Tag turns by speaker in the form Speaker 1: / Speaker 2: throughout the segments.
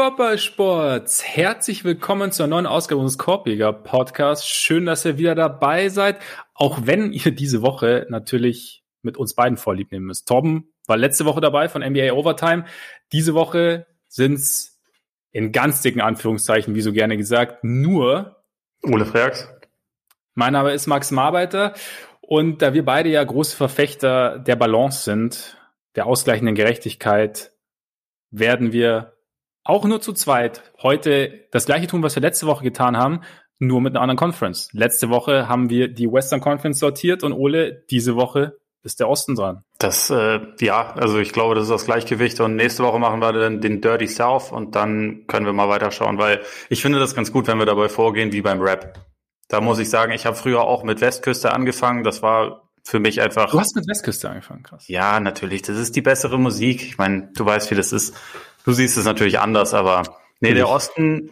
Speaker 1: Korbballsports, herzlich willkommen zur neuen Ausgabe unseres Korbjäger Podcasts. Schön, dass ihr wieder dabei seid, auch wenn ihr diese Woche natürlich mit uns beiden vorlieb nehmen müsst. Torben war letzte Woche dabei von NBA Overtime. Diese Woche sind's in ganz dicken Anführungszeichen, wie so gerne gesagt, nur
Speaker 2: Ole Freaks.
Speaker 1: Mein Name ist Max Marbeiter und da wir beide ja große Verfechter der Balance sind, der ausgleichenden Gerechtigkeit, werden wir auch nur zu zweit heute das gleiche tun, was wir letzte Woche getan haben, nur mit einer anderen Conference. Letzte Woche haben wir die Western Conference sortiert und Ole, diese Woche ist der Osten dran.
Speaker 2: Das, äh, ja, also ich glaube, das ist das Gleichgewicht und nächste Woche machen wir dann den Dirty South und dann können wir mal weiterschauen, weil ich finde das ganz gut, wenn wir dabei vorgehen wie beim Rap. Da muss ich sagen, ich habe früher auch mit Westküste angefangen. Das war für mich einfach.
Speaker 1: Du hast mit Westküste angefangen, krass.
Speaker 2: Ja, natürlich. Das ist die bessere Musik. Ich meine, du weißt, wie das ist. Du siehst es natürlich anders, aber nee, der Osten,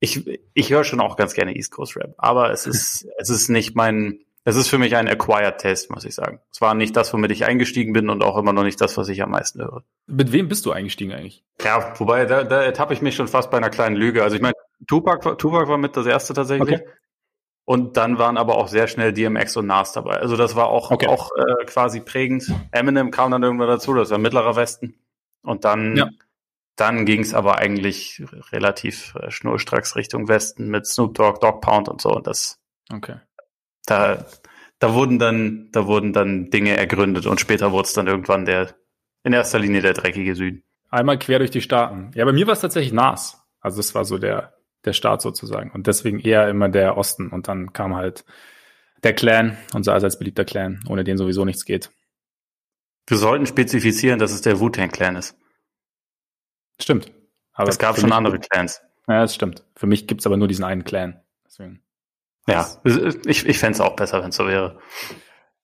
Speaker 2: ich, ich höre schon auch ganz gerne East Coast Rap, aber es ist, es ist nicht mein, es ist für mich ein acquired Taste, muss ich sagen. Es war nicht das, womit ich eingestiegen bin und auch immer noch nicht das, was ich am meisten höre.
Speaker 1: Mit wem bist du eingestiegen eigentlich?
Speaker 2: Ja, wobei, da, da ertappe ich mich schon fast bei einer kleinen Lüge. Also ich meine, Tupac, Tupac war mit das erste tatsächlich. Okay. Und dann waren aber auch sehr schnell DMX und Nas dabei. Also das war auch, okay. auch äh, quasi prägend. Eminem kam dann irgendwann dazu, das war mittlerer Westen. Und dann ja. Dann ging es aber eigentlich relativ äh, schnurstracks Richtung Westen mit Snoop Dogg, Dog Pound und so. Und das,
Speaker 1: okay.
Speaker 2: Da, da wurden dann, da wurden dann Dinge ergründet und später wurde es dann irgendwann der, in erster Linie der dreckige Süden.
Speaker 1: Einmal quer durch die Staaten. Ja, bei mir war es tatsächlich Nas. Also es war so der, der Staat sozusagen. Und deswegen eher immer der Osten. Und dann kam halt der Clan, unser allseits beliebter Clan, ohne den sowieso nichts geht.
Speaker 2: Wir sollten spezifizieren, dass es der Wu-Tang Clan ist.
Speaker 1: Stimmt.
Speaker 2: Aber es gab schon andere Clans.
Speaker 1: Ja, das stimmt. Für mich gibt's aber nur diesen einen Clan. Deswegen.
Speaker 2: Ja, ich, ich fände es auch besser, wenn es so wäre.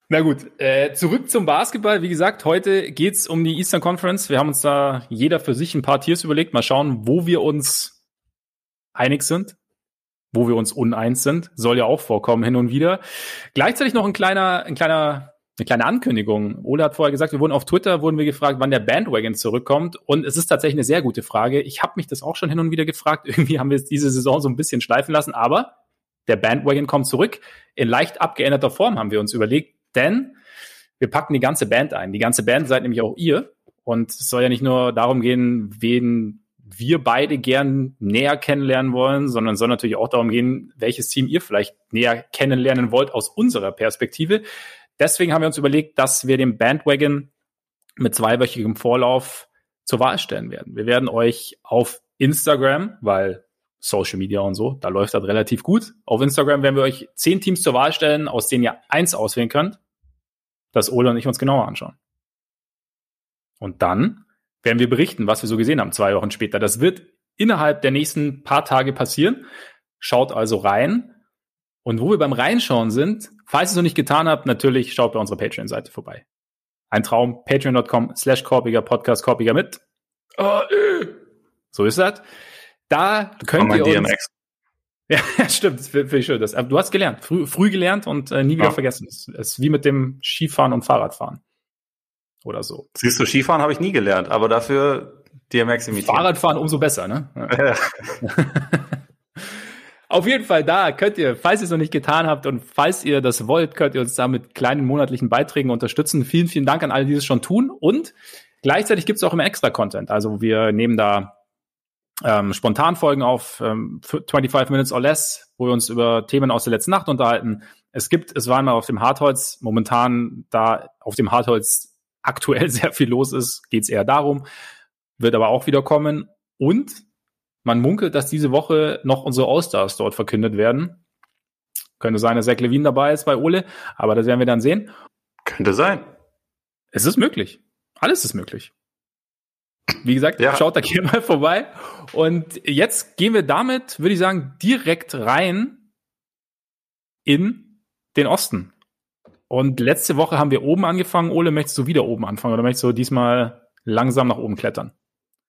Speaker 1: Na gut, äh, zurück zum Basketball. Wie gesagt, heute geht's um die Eastern Conference. Wir haben uns da jeder für sich ein paar Tiers überlegt. Mal schauen, wo wir uns einig sind, wo wir uns uneins sind. Soll ja auch vorkommen hin und wieder. Gleichzeitig noch ein kleiner, ein kleiner eine kleine Ankündigung. Ole hat vorher gesagt, wir wurden auf Twitter, wurden wir gefragt, wann der Bandwagon zurückkommt. Und es ist tatsächlich eine sehr gute Frage. Ich habe mich das auch schon hin und wieder gefragt. Irgendwie haben wir es diese Saison so ein bisschen schleifen lassen. Aber der Bandwagon kommt zurück. In leicht abgeänderter Form haben wir uns überlegt. Denn wir packen die ganze Band ein. Die ganze Band seid nämlich auch ihr. Und es soll ja nicht nur darum gehen, wen wir beide gern näher kennenlernen wollen, sondern soll natürlich auch darum gehen, welches Team ihr vielleicht näher kennenlernen wollt aus unserer Perspektive. Deswegen haben wir uns überlegt, dass wir den Bandwagon mit zweiwöchigem Vorlauf zur Wahl stellen werden. Wir werden euch auf Instagram, weil Social Media und so, da läuft das relativ gut. Auf Instagram werden wir euch zehn Teams zur Wahl stellen, aus denen ihr eins auswählen könnt, das Ole und ich uns genauer anschauen. Und dann werden wir berichten, was wir so gesehen haben, zwei Wochen später. Das wird innerhalb der nächsten paar Tage passieren. Schaut also rein. Und wo wir beim Reinschauen sind, falls ihr es noch nicht getan habt, natürlich schaut bei unserer Patreon-Seite vorbei. Ein Traum, patreon.com slash korpiger Podcast, korpiger mit. Oh, äh. So ist das. Da könnt ihr uns... DMX. Ja, stimmt, finde ich schön. Das, du hast gelernt, früh, früh gelernt und äh, nie wieder ja. vergessen. Es ist wie mit dem Skifahren und Fahrradfahren. Oder so.
Speaker 2: Siehst du, Skifahren habe ich nie gelernt, aber dafür DMX
Speaker 1: imitieren. Fahrradfahren umso besser, ne? Ja. Auf jeden Fall da könnt ihr, falls ihr es noch nicht getan habt und falls ihr das wollt, könnt ihr uns da mit kleinen monatlichen Beiträgen unterstützen. Vielen, vielen Dank an alle, die es schon tun. Und gleichzeitig gibt es auch immer extra Content. Also wir nehmen da ähm, Spontanfolgen auf, ähm, 25 Minutes or Less, wo wir uns über Themen aus der letzten Nacht unterhalten. Es gibt, es war mal auf dem Hartholz, momentan da auf dem Hartholz aktuell sehr viel los ist, geht es eher darum, wird aber auch wieder kommen. Und man munkelt, dass diese Woche noch unsere All-Stars dort verkündet werden. Könnte sein, dass Zach Levine dabei ist bei Ole, aber das werden wir dann sehen.
Speaker 2: Könnte sein.
Speaker 1: Es ist möglich. Alles ist möglich. Wie gesagt, ja. schaut da gerne mal vorbei. Und jetzt gehen wir damit, würde ich sagen, direkt rein in den Osten. Und letzte Woche haben wir oben angefangen. Ole, möchtest du wieder oben anfangen oder möchtest du diesmal langsam nach oben klettern?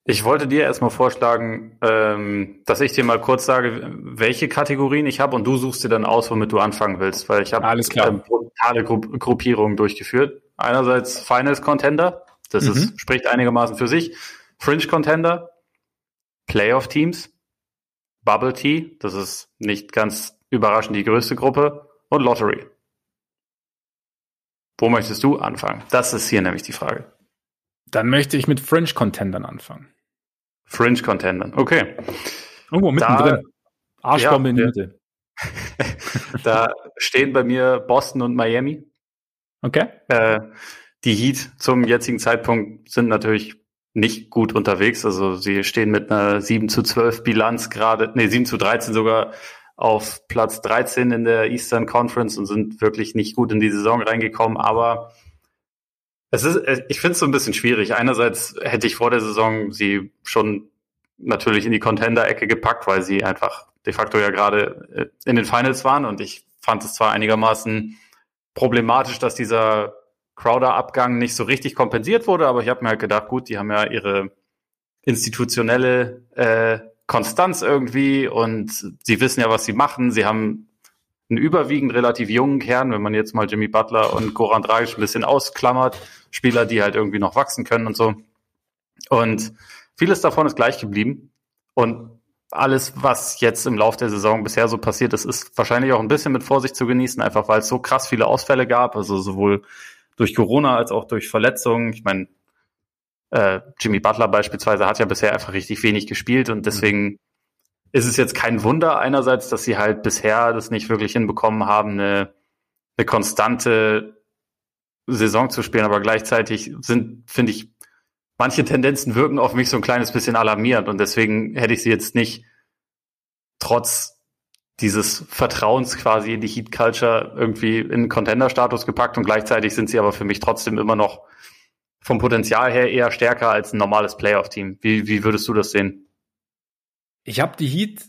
Speaker 2: Ich wollte dir erstmal vorschlagen, ähm, dass ich dir mal kurz sage, welche Kategorien ich habe und du suchst dir dann aus, womit du anfangen willst, weil ich habe
Speaker 1: ähm,
Speaker 2: brutale Gru Gruppierungen durchgeführt. Einerseits Finals Contender, das mhm. ist, spricht einigermaßen für sich, Fringe Contender, Playoff-Teams, Bubble Tea, das ist nicht ganz überraschend die größte Gruppe, und Lottery. Wo möchtest du anfangen? Das ist hier nämlich die Frage.
Speaker 1: Dann möchte ich mit Fringe Contendern anfangen.
Speaker 2: Fringe Contendern, okay.
Speaker 1: Irgendwo mittendrin. Arschbombe ja, in die Mitte.
Speaker 2: da stehen bei mir Boston und Miami.
Speaker 1: Okay.
Speaker 2: Äh, die Heat zum jetzigen Zeitpunkt sind natürlich nicht gut unterwegs. Also sie stehen mit einer 7 zu 12 Bilanz gerade, nee, 7 zu 13 sogar auf Platz 13 in der Eastern Conference und sind wirklich nicht gut in die Saison reingekommen. Aber es ist, ich finde es so ein bisschen schwierig. Einerseits hätte ich vor der Saison sie schon natürlich in die Contender-Ecke gepackt, weil sie einfach de facto ja gerade äh, in den Finals waren und ich fand es zwar einigermaßen problematisch, dass dieser Crowder-Abgang nicht so richtig kompensiert wurde, aber ich habe mir halt gedacht, gut, die haben ja ihre institutionelle äh, Konstanz irgendwie und sie wissen ja, was sie machen. Sie haben einen überwiegend relativ jungen Kern, wenn man jetzt mal Jimmy Butler und Goran Dragic ein bisschen ausklammert, Spieler, die halt irgendwie noch wachsen können und so. Und vieles davon ist gleich geblieben. Und alles, was jetzt im Laufe der Saison bisher so passiert ist, ist wahrscheinlich auch ein bisschen mit Vorsicht zu genießen, einfach weil es so krass viele Ausfälle gab, also sowohl durch Corona als auch durch Verletzungen. Ich meine, äh, Jimmy Butler beispielsweise hat ja bisher einfach richtig wenig gespielt und deswegen. Ist es jetzt kein Wunder einerseits, dass sie halt bisher das nicht wirklich hinbekommen haben, eine, eine konstante Saison zu spielen, aber gleichzeitig sind, finde ich, manche Tendenzen wirken auf mich so ein kleines bisschen alarmierend und deswegen hätte ich sie jetzt nicht trotz dieses Vertrauens quasi in die Heat Culture irgendwie in Contender-Status gepackt und gleichzeitig sind sie aber für mich trotzdem immer noch vom Potenzial her eher stärker als ein normales Playoff-Team. Wie, wie würdest du das sehen?
Speaker 1: Ich habe die Heat,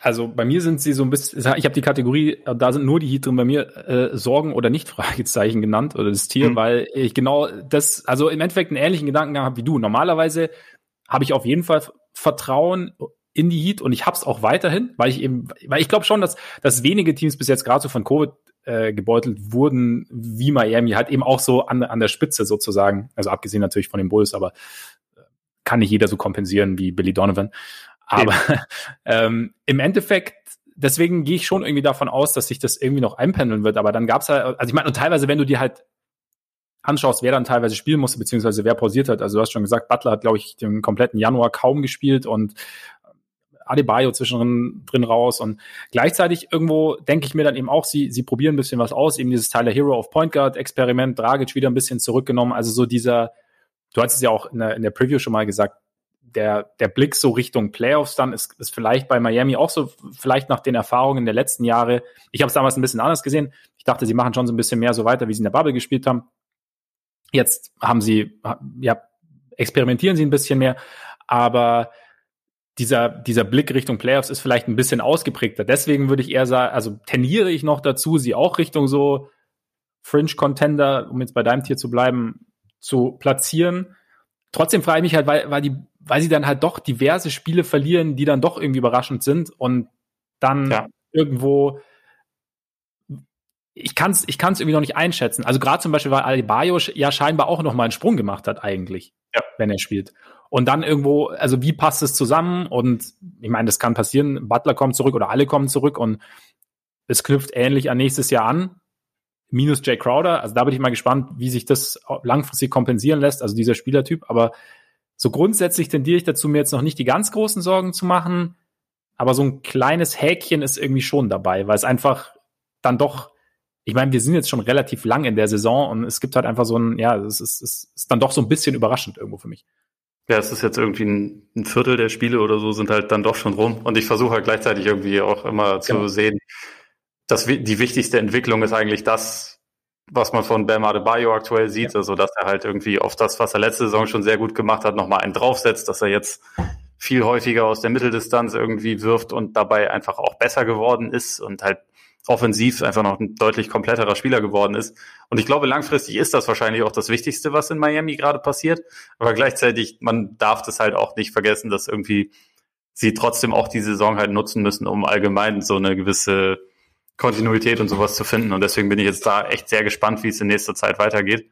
Speaker 1: also bei mir sind sie so ein bisschen, ich habe die Kategorie, da sind nur die Heat drin, bei mir äh, Sorgen oder nicht Fragezeichen genannt oder das Tier, mhm. weil ich genau das, also im Endeffekt einen ähnlichen Gedankengang habe wie du. Normalerweise habe ich auf jeden Fall Vertrauen in die Heat und ich hab's auch weiterhin, weil ich eben, weil ich glaube schon, dass, dass wenige Teams bis jetzt gerade so von Covid äh, gebeutelt wurden, wie Miami, halt eben auch so an, an der Spitze sozusagen, also abgesehen natürlich von den Bulls, aber äh, kann nicht jeder so kompensieren wie Billy Donovan. Aber ähm, im Endeffekt, deswegen gehe ich schon irgendwie davon aus, dass sich das irgendwie noch einpendeln wird. Aber dann gab's halt, also ich meine, und teilweise, wenn du dir halt anschaust, wer dann teilweise spielen musste, beziehungsweise wer pausiert hat. Also du hast schon gesagt, Butler hat, glaube ich, den kompletten Januar kaum gespielt und Adebayo zwischendrin drin raus und gleichzeitig irgendwo denke ich mir dann eben auch, sie, sie probieren ein bisschen was aus, eben dieses Tyler Hero of Point Guard Experiment, Dragic wieder ein bisschen zurückgenommen, also so dieser, du hast es ja auch in der, in der Preview schon mal gesagt, der, der Blick so Richtung Playoffs dann ist, ist vielleicht bei Miami auch so, vielleicht nach den Erfahrungen der letzten Jahre. Ich habe es damals ein bisschen anders gesehen. Ich dachte, sie machen schon so ein bisschen mehr so weiter, wie sie in der Bubble gespielt haben. Jetzt haben sie, ja, experimentieren sie ein bisschen mehr, aber dieser, dieser Blick Richtung Playoffs ist vielleicht ein bisschen ausgeprägter. Deswegen würde ich eher sagen, also tendiere ich noch dazu, sie auch Richtung so Fringe Contender, um jetzt bei deinem Tier zu bleiben, zu platzieren. Trotzdem frage ich mich halt, weil, weil die, weil sie dann halt doch diverse Spiele verlieren, die dann doch irgendwie überraschend sind und dann ja. irgendwo ich kann es ich kann's irgendwie noch nicht einschätzen. Also gerade zum Beispiel, weil Adebayo ja scheinbar auch noch mal einen Sprung gemacht hat eigentlich, ja. wenn er spielt. Und dann irgendwo, also wie passt es zusammen? Und ich meine, das kann passieren, Butler kommt zurück oder alle kommen zurück und es knüpft ähnlich an nächstes Jahr an. Minus Jay Crowder. Also da bin ich mal gespannt, wie sich das langfristig kompensieren lässt, also dieser Spielertyp. Aber so grundsätzlich tendiere ich dazu, mir jetzt noch nicht die ganz großen Sorgen zu machen. Aber so ein kleines Häkchen ist irgendwie schon dabei, weil es einfach dann doch ich meine, wir sind jetzt schon relativ lang in der Saison und es gibt halt einfach so ein, ja, es ist, es ist dann doch so ein bisschen überraschend irgendwo für mich.
Speaker 2: Ja, es ist jetzt irgendwie ein, ein, Viertel der Spiele oder so sind halt dann doch schon rum. Und ich versuche halt gleichzeitig irgendwie auch immer zu genau. sehen, dass die wichtigste Entwicklung ist eigentlich das, was man von Bam Adebayo aktuell sieht, ja. also dass er halt irgendwie auf das, was er letzte Saison schon sehr gut gemacht hat, nochmal einen draufsetzt, dass er jetzt viel häufiger aus der Mitteldistanz irgendwie wirft und dabei einfach auch besser geworden ist und halt offensiv einfach noch ein deutlich kompletterer Spieler geworden ist. Und ich glaube, langfristig ist das wahrscheinlich auch das Wichtigste, was in Miami gerade passiert. Aber gleichzeitig, man darf das halt auch nicht vergessen, dass irgendwie sie trotzdem auch die Saison halt nutzen müssen, um allgemein so eine gewisse Kontinuität und sowas zu finden. Und deswegen bin ich jetzt da echt sehr gespannt, wie es in nächster Zeit weitergeht.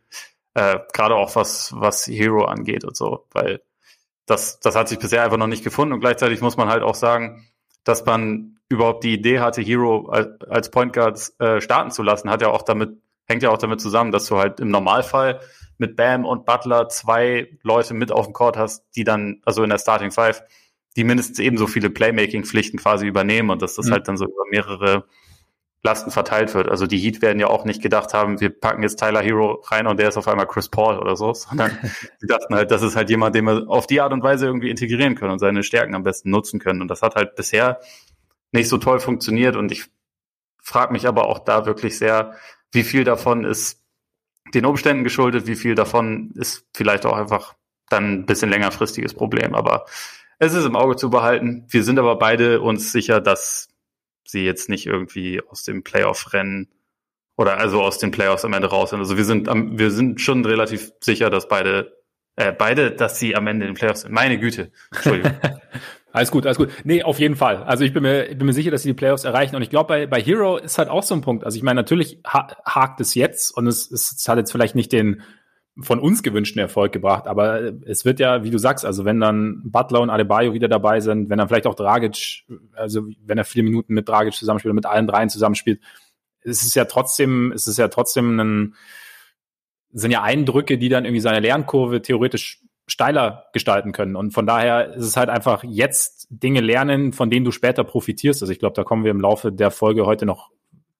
Speaker 2: Äh, gerade auch was, was Hero angeht und so, weil das, das hat sich bisher einfach noch nicht gefunden und gleichzeitig muss man halt auch sagen, dass man überhaupt die Idee hatte, Hero als Point Guard äh, starten zu lassen, hat ja auch damit, hängt ja auch damit zusammen, dass du halt im Normalfall mit Bam und Butler zwei Leute mit auf dem Court hast, die dann, also in der Starting Five, die mindestens ebenso viele Playmaking-Pflichten quasi übernehmen und dass das mhm. halt dann so über mehrere Lasten verteilt wird. Also die Heat werden ja auch nicht gedacht haben, wir packen jetzt Tyler Hero rein und der ist auf einmal Chris Paul oder so, sondern sie dachten halt, das ist halt jemand, den wir auf die Art und Weise irgendwie integrieren können und seine Stärken am besten nutzen können. Und das hat halt bisher nicht so toll funktioniert und ich frage mich aber auch da wirklich sehr, wie viel davon ist den Umständen geschuldet, wie viel davon ist vielleicht auch einfach dann ein bisschen längerfristiges Problem. Aber es ist im Auge zu behalten. Wir sind aber beide uns sicher, dass sie jetzt nicht irgendwie aus dem Playoff-Rennen oder also aus den Playoffs am Ende raus sind. Also wir sind, wir sind schon relativ sicher, dass beide, äh, beide, dass sie am Ende in den Playoffs sind. Meine Güte. Entschuldigung.
Speaker 1: alles gut, alles gut. Nee, auf jeden Fall. Also ich bin mir, ich bin mir sicher, dass sie die Playoffs erreichen. Und ich glaube, bei, bei Hero ist halt auch so ein Punkt. Also ich meine, natürlich ha hakt es jetzt und es, es hat jetzt vielleicht nicht den von uns gewünschten Erfolg gebracht. Aber es wird ja, wie du sagst, also wenn dann Butler und Adebayo wieder dabei sind, wenn dann vielleicht auch Dragic, also wenn er vier Minuten mit Dragic zusammenspielt, mit allen dreien zusammenspielt, es ist ja trotzdem, es ist ja trotzdem ein, sind ja Eindrücke, die dann irgendwie seine Lernkurve theoretisch steiler gestalten können. Und von daher ist es halt einfach jetzt Dinge lernen, von denen du später profitierst. Also ich glaube, da kommen wir im Laufe der Folge heute noch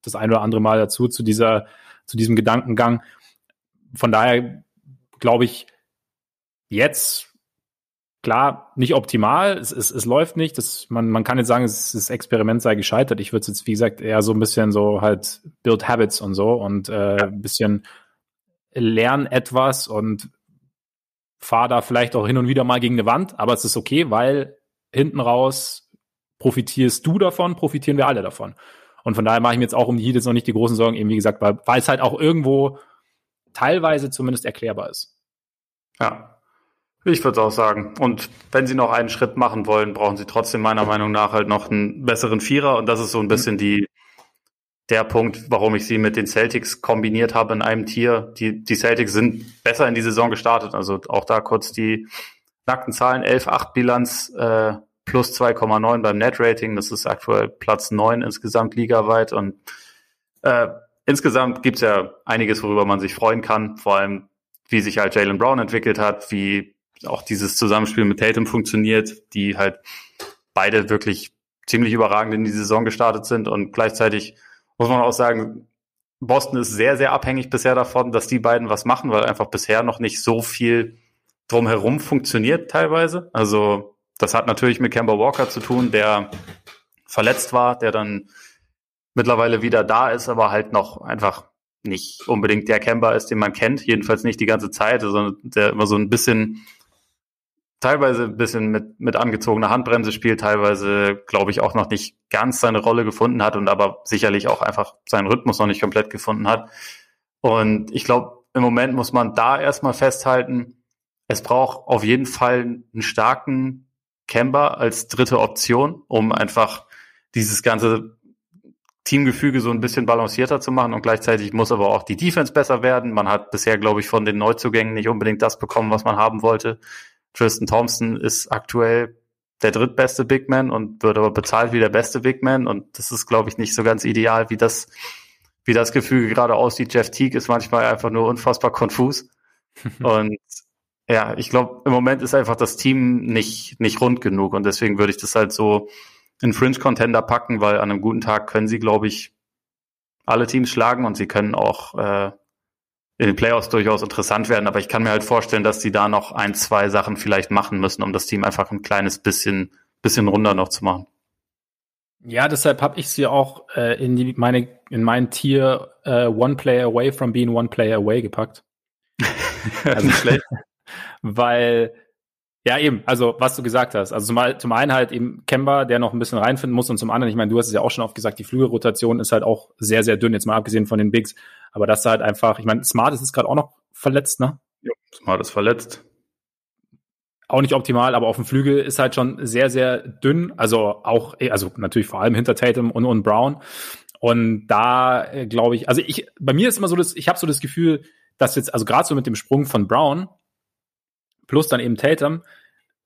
Speaker 1: das ein oder andere Mal dazu, zu dieser, zu diesem Gedankengang. Von daher glaube ich, jetzt klar nicht optimal. Es, es, es läuft nicht. Das, man, man kann jetzt sagen, es, das Experiment sei gescheitert. Ich würde jetzt, wie gesagt, eher so ein bisschen so halt Build Habits und so und äh, ein bisschen lern etwas und fahr da vielleicht auch hin und wieder mal gegen eine Wand, aber es ist okay, weil hinten raus profitierst du davon, profitieren wir alle davon. Und von daher mache ich mir jetzt auch um die Heat jetzt noch nicht die großen Sorgen, eben wie gesagt, weil, weil es halt auch irgendwo teilweise zumindest erklärbar ist.
Speaker 2: Ja, ich würde auch sagen. Und wenn sie noch einen Schritt machen wollen, brauchen sie trotzdem meiner Meinung nach halt noch einen besseren Vierer. Und das ist so ein bisschen die, der Punkt, warum ich sie mit den Celtics kombiniert habe in einem Tier. Die, die Celtics sind besser in die Saison gestartet. Also auch da kurz die nackten Zahlen. 11-8 Bilanz, äh, plus 2,9 beim Net-Rating. Das ist aktuell Platz 9 insgesamt ligaweit. Und äh, insgesamt gibt's ja einiges, worüber man sich freuen kann. Vor allem, wie sich halt Jalen Brown entwickelt hat, wie auch dieses Zusammenspiel mit Tatum funktioniert, die halt beide wirklich ziemlich überragend in die Saison gestartet sind und gleichzeitig muss man auch sagen, Boston ist sehr, sehr abhängig bisher davon, dass die beiden was machen, weil einfach bisher noch nicht so viel drumherum funktioniert teilweise. Also das hat natürlich mit Kemba Walker zu tun, der verletzt war, der dann mittlerweile wieder da ist, aber halt noch einfach nicht unbedingt der Camper ist, den man kennt, jedenfalls nicht die ganze Zeit, sondern der immer so ein bisschen, teilweise ein bisschen mit, mit angezogener Handbremse spielt, teilweise, glaube ich, auch noch nicht ganz seine Rolle gefunden hat und aber sicherlich auch einfach seinen Rhythmus noch nicht komplett gefunden hat. Und ich glaube, im Moment muss man da erstmal festhalten, es braucht auf jeden Fall einen starken Camber als dritte Option, um einfach dieses ganze Teamgefüge so ein bisschen balancierter zu machen und gleichzeitig muss aber auch die Defense besser werden. Man hat bisher, glaube ich, von den Neuzugängen nicht unbedingt das bekommen, was man haben wollte. Tristan Thompson ist aktuell der drittbeste Big Man und wird aber bezahlt wie der beste Big Man und das ist, glaube ich, nicht so ganz ideal, wie das, wie das Gefüge gerade aussieht. Jeff Teague ist manchmal einfach nur unfassbar konfus und ja, ich glaube, im Moment ist einfach das Team nicht, nicht rund genug und deswegen würde ich das halt so in Fringe-Contender packen, weil an einem guten Tag können sie, glaube ich, alle Teams schlagen und sie können auch äh, in den Playoffs durchaus interessant werden. Aber ich kann mir halt vorstellen, dass die da noch ein, zwei Sachen vielleicht machen müssen, um das Team einfach ein kleines bisschen, bisschen runder noch zu machen.
Speaker 1: Ja, deshalb habe ich sie auch äh, in die, meine in mein Tier äh, One Player Away from being One Player Away gepackt. also schlecht, weil ja, eben, also was du gesagt hast. Also zum, zum einen halt eben Kemba, der noch ein bisschen reinfinden muss und zum anderen, ich meine, du hast es ja auch schon oft gesagt, die Flügelrotation ist halt auch sehr, sehr dünn, jetzt mal abgesehen von den Bigs. Aber das halt einfach, ich meine, Smart ist gerade auch noch verletzt, ne?
Speaker 2: Ja, Smart ist verletzt.
Speaker 1: Auch nicht optimal, aber auf dem Flügel ist halt schon sehr, sehr dünn. Also auch, also natürlich vor allem hinter Tatum und, und Brown. Und da äh, glaube ich, also ich, bei mir ist immer so das, ich habe so das Gefühl, dass jetzt, also gerade so mit dem Sprung von Brown, plus dann eben Tatum,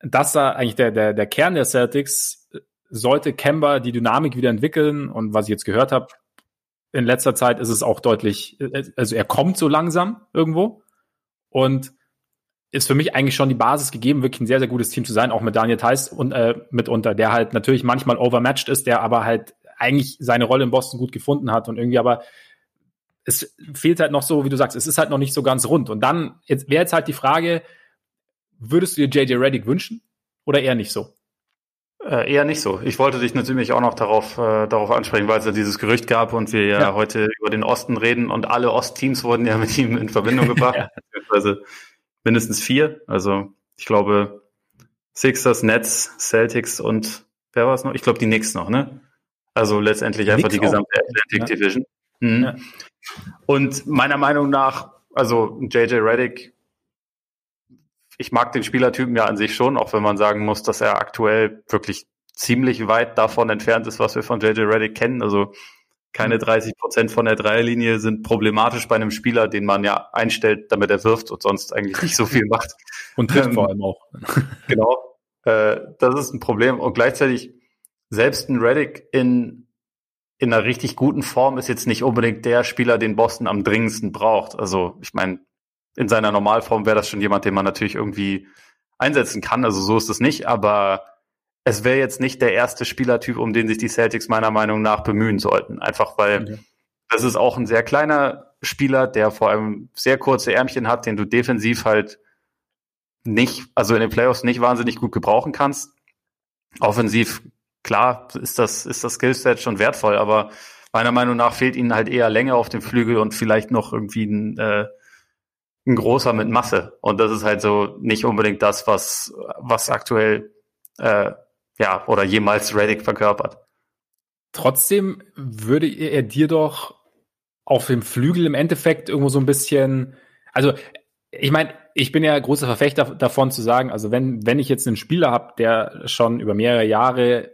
Speaker 1: das da eigentlich der, der, der Kern der Celtics sollte Kemba die Dynamik wieder entwickeln und was ich jetzt gehört habe, in letzter Zeit ist es auch deutlich, also er kommt so langsam irgendwo und ist für mich eigentlich schon die Basis gegeben, wirklich ein sehr, sehr gutes Team zu sein, auch mit Daniel Theiss und äh, mitunter, der halt natürlich manchmal overmatched ist, der aber halt eigentlich seine Rolle in Boston gut gefunden hat und irgendwie aber es fehlt halt noch so, wie du sagst, es ist halt noch nicht so ganz rund. Und dann wäre jetzt halt die Frage, würdest du dir JJ Reddick wünschen oder eher nicht so?
Speaker 2: Äh, eher nicht so. Ich wollte dich natürlich auch noch darauf, äh, darauf ansprechen, weil es ja dieses Gerücht gab und wir ja, ja, heute über den Osten reden und alle Ostteams wurden ja mit ihm in Verbindung gebracht, ja. beziehungsweise mindestens vier. Also ich glaube Sixers, Nets, Celtics und wer war es noch? Ich glaube die Knicks noch, ne? Also letztendlich einfach Knicks die gesamte auch. Atlantic ja. Division. Mhm. Und meiner Meinung nach, also JJ Reddick ich mag den Spielertypen ja an sich schon, auch wenn man sagen muss, dass er aktuell wirklich ziemlich weit davon entfernt ist, was wir von JJ Reddick kennen. Also keine 30 mhm. Prozent von der Dreierlinie sind problematisch bei einem Spieler, den man ja einstellt, damit er wirft und sonst eigentlich nicht so viel macht.
Speaker 1: Und trifft ähm, vor allem auch.
Speaker 2: genau. Äh, das ist ein Problem. Und gleichzeitig selbst ein Reddick in, in einer richtig guten Form ist jetzt nicht unbedingt der Spieler, den Boston am dringendsten braucht. Also ich meine, in seiner Normalform wäre das schon jemand, den man natürlich irgendwie einsetzen kann. Also so ist es nicht, aber es wäre jetzt nicht der erste Spielertyp, um den sich die Celtics meiner Meinung nach bemühen sollten. Einfach weil okay. das ist auch ein sehr kleiner Spieler, der vor allem sehr kurze Ärmchen hat, den du defensiv halt nicht, also in den Playoffs nicht wahnsinnig gut gebrauchen kannst. Offensiv, klar, ist das, ist das Skillset schon wertvoll, aber meiner Meinung nach fehlt ihnen halt eher Länge auf dem Flügel und vielleicht noch irgendwie ein, äh, ein großer mit Masse. Und das ist halt so nicht unbedingt das, was, was aktuell äh, ja oder jemals Reddick verkörpert.
Speaker 1: Trotzdem würde er dir doch auf dem Flügel im Endeffekt irgendwo so ein bisschen, also ich meine, ich bin ja großer Verfechter davon zu sagen, also wenn, wenn ich jetzt einen Spieler habe, der schon über mehrere Jahre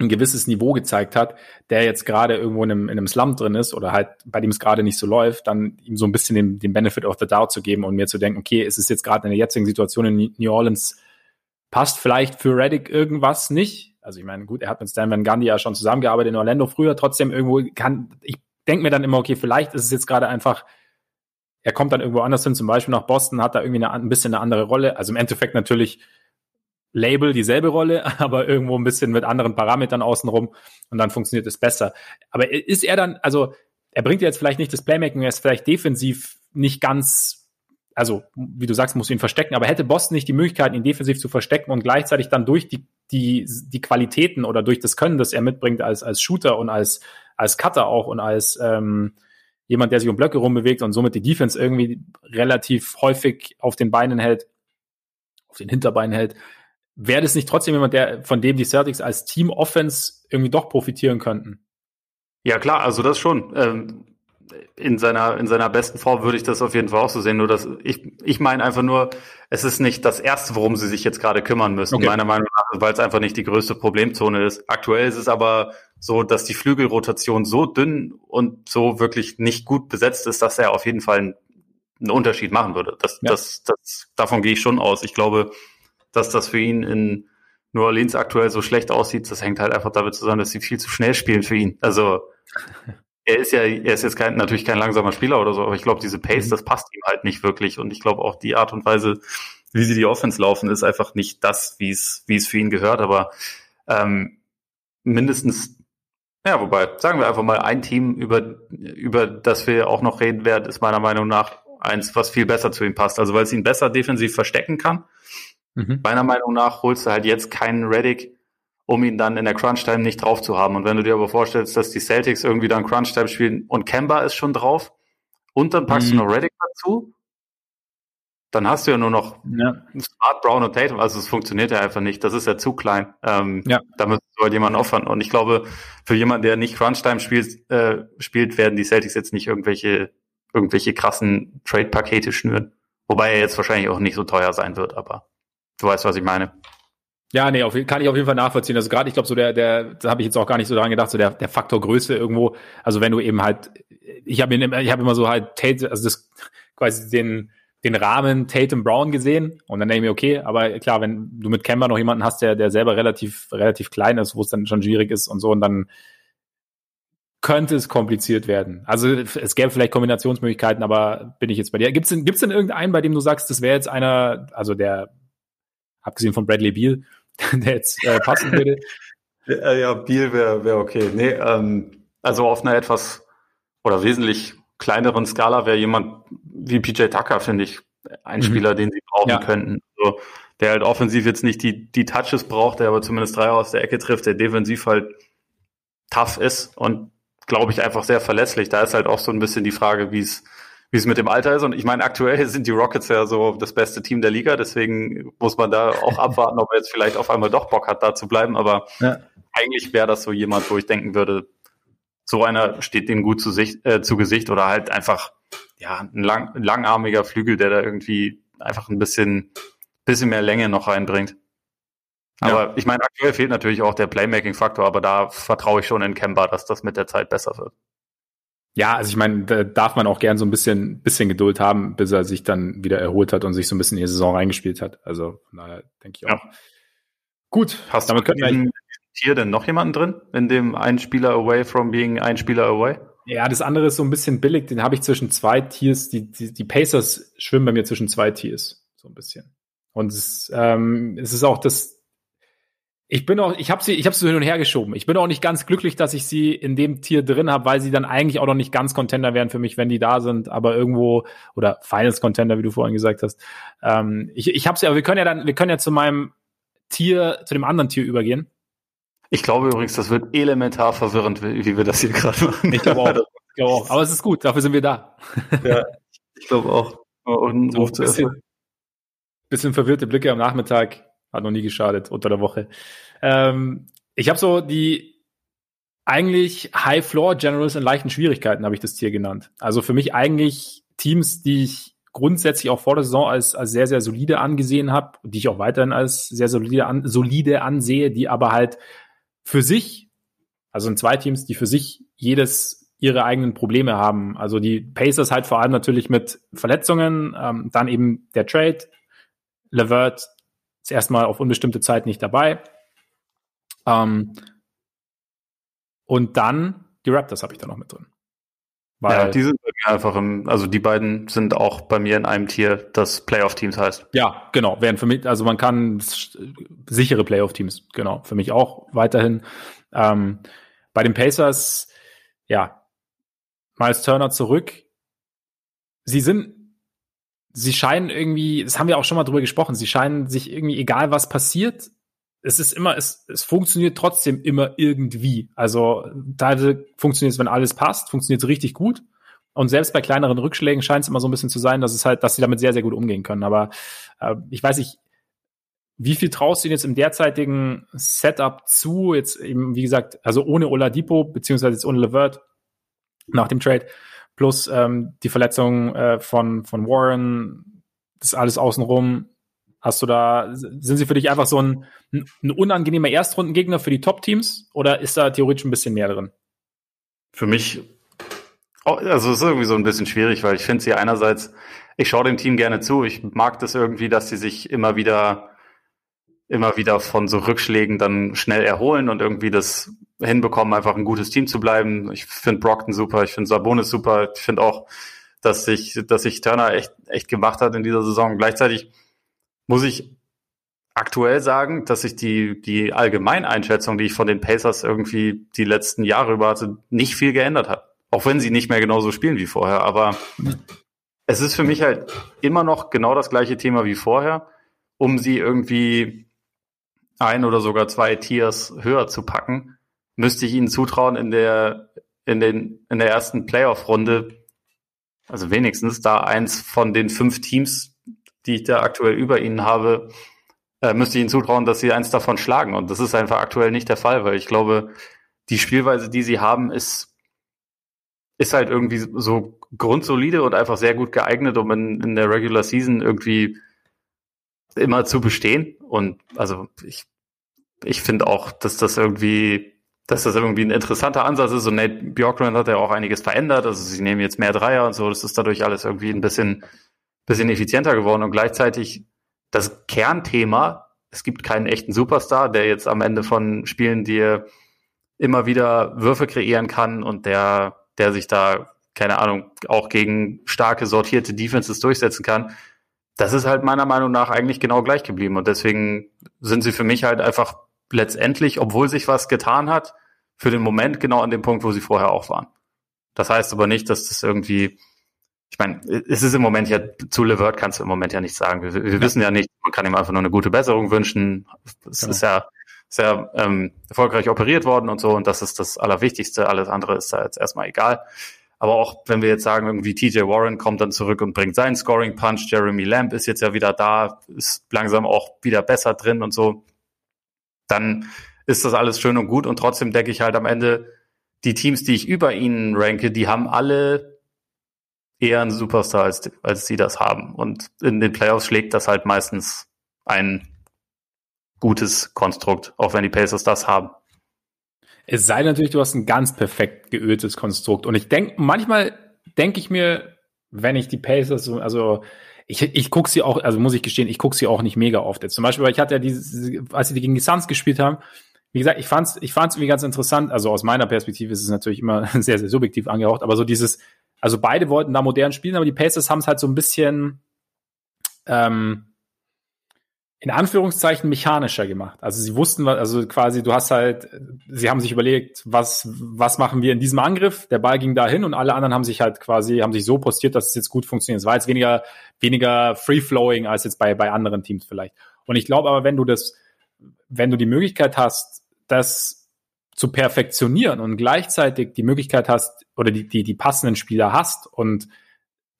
Speaker 1: ein gewisses Niveau gezeigt hat, der jetzt gerade irgendwo in einem, in einem Slump drin ist oder halt bei dem es gerade nicht so läuft, dann ihm so ein bisschen den, den Benefit of the doubt zu geben und mir zu denken, okay, es ist jetzt gerade in der jetzigen Situation in New Orleans, passt vielleicht für Reddick irgendwas nicht. Also ich meine, gut, er hat mit Stan Van Gundy ja schon zusammengearbeitet in Orlando früher, trotzdem irgendwo kann, ich denke mir dann immer, okay, vielleicht ist es jetzt gerade einfach, er kommt dann irgendwo anders hin, zum Beispiel nach Boston, hat da irgendwie eine, ein bisschen eine andere Rolle. Also im Endeffekt natürlich Label dieselbe Rolle, aber irgendwo ein bisschen mit anderen Parametern außenrum und dann funktioniert es besser. Aber ist er dann, also er bringt jetzt vielleicht nicht das Playmaking, er ist vielleicht defensiv nicht ganz, also wie du sagst, muss ihn verstecken, aber hätte Boston nicht die Möglichkeit, ihn defensiv zu verstecken und gleichzeitig dann durch die, die, die Qualitäten oder durch das Können, das er mitbringt als, als Shooter und als, als Cutter auch und als ähm, jemand, der sich um Blöcke rumbewegt und somit die Defense irgendwie relativ häufig auf den Beinen hält, auf den Hinterbeinen hält, wäre das nicht trotzdem jemand, der, von dem die Celtics als Team Offense irgendwie doch profitieren könnten?
Speaker 2: Ja, klar, also das schon. Ähm, in seiner, in seiner besten Form würde ich das auf jeden Fall auch so sehen. Nur dass ich, ich meine einfach nur, es ist nicht das erste, worum sie sich jetzt gerade kümmern müssen, okay. meiner Meinung nach, weil es einfach nicht die größte Problemzone ist. Aktuell ist es aber so, dass die Flügelrotation so dünn und so wirklich nicht gut besetzt ist, dass er auf jeden Fall einen, Unterschied machen würde. Das, ja. das, das, davon gehe ich schon aus. Ich glaube, dass das für ihn in New Orleans aktuell so schlecht aussieht, das hängt halt einfach damit zusammen, dass sie viel zu schnell spielen für ihn. Also er ist ja, er ist jetzt kein, natürlich kein langsamer Spieler oder so, aber ich glaube, diese Pace, mhm. das passt ihm halt nicht wirklich. Und ich glaube auch die Art und Weise, wie sie die Offense laufen, ist einfach nicht das, wie es, wie es für ihn gehört. Aber ähm, mindestens, ja, wobei, sagen wir einfach mal, ein Team, über, über das wir auch noch reden werden, ist meiner Meinung nach eins, was viel besser zu ihm passt. Also weil es ihn besser defensiv verstecken kann Mhm. Meiner Meinung nach holst du halt jetzt keinen Reddick, um ihn dann in der Crunch-Time nicht drauf zu haben. Und wenn du dir aber vorstellst, dass die Celtics irgendwie dann Crunch-Time spielen und Kemba ist schon drauf und dann packst mhm. du noch Reddick dazu, dann hast du ja nur noch ja. Smart, Brown und Tatum. Also es funktioniert ja einfach nicht. Das ist ja zu klein. Ähm, ja. Da müsstest du halt jemanden opfern. Und ich glaube, für jemanden, der nicht Crunch-Time spielt, äh, spielt, werden die Celtics jetzt nicht irgendwelche, irgendwelche krassen Trade-Pakete schnüren. Wobei er jetzt wahrscheinlich auch nicht so teuer sein wird, aber Du weißt, was ich meine.
Speaker 1: Ja, nee, auf, kann ich auf jeden Fall nachvollziehen. Also gerade, ich glaube, so der, der, da habe ich jetzt auch gar nicht so dran gedacht, so der, der Faktor Größe irgendwo. Also wenn du eben halt, ich habe ich hab immer so halt Tate, also das quasi den, den Rahmen Tatum Brown gesehen und dann denke ich mir, okay, aber klar, wenn du mit Kemba noch jemanden hast, der, der selber relativ, relativ klein ist, wo es dann schon schwierig ist und so, und dann könnte es kompliziert werden. Also es gäbe vielleicht Kombinationsmöglichkeiten, aber bin ich jetzt bei dir. Gibt es denn, gibt's denn irgendeinen, bei dem du sagst, das wäre jetzt einer, also der, abgesehen von Bradley Beal, der jetzt äh, passen würde?
Speaker 2: Ja, ja Beal wäre wär okay. Nee, ähm, also auf einer etwas oder wesentlich kleineren Skala wäre jemand wie PJ Tucker, finde ich, ein mhm. Spieler, den sie brauchen ja. könnten. Also, der halt offensiv jetzt nicht die, die Touches braucht, der aber zumindest drei aus der Ecke trifft, der defensiv halt tough ist und glaube ich einfach sehr verlässlich. Da ist halt auch so ein bisschen die Frage, wie es wie es mit dem Alter ist. Und ich meine, aktuell sind die Rockets ja so das beste Team der Liga, deswegen muss man da auch abwarten, ob er jetzt vielleicht auf einmal doch Bock hat, da zu bleiben. Aber ja. eigentlich wäre das so jemand, wo ich denken würde, so einer steht denen gut zu, sich, äh, zu Gesicht oder halt einfach ja ein, lang, langarmiger Flügel, der da irgendwie einfach ein bisschen, bisschen mehr Länge noch reinbringt. Aber ja. ich meine, aktuell fehlt natürlich auch der Playmaking-Faktor, aber da vertraue ich schon in Kemba, dass das mit der Zeit besser wird.
Speaker 1: Ja, also ich meine, da darf man auch gern so ein bisschen, bisschen Geduld haben, bis er sich dann wieder erholt hat und sich so ein bisschen in die Saison reingespielt hat. Also von daher denke ich auch. Ja.
Speaker 2: Gut, hast damit können wir hier denn noch jemanden drin, in dem ein Spieler away from being ein Spieler away?
Speaker 1: Ja, das andere ist so ein bisschen billig, den habe ich zwischen zwei Tiers, die, die, die Pacers schwimmen bei mir zwischen zwei Tiers, so ein bisschen. Und es, ähm, es ist auch das, ich bin auch, ich habe sie, ich habe sie hin und her geschoben. Ich bin auch nicht ganz glücklich, dass ich sie in dem Tier drin habe, weil sie dann eigentlich auch noch nicht ganz Contender wären für mich, wenn die da sind, aber irgendwo oder Finals Contender, wie du vorhin gesagt hast. Ähm, ich, ich habe sie, aber wir können ja dann, wir können ja zu meinem Tier, zu dem anderen Tier übergehen.
Speaker 2: Ich glaube übrigens, das wird elementar verwirrend, wie wir das hier gerade machen.
Speaker 1: Ich glaube auch. Ich glaube auch. Aber es ist gut, dafür sind wir da.
Speaker 2: Ja, ich glaube auch. Und
Speaker 1: so ein bisschen, bisschen verwirrte Blicke am Nachmittag hat noch nie geschadet unter der Woche. Ähm, ich habe so die eigentlich High Floor Generals in leichten Schwierigkeiten, habe ich das Tier genannt. Also für mich eigentlich Teams, die ich grundsätzlich auch vor der Saison als, als sehr, sehr solide angesehen habe, die ich auch weiterhin als sehr solide, an, solide ansehe, die aber halt für sich, also in zwei Teams, die für sich jedes ihre eigenen Probleme haben. Also die Pacers halt vor allem natürlich mit Verletzungen, ähm, dann eben der Trade. Levert ist erstmal auf unbestimmte Zeit nicht dabei. Ähm, und dann die Raptors habe ich da noch mit drin.
Speaker 2: Weil, ja, die sind bei mir einfach im, also die beiden sind auch bei mir in einem Tier, das Playoff-Teams heißt.
Speaker 1: Ja, genau, wären für mich, also man kann sichere Playoff-Teams, genau, für mich auch weiterhin. Ähm, bei den Pacers, ja, Miles Turner zurück. Sie sind, sie scheinen irgendwie, das haben wir auch schon mal drüber gesprochen, sie scheinen sich irgendwie, egal was passiert, es ist immer, es, es funktioniert trotzdem immer irgendwie. Also teilweise funktioniert es, wenn alles passt, funktioniert es richtig gut. Und selbst bei kleineren Rückschlägen scheint es immer so ein bisschen zu sein, dass es halt, dass sie damit sehr, sehr gut umgehen können. Aber äh, ich weiß nicht, wie viel traust du ihnen jetzt im derzeitigen Setup zu? Jetzt eben, wie gesagt, also ohne Oladipo, beziehungsweise jetzt ohne Levert nach dem Trade, plus ähm, die Verletzung äh, von, von Warren, das alles außenrum. Hast du da, sind sie für dich einfach so ein, ein unangenehmer Erstrundengegner für die Top-Teams oder ist da theoretisch ein bisschen mehr drin?
Speaker 2: Für mich, oh, also es ist irgendwie so ein bisschen schwierig, weil ich finde sie einerseits, ich schaue dem Team gerne zu, ich mag das irgendwie, dass sie sich immer wieder, immer wieder von so Rückschlägen dann schnell erholen und irgendwie das hinbekommen, einfach ein gutes Team zu bleiben. Ich finde Brockton super, ich finde Sabonis super, ich finde auch, dass sich, dass sich Turner echt, echt gemacht hat in dieser Saison. Gleichzeitig muss ich aktuell sagen, dass sich die, die Allgemeineinschätzung, die ich von den Pacers irgendwie die letzten Jahre über hatte, nicht viel geändert hat. Auch wenn sie nicht mehr genauso spielen wie vorher. Aber es ist für mich halt immer noch genau das gleiche Thema wie vorher, um sie irgendwie ein oder sogar zwei Tiers höher zu packen, müsste ich ihnen zutrauen, in der, in den, in der ersten Playoff-Runde, also wenigstens da eins von den fünf Teams die ich da aktuell über ihnen habe, äh, müsste ich ihnen zutrauen, dass sie eins davon schlagen. Und das ist einfach aktuell nicht der Fall, weil ich glaube, die Spielweise, die sie haben, ist, ist halt irgendwie so grundsolide und einfach sehr gut geeignet, um in, in der Regular Season irgendwie immer zu bestehen. Und also ich, ich finde auch, dass das irgendwie, dass das irgendwie ein interessanter Ansatz ist. Und Nate Bjorkman hat ja auch einiges verändert. Also sie nehmen jetzt mehr Dreier und so. Das ist dadurch alles irgendwie ein bisschen bisschen effizienter geworden und gleichzeitig das Kernthema, es gibt keinen echten Superstar, der jetzt am Ende von Spielen dir immer wieder Würfe kreieren kann und der, der sich da, keine Ahnung, auch gegen starke, sortierte Defenses durchsetzen kann. Das ist halt meiner Meinung nach eigentlich genau gleich geblieben. Und deswegen sind sie für mich halt einfach letztendlich, obwohl sich was getan hat, für den Moment genau an dem Punkt, wo sie vorher auch waren. Das heißt aber nicht, dass das irgendwie, ich meine, es ist im Moment ja, zu Levert kannst du im Moment ja nichts sagen. Wir, wir ja. wissen ja nicht, man kann ihm einfach nur eine gute Besserung wünschen. Es genau. ist ja sehr ähm, erfolgreich operiert worden und so und das ist das Allerwichtigste. Alles andere ist da jetzt erstmal egal. Aber auch wenn wir jetzt sagen, irgendwie TJ Warren kommt dann zurück und bringt seinen Scoring Punch, Jeremy Lamb ist jetzt ja wieder da, ist langsam auch wieder besser drin und so, dann ist das alles schön und gut und trotzdem denke ich halt am Ende, die Teams, die ich über ihnen ranke, die haben alle eher einen Superstar, als, als sie das haben. Und in den Playoffs schlägt das halt meistens ein gutes Konstrukt, auch wenn die Pacers das haben.
Speaker 1: Es sei natürlich, du hast ein ganz perfekt geöltes Konstrukt. Und ich denke, manchmal denke ich mir, wenn ich die Pacers, also ich, ich gucke sie auch, also muss ich gestehen, ich gucke sie auch nicht mega oft. Jetzt zum Beispiel, weil ich hatte ja diese, als sie gegen die Suns gespielt haben, wie gesagt, ich fand's, ich fand's irgendwie ganz interessant. Also aus meiner Perspektive ist es natürlich immer sehr, sehr subjektiv angehaucht, aber so dieses, also beide wollten da modern spielen, aber die Pacers haben es halt so ein bisschen, ähm, in Anführungszeichen mechanischer gemacht. Also sie wussten, also quasi, du hast halt, sie haben sich überlegt, was, was machen wir in diesem Angriff? Der Ball ging dahin und alle anderen haben sich halt quasi, haben sich so postiert, dass es jetzt gut funktioniert. Es war jetzt weniger, weniger free-flowing als jetzt bei, bei anderen Teams vielleicht. Und ich glaube aber, wenn du das, wenn du die Möglichkeit hast, das zu perfektionieren und gleichzeitig die Möglichkeit hast oder die, die, die passenden Spieler hast und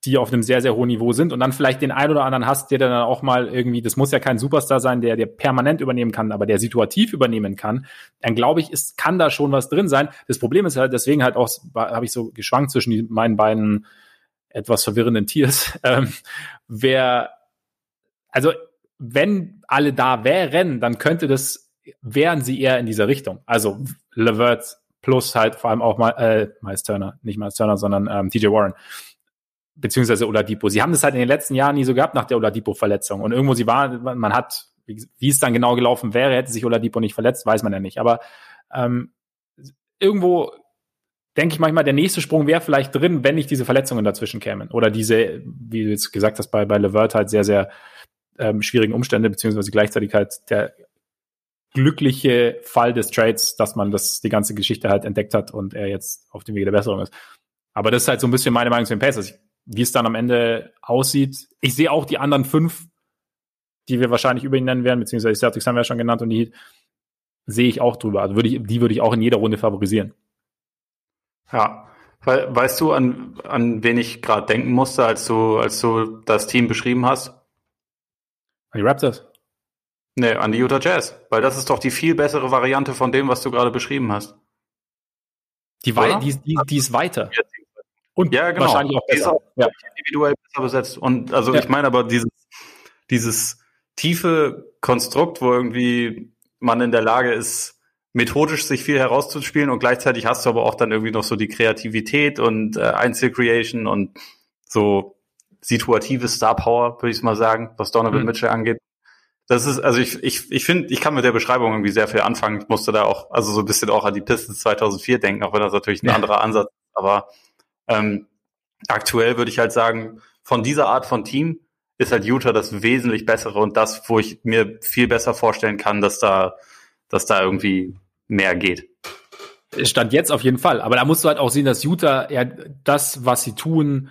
Speaker 1: die auf einem sehr, sehr hohen Niveau sind und dann vielleicht den einen oder anderen hast, der dann auch mal irgendwie, das muss ja kein Superstar sein, der, der permanent übernehmen kann, aber der situativ übernehmen kann, dann glaube ich, ist, kann da schon was drin sein. Das Problem ist halt, deswegen halt auch, habe ich so geschwankt zwischen die, meinen beiden etwas verwirrenden Tiers, ähm, wer, also wenn alle da wären, dann könnte das, wären sie eher in dieser Richtung. Also Levert plus halt vor allem auch mal, äh, Miles Turner, nicht Miles Turner, sondern ähm, TJ Warren beziehungsweise Oladipo. Sie haben das halt in den letzten Jahren nie so gehabt nach der Oladipo-Verletzung. Und irgendwo sie war, man hat, wie, es dann genau gelaufen wäre, hätte sich Oladipo nicht verletzt, weiß man ja nicht. Aber ähm, irgendwo denke ich manchmal, der nächste Sprung wäre vielleicht drin, wenn nicht diese Verletzungen dazwischen kämen. Oder diese, wie du jetzt gesagt hast, bei, bei Levert halt sehr, sehr ähm, schwierigen Umstände, beziehungsweise gleichzeitig halt der glückliche Fall des Trades, dass man das die ganze Geschichte halt entdeckt hat und er jetzt auf dem Wege der Besserung ist. Aber das ist halt so ein bisschen meine Meinung zu den Pacers. Ich wie es dann am Ende aussieht. Ich sehe auch die anderen fünf, die wir wahrscheinlich über ihn nennen werden, beziehungsweise die Celtics haben wir ja schon genannt und die sehe ich auch drüber. Also würde ich, die würde ich auch in jeder Runde favorisieren.
Speaker 2: Ja. We weißt du, an, an wen ich gerade denken musste, als du, als du das Team beschrieben hast?
Speaker 1: An die Raptors?
Speaker 2: Nee, an die Utah Jazz. Weil das ist doch die viel bessere Variante von dem, was du gerade beschrieben hast.
Speaker 1: Die, die, die, die ist weiter.
Speaker 2: Und ja, genau. wahrscheinlich auch besser. Auch ja. individuell besser besetzt. Und also ja. ich meine aber dieses, dieses tiefe Konstrukt, wo irgendwie man in der Lage ist, methodisch sich viel herauszuspielen und gleichzeitig hast du aber auch dann irgendwie noch so die Kreativität und äh, Einzelcreation und so situative Star Power, würde ich mal sagen, was Donovan mhm. Mitchell angeht. Das ist, also ich, ich, ich finde, ich kann mit der Beschreibung irgendwie sehr viel anfangen. Ich musste da auch, also so ein bisschen auch an die Pistons 2004 denken, auch wenn das natürlich ein ja. anderer Ansatz ist. Aber ähm, aktuell würde ich halt sagen, von dieser Art von Team ist halt Utah das wesentlich bessere und das, wo ich mir viel besser vorstellen kann, dass da, dass da irgendwie mehr geht.
Speaker 1: Stand jetzt auf jeden Fall. Aber da musst du halt auch sehen, dass Utah ja das, was sie tun,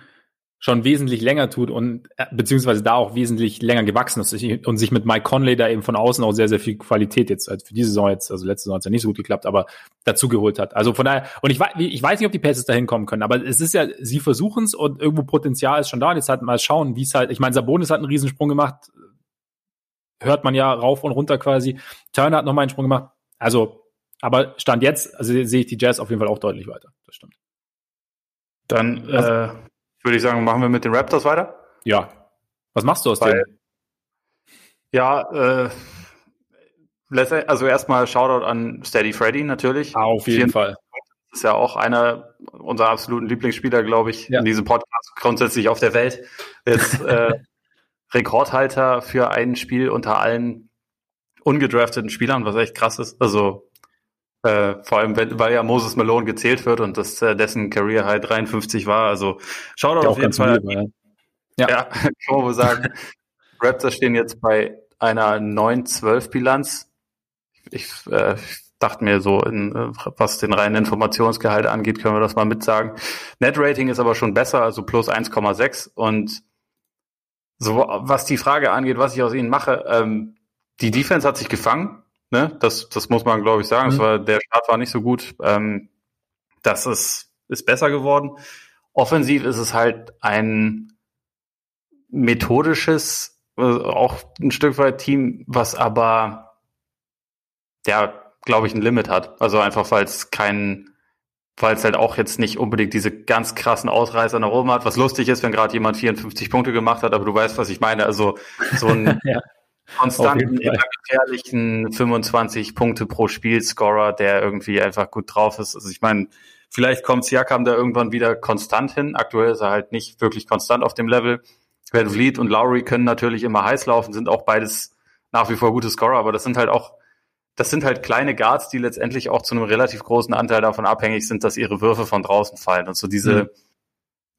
Speaker 1: schon wesentlich länger tut und äh, beziehungsweise da auch wesentlich länger gewachsen ist und sich mit Mike Conley da eben von außen auch sehr, sehr viel Qualität jetzt, als für diese Saison jetzt, also letzte Saison hat es ja nicht so gut geklappt, aber dazu geholt hat. Also von daher, und ich weiß, ich weiß nicht, ob die Pacers da hinkommen können, aber es ist ja, sie versuchen es und irgendwo Potenzial ist schon da und jetzt halt mal schauen, wie es halt, ich meine, Sabonis hat einen Riesensprung gemacht, hört man ja rauf und runter quasi. Turner hat nochmal einen Sprung gemacht. Also, aber Stand jetzt, also sehe ich die Jazz auf jeden Fall auch deutlich weiter. Das stimmt.
Speaker 2: Dann, äh, würde ich sagen, machen wir mit den Raptors weiter?
Speaker 1: Ja. Was machst du aus Weil, dem?
Speaker 2: Ja, äh, also erstmal Shoutout an Steady Freddy natürlich.
Speaker 1: Ah, auf jeden Fall.
Speaker 2: ist ja auch einer unserer absoluten Lieblingsspieler, glaube ich, ja. in diesem Podcast, grundsätzlich auf der Welt. Jetzt äh, Rekordhalter für ein Spiel unter allen ungedrafteten Spielern, was echt krass ist. Also äh, vor allem, wenn, weil ja Moses Malone gezählt wird und das äh, dessen Career High 53 war. Also schaut auf jeden Fall. Lieb, ja. ja, man wohl sagen. Raptors stehen jetzt bei einer 9-12-Bilanz. Ich, äh, dachte mir so, in, äh, was den reinen Informationsgehalt angeht, können wir das mal mitsagen. Net-Rating ist aber schon besser, also plus 1,6 und so, was die Frage angeht, was ich aus ihnen mache, ähm, die Defense hat sich gefangen, ne? Das, das muss man, glaube ich, sagen. Mhm. war, der Start war nicht so gut. Ähm, das ist, ist besser geworden. Offensiv ist es halt ein methodisches, äh, auch ein Stück weit Team, was aber ja glaube ich, ein Limit hat. Also einfach, weil es kein, weil es halt auch jetzt nicht unbedingt diese ganz krassen Ausreißer nach oben hat. Was lustig ist, wenn gerade jemand 54 Punkte gemacht hat, aber du weißt, was ich meine. Also so ein ja, konstanten, immer gefährlichen 25 Punkte pro Spiel Scorer, der irgendwie einfach gut drauf ist. Also ich meine, vielleicht kommt Siakam da irgendwann wieder konstant hin. Aktuell ist er halt nicht wirklich konstant auf dem Level. Van Vliet und Lowry können natürlich immer heiß laufen, sind auch beides nach wie vor gute Scorer, aber das sind halt auch das sind halt kleine Guards, die letztendlich auch zu einem relativ großen Anteil davon abhängig sind, dass ihre Würfe von draußen fallen. Und so diese, mhm.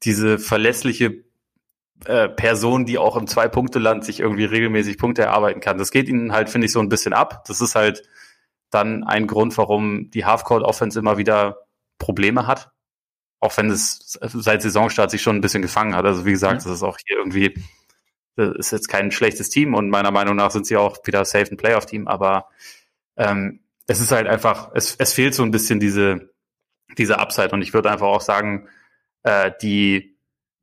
Speaker 2: diese verlässliche äh, Person, die auch im Zwei-Punkte-Land sich irgendwie regelmäßig Punkte erarbeiten kann. Das geht ihnen halt, finde ich, so ein bisschen ab. Das ist halt dann ein Grund, warum die Half-Court-Offense immer wieder Probleme hat. Auch wenn es seit Saisonstart sich schon ein bisschen gefangen hat. Also wie gesagt, mhm. das ist auch hier irgendwie, das ist jetzt kein schlechtes Team und meiner Meinung nach sind sie auch wieder safe ein Playoff-Team, aber ähm, es ist halt einfach, es, es fehlt so ein bisschen diese, diese Upside und ich würde einfach auch sagen, äh, die,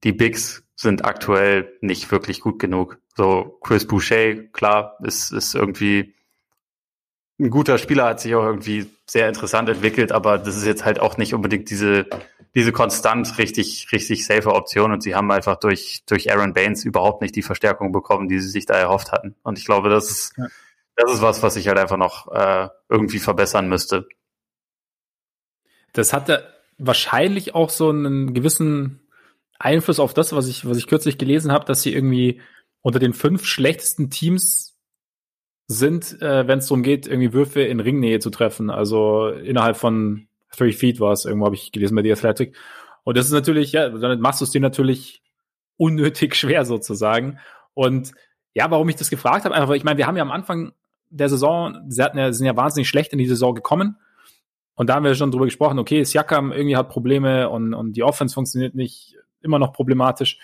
Speaker 2: die Bigs sind aktuell nicht wirklich gut genug. So Chris Boucher, klar, ist, ist irgendwie ein guter Spieler, hat sich auch irgendwie sehr interessant entwickelt, aber das ist jetzt halt auch nicht unbedingt diese, diese konstant richtig, richtig safe Option und sie haben einfach durch, durch Aaron Baines überhaupt nicht die Verstärkung bekommen, die sie sich da erhofft hatten. Und ich glaube, das ist, ja das ist was, was ich halt einfach noch äh, irgendwie verbessern müsste.
Speaker 1: Das hatte wahrscheinlich auch so einen gewissen Einfluss auf das, was ich, was ich kürzlich gelesen habe, dass sie irgendwie unter den fünf schlechtesten Teams sind, äh, wenn es darum geht, irgendwie Würfe in Ringnähe zu treffen. Also innerhalb von three feet war es, irgendwo habe ich gelesen bei The Athletic. Und das ist natürlich, ja, damit machst du es dir natürlich unnötig schwer sozusagen. Und ja, warum ich das gefragt habe, einfach, weil ich meine, wir haben ja am Anfang der Saison, sie hatten ja, sind ja wahnsinnig schlecht in die Saison gekommen. Und da haben wir schon drüber gesprochen, okay, Siakam irgendwie hat Probleme und, und die Offense funktioniert nicht, immer noch problematisch.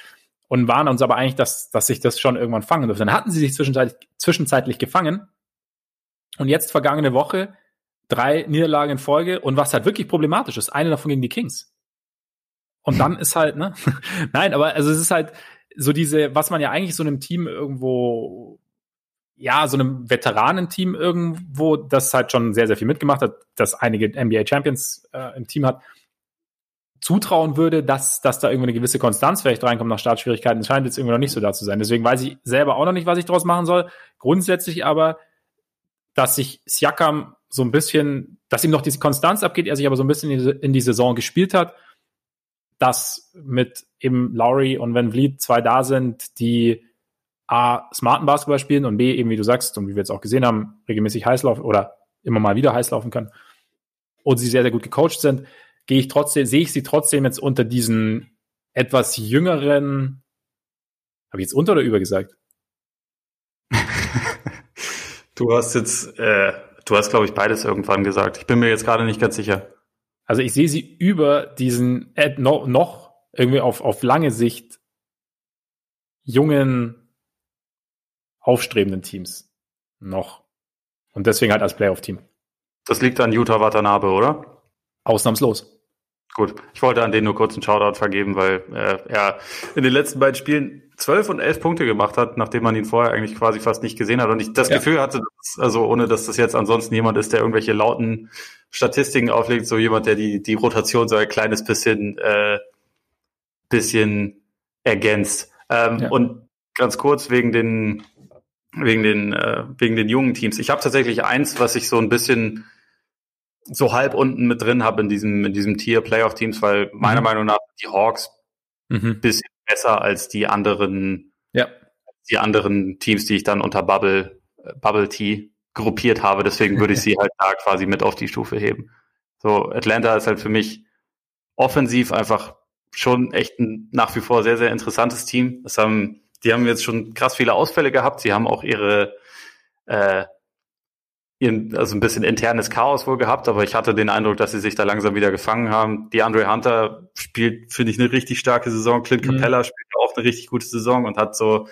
Speaker 1: Und waren uns aber eigentlich, dass, dass sich das schon irgendwann fangen dürfte. Dann hatten sie sich zwischenzeitlich, zwischenzeitlich gefangen. Und jetzt vergangene Woche drei Niederlagen in Folge. Und was halt wirklich problematisch ist, eine davon gegen die Kings. Und dann ist halt, ne? Nein, aber also es ist halt so diese, was man ja eigentlich so einem Team irgendwo ja, so einem Veteranenteam irgendwo, das halt schon sehr, sehr viel mitgemacht hat, das einige NBA Champions äh, im Team hat, zutrauen würde, dass, dass da irgendwie eine gewisse Konstanz vielleicht reinkommt nach Startschwierigkeiten. Das scheint jetzt irgendwie noch nicht so da zu sein. Deswegen weiß ich selber auch noch nicht, was ich daraus machen soll. Grundsätzlich aber, dass sich Siakam so ein bisschen, dass ihm noch diese Konstanz abgeht, er sich aber so ein bisschen in die, Saison gespielt hat, dass mit eben Lowry und Van Vliet zwei da sind, die A, smarten Basketball spielen und B, eben wie du sagst und wie wir jetzt auch gesehen haben, regelmäßig heiß laufen oder immer mal wieder heiß laufen können und sie sehr, sehr gut gecoacht sind, gehe ich trotzdem, sehe ich sie trotzdem jetzt unter diesen etwas jüngeren, habe ich jetzt unter oder über gesagt?
Speaker 2: du hast jetzt, äh, du hast, glaube ich, beides irgendwann gesagt. Ich bin mir jetzt gerade nicht ganz sicher.
Speaker 1: Also ich sehe sie über diesen äh, noch, noch irgendwie auf, auf lange Sicht jungen aufstrebenden Teams noch. Und deswegen halt als Playoff-Team.
Speaker 2: Das liegt an Utah Watanabe, oder?
Speaker 1: Ausnahmslos.
Speaker 2: Gut, ich wollte an den nur kurz einen Shoutout vergeben, weil äh, er in den letzten beiden Spielen zwölf und elf Punkte gemacht hat, nachdem man ihn vorher eigentlich quasi fast nicht gesehen hat. Und ich das ja. Gefühl hatte, dass, also ohne dass das jetzt ansonsten jemand ist, der irgendwelche lauten Statistiken auflegt, so jemand, der die, die Rotation so ein kleines bisschen, äh, bisschen ergänzt. Ähm, ja. Und ganz kurz wegen den wegen den, äh, wegen den jungen Teams. Ich habe tatsächlich eins, was ich so ein bisschen so halb unten mit drin habe in diesem, in diesem Tier Playoff Teams, weil meiner mhm. Meinung nach die Hawks mhm. bisschen besser als die anderen, ja. die anderen Teams, die ich dann unter Bubble, äh, Bubble T gruppiert habe. Deswegen würde ich sie halt da quasi mit auf die Stufe heben. So, Atlanta ist halt für mich offensiv einfach schon echt ein nach wie vor sehr, sehr interessantes Team. Das haben, die haben jetzt schon krass viele Ausfälle gehabt. Sie haben auch ihre, äh, also ein bisschen internes Chaos wohl gehabt, aber ich hatte den Eindruck, dass sie sich da langsam wieder gefangen haben. Die Andre Hunter spielt, finde ich, eine richtig starke Saison. Clint mhm. Capella mhm. spielt auch eine richtig gute Saison und hat so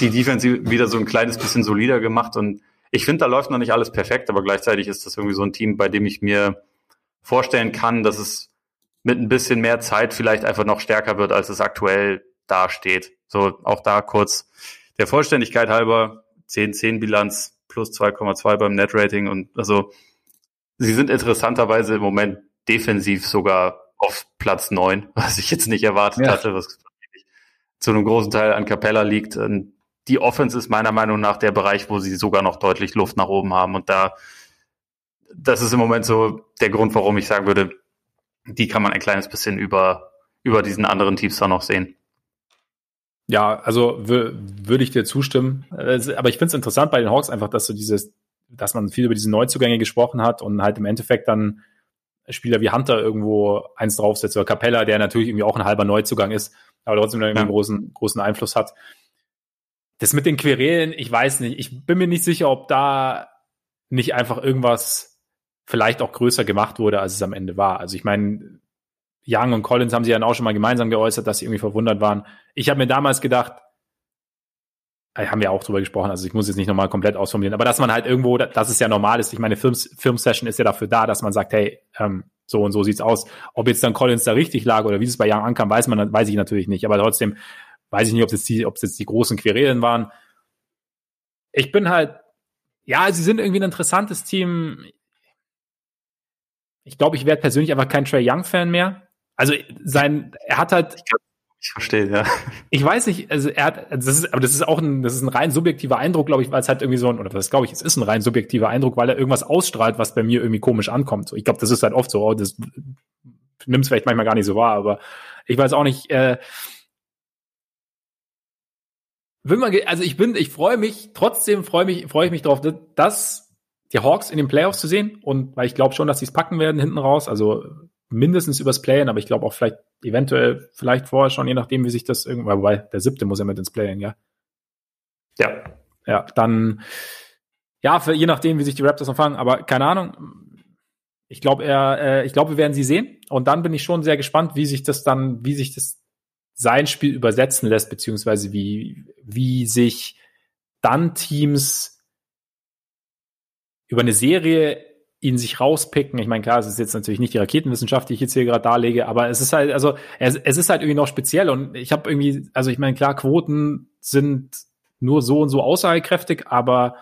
Speaker 2: die Defense wieder so ein kleines bisschen solider gemacht. Und ich finde, da läuft noch nicht alles perfekt, aber gleichzeitig ist das irgendwie so ein Team, bei dem ich mir vorstellen kann, dass es mit ein bisschen mehr Zeit vielleicht einfach noch stärker wird, als es aktuell dasteht. So, auch da kurz der Vollständigkeit halber, 10-10 Bilanz plus 2,2 beim Net-Rating und also sie sind interessanterweise im Moment defensiv sogar auf Platz 9, was ich jetzt nicht erwartet ja. hatte, was zu einem großen Teil an Capella liegt. Und die Offense ist meiner Meinung nach der Bereich, wo sie sogar noch deutlich Luft nach oben haben und da das ist im Moment so der Grund, warum ich sagen würde, die kann man ein kleines bisschen über, über diesen anderen Teams da noch sehen.
Speaker 1: Ja, also würde ich dir zustimmen. Aber ich finde es interessant bei den Hawks einfach, dass so dieses, dass man viel über diese Neuzugänge gesprochen hat und halt im Endeffekt dann Spieler wie Hunter irgendwo eins draufsetzt oder Capella, der natürlich irgendwie auch ein halber Neuzugang ist, aber trotzdem ja. einen großen, großen Einfluss hat. Das mit den Querelen, ich weiß nicht. Ich bin mir nicht sicher, ob da nicht einfach irgendwas vielleicht auch größer gemacht wurde, als es am Ende war. Also ich meine, Young und Collins haben sie dann auch schon mal gemeinsam geäußert, dass sie irgendwie verwundert waren. Ich habe mir damals gedacht, haben wir auch drüber gesprochen, also ich muss jetzt nicht nochmal komplett ausformulieren, aber dass man halt irgendwo, dass es ja normal ist, ich meine, Films, Filmsession ist ja dafür da, dass man sagt, hey, ähm, so und so sieht's aus. Ob jetzt dann Collins da richtig lag oder wie es bei Young ankam, weiß man, weiß ich natürlich nicht, aber trotzdem weiß ich nicht, ob es jetzt die, ob es jetzt die großen Querelen waren. Ich bin halt, ja, sie sind irgendwie ein interessantes Team ich glaube, ich werde persönlich einfach kein Trey Young-Fan mehr. Also sein, er hat halt.
Speaker 2: Ich, verstehe, ja.
Speaker 1: Ich weiß nicht, also er hat, das ist, aber das ist auch ein, das ist ein rein subjektiver Eindruck, glaube ich, weil es halt irgendwie so ein, oder das glaube ich, es ist ein rein subjektiver Eindruck, weil er irgendwas ausstrahlt, was bei mir irgendwie komisch ankommt. So, ich glaube, das ist halt oft so, oh, das nimmt es vielleicht manchmal gar nicht so wahr, aber ich weiß auch nicht, äh, will man, also ich bin, ich freue mich, trotzdem freue mich, freue ich mich drauf, dass die Hawks in den Playoffs zu sehen und weil ich glaube schon, dass sie es packen werden hinten raus, also mindestens übers Playen, aber ich glaube auch vielleicht eventuell vielleicht vorher schon, je nachdem, wie sich das irgendwann, wobei der siebte muss ja mit ins Playen, ja. Ja. Ja, dann ja, für, je nachdem, wie sich die Raptors empfangen, aber keine Ahnung. Ich glaube, er, äh, ich glaube, wir werden sie sehen und dann bin ich schon sehr gespannt, wie sich das dann, wie sich das sein Spiel übersetzen lässt, beziehungsweise wie, wie sich dann Teams über eine Serie ihn sich rauspicken. Ich meine, klar, es ist jetzt natürlich nicht die Raketenwissenschaft, die ich jetzt hier gerade darlege, aber es ist halt, also es, es ist halt irgendwie noch speziell und ich habe irgendwie, also ich meine, klar, Quoten sind nur so und so aussagekräftig, aber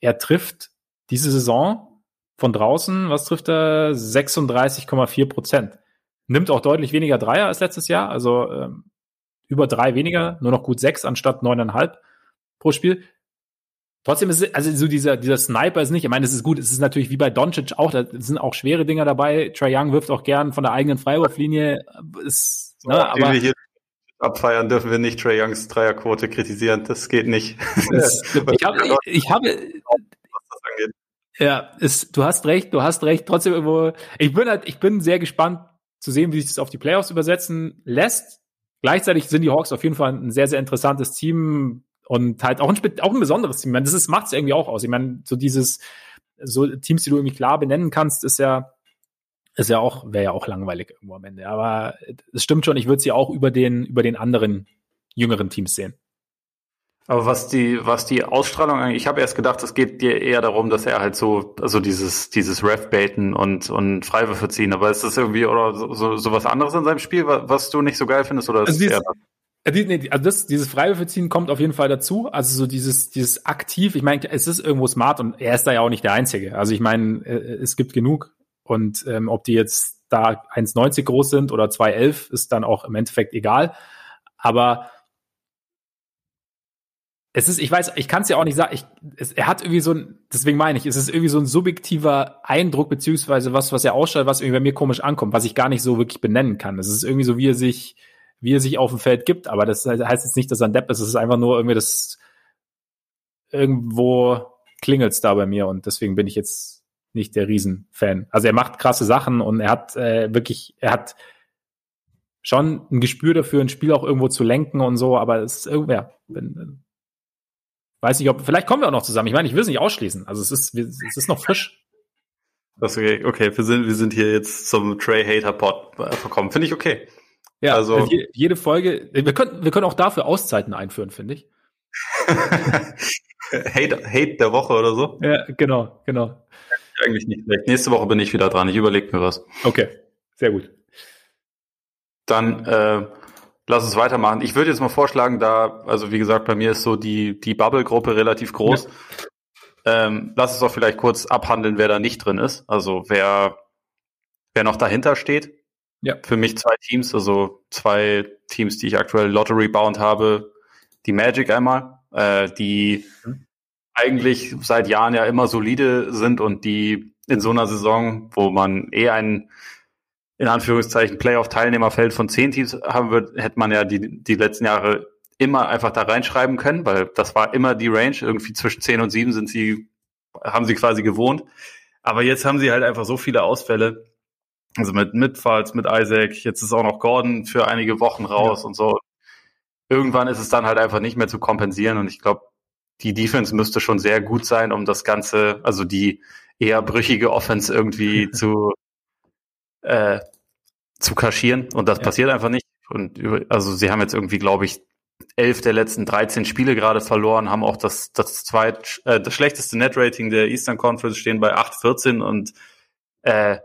Speaker 1: er trifft diese Saison von draußen, was trifft er? 36,4 Prozent. Nimmt auch deutlich weniger Dreier als letztes Jahr, also ähm, über drei weniger, nur noch gut sechs anstatt neuneinhalb pro Spiel. Trotzdem ist es, also so dieser, dieser Sniper ist nicht, ich meine, es ist gut, es ist natürlich wie bei Doncic auch, da sind auch schwere Dinger dabei. Trae Young wirft auch gern von der eigenen Freiwurflinie. Ist,
Speaker 2: ne, ja, aber, wir hier abfeiern, dürfen wir nicht Trae Youngs Dreierquote kritisieren. Das geht nicht. Das,
Speaker 1: ich habe, ich, ich habe, ja, ist, du hast recht, du hast recht. Trotzdem irgendwo, ich bin halt, ich bin sehr gespannt zu sehen, wie sich das auf die Playoffs übersetzen lässt. Gleichzeitig sind die Hawks auf jeden Fall ein sehr, sehr interessantes Team und halt auch ein, auch ein besonderes Team. Ich meine, das ist, macht es irgendwie auch aus. Ich meine, so dieses, so Teams, die du irgendwie klar benennen kannst, ist ja, ist ja auch, wäre ja auch langweilig irgendwo am Ende. Aber es stimmt schon, ich würde sie auch über den, über den anderen jüngeren Teams sehen.
Speaker 2: Aber was die, was die Ausstrahlung eigentlich, ich habe erst gedacht, es geht dir eher darum, dass er halt so, also dieses, dieses Ref-Baiten und, und Freiwürfe ziehen, aber ist das irgendwie oder so, so, so was anderes in seinem Spiel, was du nicht so geil findest, oder ist also
Speaker 1: das? Also das, dieses Freiwürfe ziehen kommt auf jeden Fall dazu. Also so dieses, dieses aktiv. Ich meine, es ist irgendwo smart und er ist da ja auch nicht der Einzige. Also ich meine, äh, es gibt genug und ähm, ob die jetzt da 1,90 groß sind oder 2,11 ist dann auch im Endeffekt egal. Aber es ist, ich weiß, ich kann es ja auch nicht sagen, ich, es, er hat irgendwie so ein, deswegen meine ich, es ist irgendwie so ein subjektiver Eindruck, beziehungsweise was, was er ausstrahlt, was irgendwie bei mir komisch ankommt, was ich gar nicht so wirklich benennen kann. Es ist irgendwie so, wie er sich, wie er sich auf dem Feld gibt, aber das heißt jetzt nicht, dass er ein Depp ist, es ist einfach nur irgendwie das, irgendwo klingelt's da bei mir und deswegen bin ich jetzt nicht der Riesenfan. Also er macht krasse Sachen und er hat äh, wirklich, er hat schon ein Gespür dafür, ein Spiel auch irgendwo zu lenken und so, aber es ist irgendwie, ja, bin, weiß nicht, ob, vielleicht kommen wir auch noch zusammen. Ich meine, ich will es nicht ausschließen. Also es ist, es ist noch frisch.
Speaker 2: Okay, okay, wir sind, wir sind hier jetzt zum Trey Hater Pod verkommen. Finde ich okay.
Speaker 1: Ja, also jede Folge, wir können, wir können auch dafür Auszeiten einführen, finde ich.
Speaker 2: Hate, Hate der Woche oder so?
Speaker 1: Ja, genau, genau.
Speaker 2: Eigentlich nicht schlecht. Nächste Woche bin ich wieder dran. Ich überlege mir was.
Speaker 1: Okay, sehr gut.
Speaker 2: Dann äh, Lass uns weitermachen. Ich würde jetzt mal vorschlagen, da, also wie gesagt, bei mir ist so die, die Bubble-Gruppe relativ groß. Ja. Ähm, lass uns doch vielleicht kurz abhandeln, wer da nicht drin ist. Also wer, wer noch dahinter steht. Ja. Für mich zwei Teams, also zwei Teams, die ich aktuell Lottery-bound habe. Die Magic einmal, äh, die mhm. eigentlich seit Jahren ja immer solide sind und die in so einer Saison, wo man eh einen in Anführungszeichen Playoff-Teilnehmerfeld von zehn Teams haben wird, hätte man ja die, die letzten Jahre immer einfach da reinschreiben können, weil das war immer die Range. Irgendwie zwischen zehn und sieben sind sie, haben sie quasi gewohnt. Aber jetzt haben sie halt einfach so viele Ausfälle. Also mit Mitfalls, mit Isaac, jetzt ist auch noch Gordon für einige Wochen raus ja. und so. Irgendwann ist es dann halt einfach nicht mehr zu kompensieren und ich glaube, die Defense müsste schon sehr gut sein, um das Ganze, also die eher brüchige Offense irgendwie zu, äh, zu kaschieren und das ja. passiert einfach nicht. Und also sie haben jetzt irgendwie, glaube ich, elf der letzten 13 Spiele gerade verloren, haben auch das, das zweit, äh, das schlechteste Net-Rating der Eastern Conference stehen bei 8,14 und äh,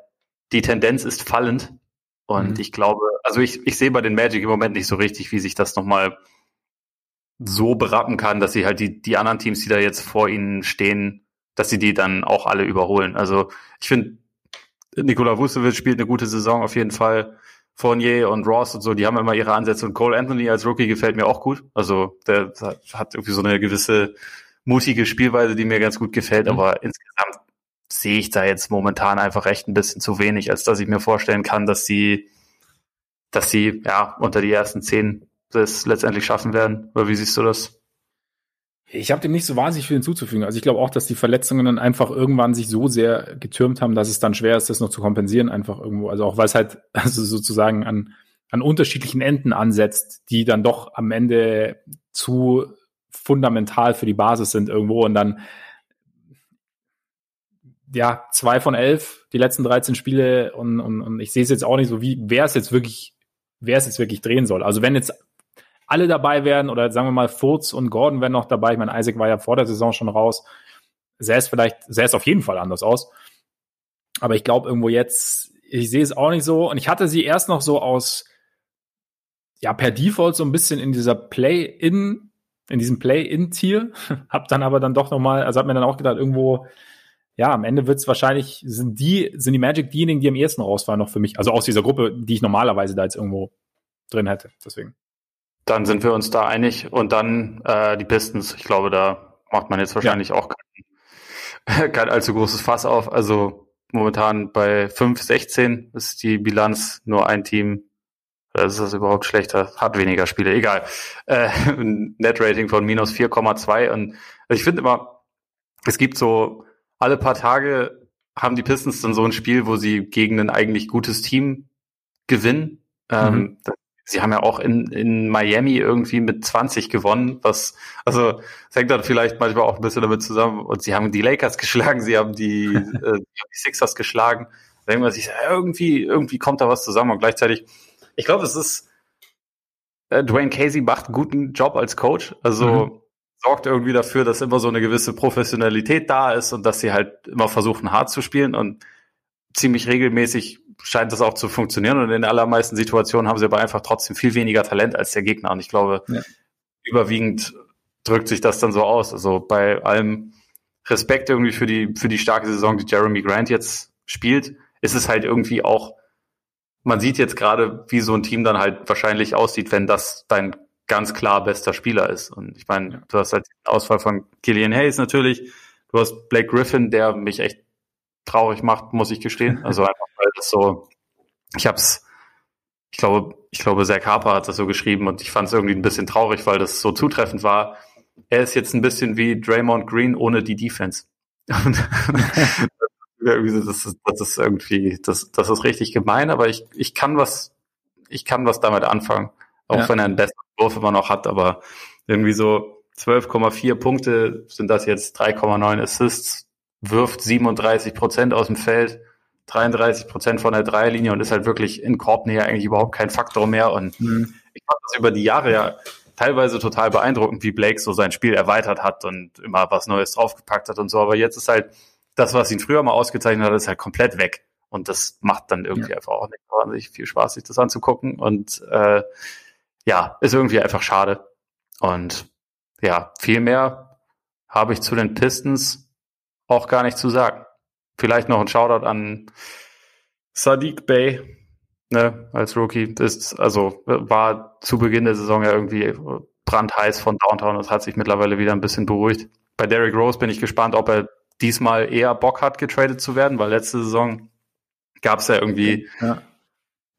Speaker 2: die Tendenz ist fallend. Und mhm. ich glaube, also ich, ich sehe bei den Magic im Moment nicht so richtig, wie sich das nochmal so berappen kann, dass sie halt die, die anderen Teams, die da jetzt vor ihnen stehen, dass sie die dann auch alle überholen. Also ich finde, Nikola Vucevic spielt eine gute Saison auf jeden Fall. Fournier und Ross und so, die haben immer ihre Ansätze und Cole Anthony als Rookie gefällt mir auch gut. Also der hat irgendwie so eine gewisse mutige Spielweise, die mir ganz gut gefällt, mhm. aber insgesamt sehe ich da jetzt momentan einfach recht ein bisschen zu wenig, als dass ich mir vorstellen kann, dass sie, dass sie ja unter die ersten zehn das letztendlich schaffen werden. Oder wie siehst du das?
Speaker 1: Ich habe dem nicht so wahnsinnig viel hinzuzufügen. Also ich glaube auch, dass die Verletzungen dann einfach irgendwann sich so sehr getürmt haben, dass es dann schwer ist, das noch zu kompensieren, einfach irgendwo. Also auch weil es halt also sozusagen an, an unterschiedlichen Enden ansetzt, die dann doch am Ende zu fundamental für die Basis sind irgendwo und dann ja, zwei von elf, die letzten 13 Spiele und, und, und ich sehe es jetzt auch nicht so, wie wer es jetzt wirklich, wer es jetzt wirklich drehen soll. Also wenn jetzt alle dabei werden oder sagen wir mal Furz und Gordon werden noch dabei. Ich meine, Isaac war ja vor der Saison schon raus. Sähe es vielleicht, sähe es auf jeden Fall anders aus. Aber ich glaube irgendwo jetzt, ich sehe es auch nicht so. Und ich hatte sie erst noch so aus, ja, per Default so ein bisschen in dieser Play-In, in diesem Play-In-Tier. hab dann aber dann doch nochmal, also hab mir dann auch gedacht, irgendwo, ja, am Ende wird's wahrscheinlich, sind die, sind die Magic diejenigen, die am ersten rausfallen noch für mich. Also aus dieser Gruppe, die ich normalerweise da jetzt irgendwo drin hätte. Deswegen.
Speaker 2: Dann sind wir uns da einig. Und dann äh, die Pistons. Ich glaube, da macht man jetzt wahrscheinlich ja. auch kein, kein allzu großes Fass auf. Also momentan bei 5-16 ist die Bilanz nur ein Team. Das ist das überhaupt schlechter? Hat weniger Spiele. Egal. Äh, Net-Rating von minus 4,2. Und also ich finde immer, es gibt so alle paar Tage haben die Pistons dann so ein Spiel, wo sie gegen ein eigentlich gutes Team gewinnen. Ähm, mhm. Ähm, sie haben ja auch in, in Miami irgendwie mit 20 gewonnen, was, also, es hängt dann vielleicht manchmal auch ein bisschen damit zusammen. Und sie haben die Lakers geschlagen, sie haben die, äh, die Sixers geschlagen. Da denkt man sich, irgendwie, irgendwie kommt da was zusammen und gleichzeitig, ich glaube, es ist, äh, Dwayne Casey macht einen guten Job als Coach. Also, mhm. Sorgt irgendwie dafür, dass immer so eine gewisse Professionalität da ist und dass sie halt immer versuchen, hart zu spielen und ziemlich regelmäßig scheint das auch zu funktionieren und in den allermeisten Situationen haben sie aber einfach trotzdem viel weniger Talent als der Gegner und ich glaube, ja. überwiegend drückt sich das dann so aus. Also bei allem Respekt irgendwie für die, für die starke Saison, die Jeremy Grant jetzt spielt, ist es halt irgendwie auch, man sieht jetzt gerade, wie so ein Team dann halt wahrscheinlich aussieht, wenn das dein ganz klar bester Spieler ist. Und ich meine, ja. du hast halt den Ausfall von Killian Hayes natürlich, du hast Blake Griffin, der mich echt traurig macht, muss ich gestehen. Also einfach, weil das so, ich hab's, ich glaube, ich glaube, Zach Harper hat das so geschrieben und ich fand es irgendwie ein bisschen traurig, weil das so zutreffend war. Er ist jetzt ein bisschen wie Draymond Green ohne die Defense. das, ist, das ist irgendwie, das, das ist richtig gemein, aber ich, ich kann was, ich kann was damit anfangen. Auch ja. wenn er einen besseren Wurf immer noch hat, aber irgendwie so 12,4 Punkte sind das jetzt 3,9 Assists, wirft 37 Prozent aus dem Feld, 33 Prozent von der Dreierlinie und ist halt wirklich in Korbnähe eigentlich überhaupt kein Faktor mehr. Und mhm. ich fand das über die Jahre ja teilweise total beeindruckend, wie Blake so sein Spiel erweitert hat und immer was Neues draufgepackt hat und so. Aber jetzt ist halt das, was ihn früher mal ausgezeichnet hat, ist halt komplett weg. Und das macht dann irgendwie ja. einfach auch nicht wahnsinnig viel Spaß, sich das anzugucken. Und äh, ja, ist irgendwie einfach schade. Und ja, viel mehr habe ich zu den Pistons auch gar nicht zu sagen. Vielleicht noch ein Shoutout an Sadiq Bey, ne, als Rookie. Ist, also war zu Beginn der Saison ja irgendwie brandheiß von Downtown. Das hat sich mittlerweile wieder ein bisschen beruhigt. Bei Derrick Rose bin ich gespannt, ob er diesmal eher Bock hat, getradet zu werden, weil letzte Saison gab es ja irgendwie ja.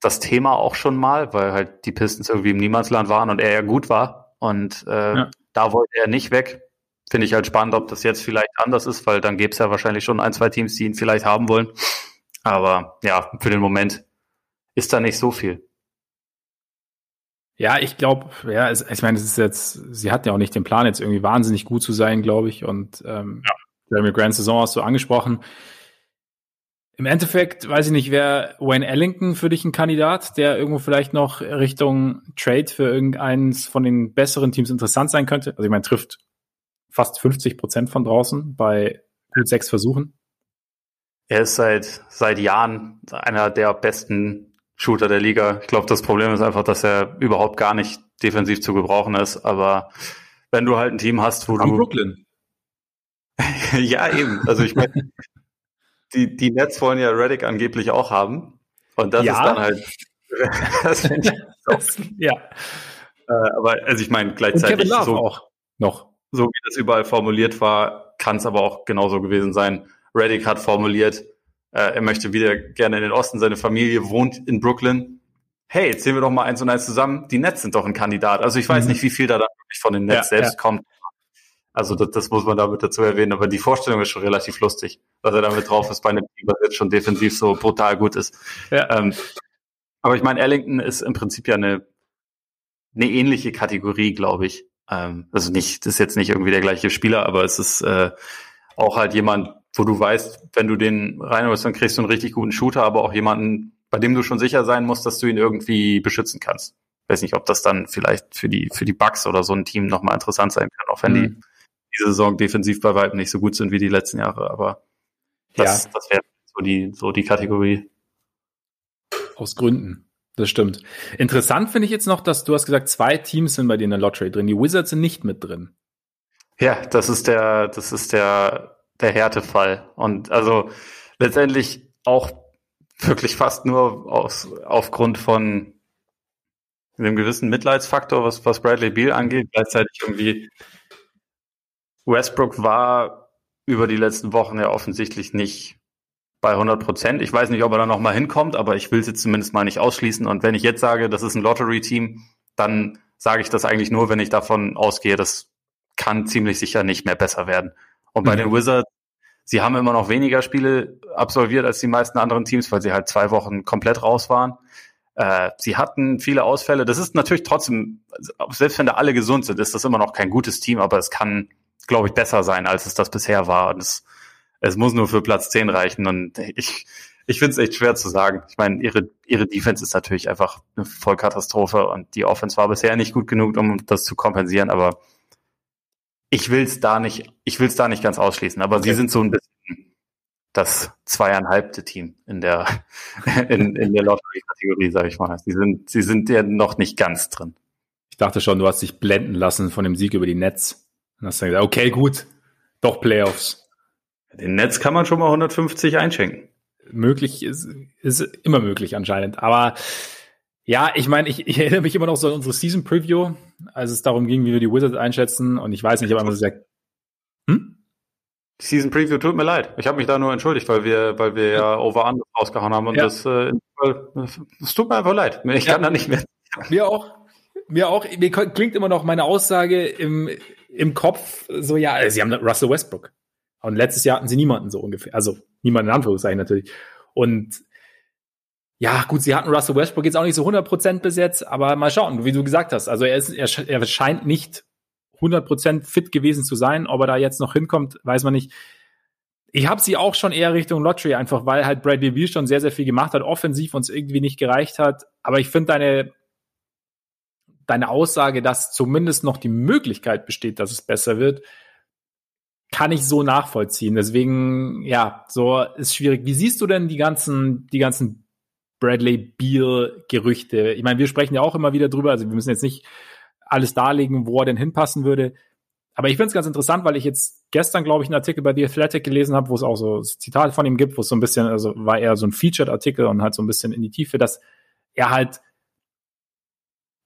Speaker 2: Das Thema auch schon mal, weil halt die Pistons irgendwie im Niemandsland waren und er ja gut war. Und äh, ja. da wollte er nicht weg. Finde ich halt spannend, ob das jetzt vielleicht anders ist, weil dann gäbe es ja wahrscheinlich schon ein, zwei Teams, die ihn vielleicht haben wollen. Aber ja, für den Moment ist da nicht so viel.
Speaker 1: Ja, ich glaube, ja, es, ich meine, es ist jetzt, sie hat ja auch nicht den Plan, jetzt irgendwie wahnsinnig gut zu sein, glaube ich. Und ähm, ja. Jeremy Grant Saison hast du angesprochen. Im Endeffekt weiß ich nicht, wäre Wayne Ellington für dich ein Kandidat, der irgendwo vielleicht noch Richtung Trade für irgendeins von den besseren Teams interessant sein könnte? Also ich meine, trifft fast 50 Prozent von draußen bei gut sechs Versuchen.
Speaker 2: Er ist seit, seit Jahren einer der besten Shooter der Liga. Ich glaube, das Problem ist einfach, dass er überhaupt gar nicht defensiv zu gebrauchen ist. Aber wenn du halt ein Team hast, wo Am du.
Speaker 1: Brooklyn.
Speaker 2: ja, eben. Also ich meine, die, die Nets wollen ja Reddick angeblich auch haben. Und das ja. ist dann halt. das ich ja. Äh, aber also ich meine, gleichzeitig
Speaker 1: so, auch noch
Speaker 2: so wie das überall formuliert war, kann es aber auch genauso gewesen sein. Reddick hat formuliert, äh, er möchte wieder gerne in den Osten, seine Familie wohnt in Brooklyn. Hey, jetzt sehen wir doch mal eins und eins zusammen. Die Nets sind doch ein Kandidat. Also ich weiß mhm. nicht, wie viel da dann wirklich von den Nets ja, selbst ja. kommt. Also das, das muss man damit dazu erwähnen. Aber die Vorstellung ist schon relativ lustig, dass er damit drauf ist bei einem Team, was jetzt schon defensiv so brutal gut ist. Ja. Ähm, aber ich meine, Ellington ist im Prinzip ja eine, eine ähnliche Kategorie, glaube ich. Ähm, also nicht, das ist jetzt nicht irgendwie der gleiche Spieler, aber es ist äh, auch halt jemand, wo du weißt, wenn du den reinholst, dann kriegst du einen richtig guten Shooter, aber auch jemanden, bei dem du schon sicher sein musst, dass du ihn irgendwie beschützen kannst. Weiß nicht, ob das dann vielleicht für die, für die Bugs oder so ein Team nochmal interessant sein kann, auch wenn mhm. die diese Saison defensiv bei weitem nicht so gut sind wie die letzten Jahre, aber das, ja. das wäre so die, so die Kategorie.
Speaker 1: Aus Gründen. Das stimmt. Interessant finde ich jetzt noch, dass du hast gesagt, zwei Teams sind bei dir in der Lottery drin. Die Wizards sind nicht mit drin.
Speaker 2: Ja, das ist der, das ist der, der Härtefall. Und also letztendlich auch wirklich fast nur aus, aufgrund von einem gewissen Mitleidsfaktor, was, was Bradley Beal angeht. Gleichzeitig irgendwie Westbrook war über die letzten Wochen ja offensichtlich nicht bei 100 Prozent. Ich weiß nicht, ob er da noch mal hinkommt, aber ich will es jetzt zumindest mal nicht ausschließen. Und wenn ich jetzt sage, das ist ein Lottery-Team, dann sage ich das eigentlich nur, wenn ich davon ausgehe, das kann ziemlich sicher nicht mehr besser werden. Und bei mhm. den Wizards, sie haben immer noch weniger Spiele absolviert als die meisten anderen Teams, weil sie halt zwei Wochen komplett raus waren. Äh, sie hatten viele Ausfälle. Das ist natürlich trotzdem, selbst wenn da alle gesund sind, ist das immer noch kein gutes Team, aber es kann, glaube ich, besser sein, als es das bisher war. Und es es muss nur für Platz 10 reichen. Und ich, ich finde es echt schwer zu sagen. Ich meine, ihre, ihre Defense ist natürlich einfach eine Vollkatastrophe und die Offense war bisher nicht gut genug, um das zu kompensieren, aber ich will es da nicht, ich will es da nicht ganz ausschließen, aber okay. sie sind so ein bisschen das zweieinhalbte Team in der, in, in der Lottery-Kategorie, sage ich mal. Sie sind, sie sind ja noch nicht ganz drin.
Speaker 1: Ich dachte schon, du hast dich blenden lassen von dem Sieg über die Nets. Und hast dann gesagt, okay, gut, doch Playoffs.
Speaker 2: Den Netz kann man schon mal 150 einschenken.
Speaker 1: Möglich ist, ist immer möglich anscheinend. Aber Ja, ich meine, ich, ich erinnere mich immer noch so an unsere Season Preview, als es darum ging, wie wir die Wizards einschätzen. Und ich weiß nicht, ich habe einfach gesagt,
Speaker 2: hm? Season Preview tut mir leid. Ich habe mich da nur entschuldigt, weil wir, weil wir ja over under rausgehauen haben und ja. das, äh, es tut mir einfach leid. Ich kann da nicht mehr.
Speaker 1: Mir auch. Mir auch. Mir klingt immer noch meine Aussage im, im Kopf so, ja, sie haben Russell Westbrook. Und letztes Jahr hatten sie niemanden so ungefähr. Also niemanden in Anführungszeichen natürlich. Und ja, gut, sie hatten Russell Westbrook jetzt auch nicht so 100% bis jetzt, aber mal schauen, wie du gesagt hast. Also er, ist, er, er scheint nicht 100% fit gewesen zu sein. Ob er da jetzt noch hinkommt, weiß man nicht. Ich habe sie auch schon eher Richtung Lottery, einfach weil halt Bradley Beal schon sehr, sehr viel gemacht hat, offensiv uns irgendwie nicht gereicht hat. Aber ich finde deine, deine Aussage, dass zumindest noch die Möglichkeit besteht, dass es besser wird, kann ich so nachvollziehen. Deswegen, ja, so ist schwierig. Wie siehst du denn die ganzen, die ganzen Bradley Beal Gerüchte? Ich meine, wir sprechen ja auch immer wieder drüber, also wir müssen jetzt nicht alles darlegen, wo er denn hinpassen würde. Aber ich finde es ganz interessant, weil ich jetzt gestern, glaube ich, einen Artikel bei The Athletic gelesen habe, wo es auch so Zitate von ihm gibt, wo es so ein bisschen, also war eher so ein Featured-Artikel und halt so ein bisschen in die Tiefe, dass er halt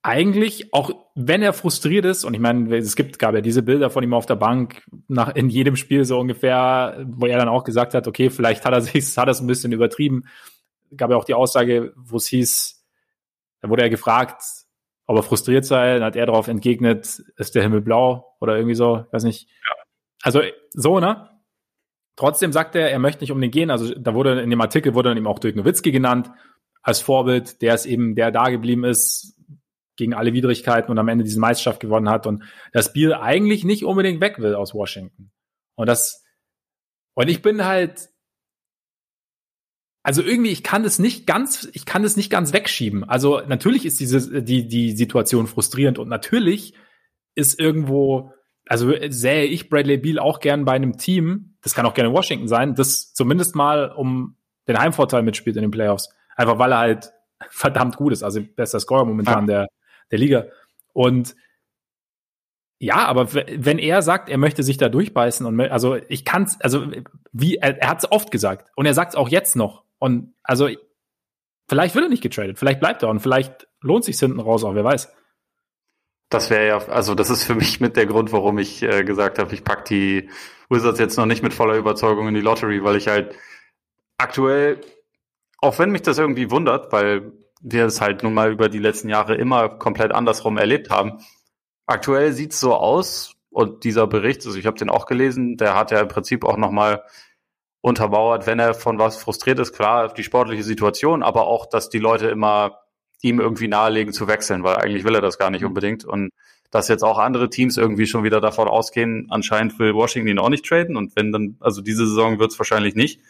Speaker 1: eigentlich, auch wenn er frustriert ist, und ich meine, es gibt, gab ja diese Bilder von ihm auf der Bank nach, in jedem Spiel so ungefähr, wo er dann auch gesagt hat, okay, vielleicht hat er sich, hat er es ein bisschen übertrieben. Gab ja auch die Aussage, wo es hieß, da wurde er gefragt, ob er frustriert sei, dann hat er darauf entgegnet, ist der Himmel blau oder irgendwie so, weiß nicht. Ja. Also so, ne? Trotzdem sagt er, er möchte nicht um den gehen. Also da wurde in dem Artikel wurde dann eben auch Dirk Nowitzki genannt als Vorbild, der ist eben, der da geblieben ist gegen alle Widrigkeiten und am Ende diese Meisterschaft gewonnen hat und das Bier eigentlich nicht unbedingt weg will aus Washington. Und das, und ich bin halt, also irgendwie, ich kann es nicht ganz, ich kann es nicht ganz wegschieben. Also natürlich ist diese, die, die Situation frustrierend und natürlich ist irgendwo, also sähe ich Bradley Beal auch gern bei einem Team, das kann auch gerne Washington sein, das zumindest mal um den Heimvorteil mitspielt in den Playoffs. Einfach weil er halt verdammt gut ist, also bester Scorer momentan ja. der, der Liga. Und ja, aber wenn er sagt, er möchte sich da durchbeißen und also ich kann's, also wie er, er hat es oft gesagt und er sagt es auch jetzt noch und also, vielleicht wird er nicht getradet, vielleicht bleibt er und vielleicht lohnt sich hinten raus auch, wer weiß.
Speaker 2: Das wäre ja, also das ist für mich mit der Grund, warum ich äh, gesagt habe, ich pack die Wizards jetzt noch nicht mit voller Überzeugung in die Lottery, weil ich halt aktuell, auch wenn mich das irgendwie wundert, weil wir es halt nun mal über die letzten Jahre immer komplett andersrum erlebt haben, aktuell sieht's so aus und dieser Bericht, also ich habe den auch gelesen, der hat ja im Prinzip auch nochmal untermauert, wenn er von was frustriert ist, klar, die sportliche Situation, aber auch, dass die Leute immer ihm irgendwie nahelegen zu wechseln, weil eigentlich will er das gar nicht mhm. unbedingt. Und dass jetzt auch andere Teams irgendwie schon wieder davon ausgehen, anscheinend will Washington ihn auch nicht traden. Und wenn dann, also diese Saison wird es wahrscheinlich nicht.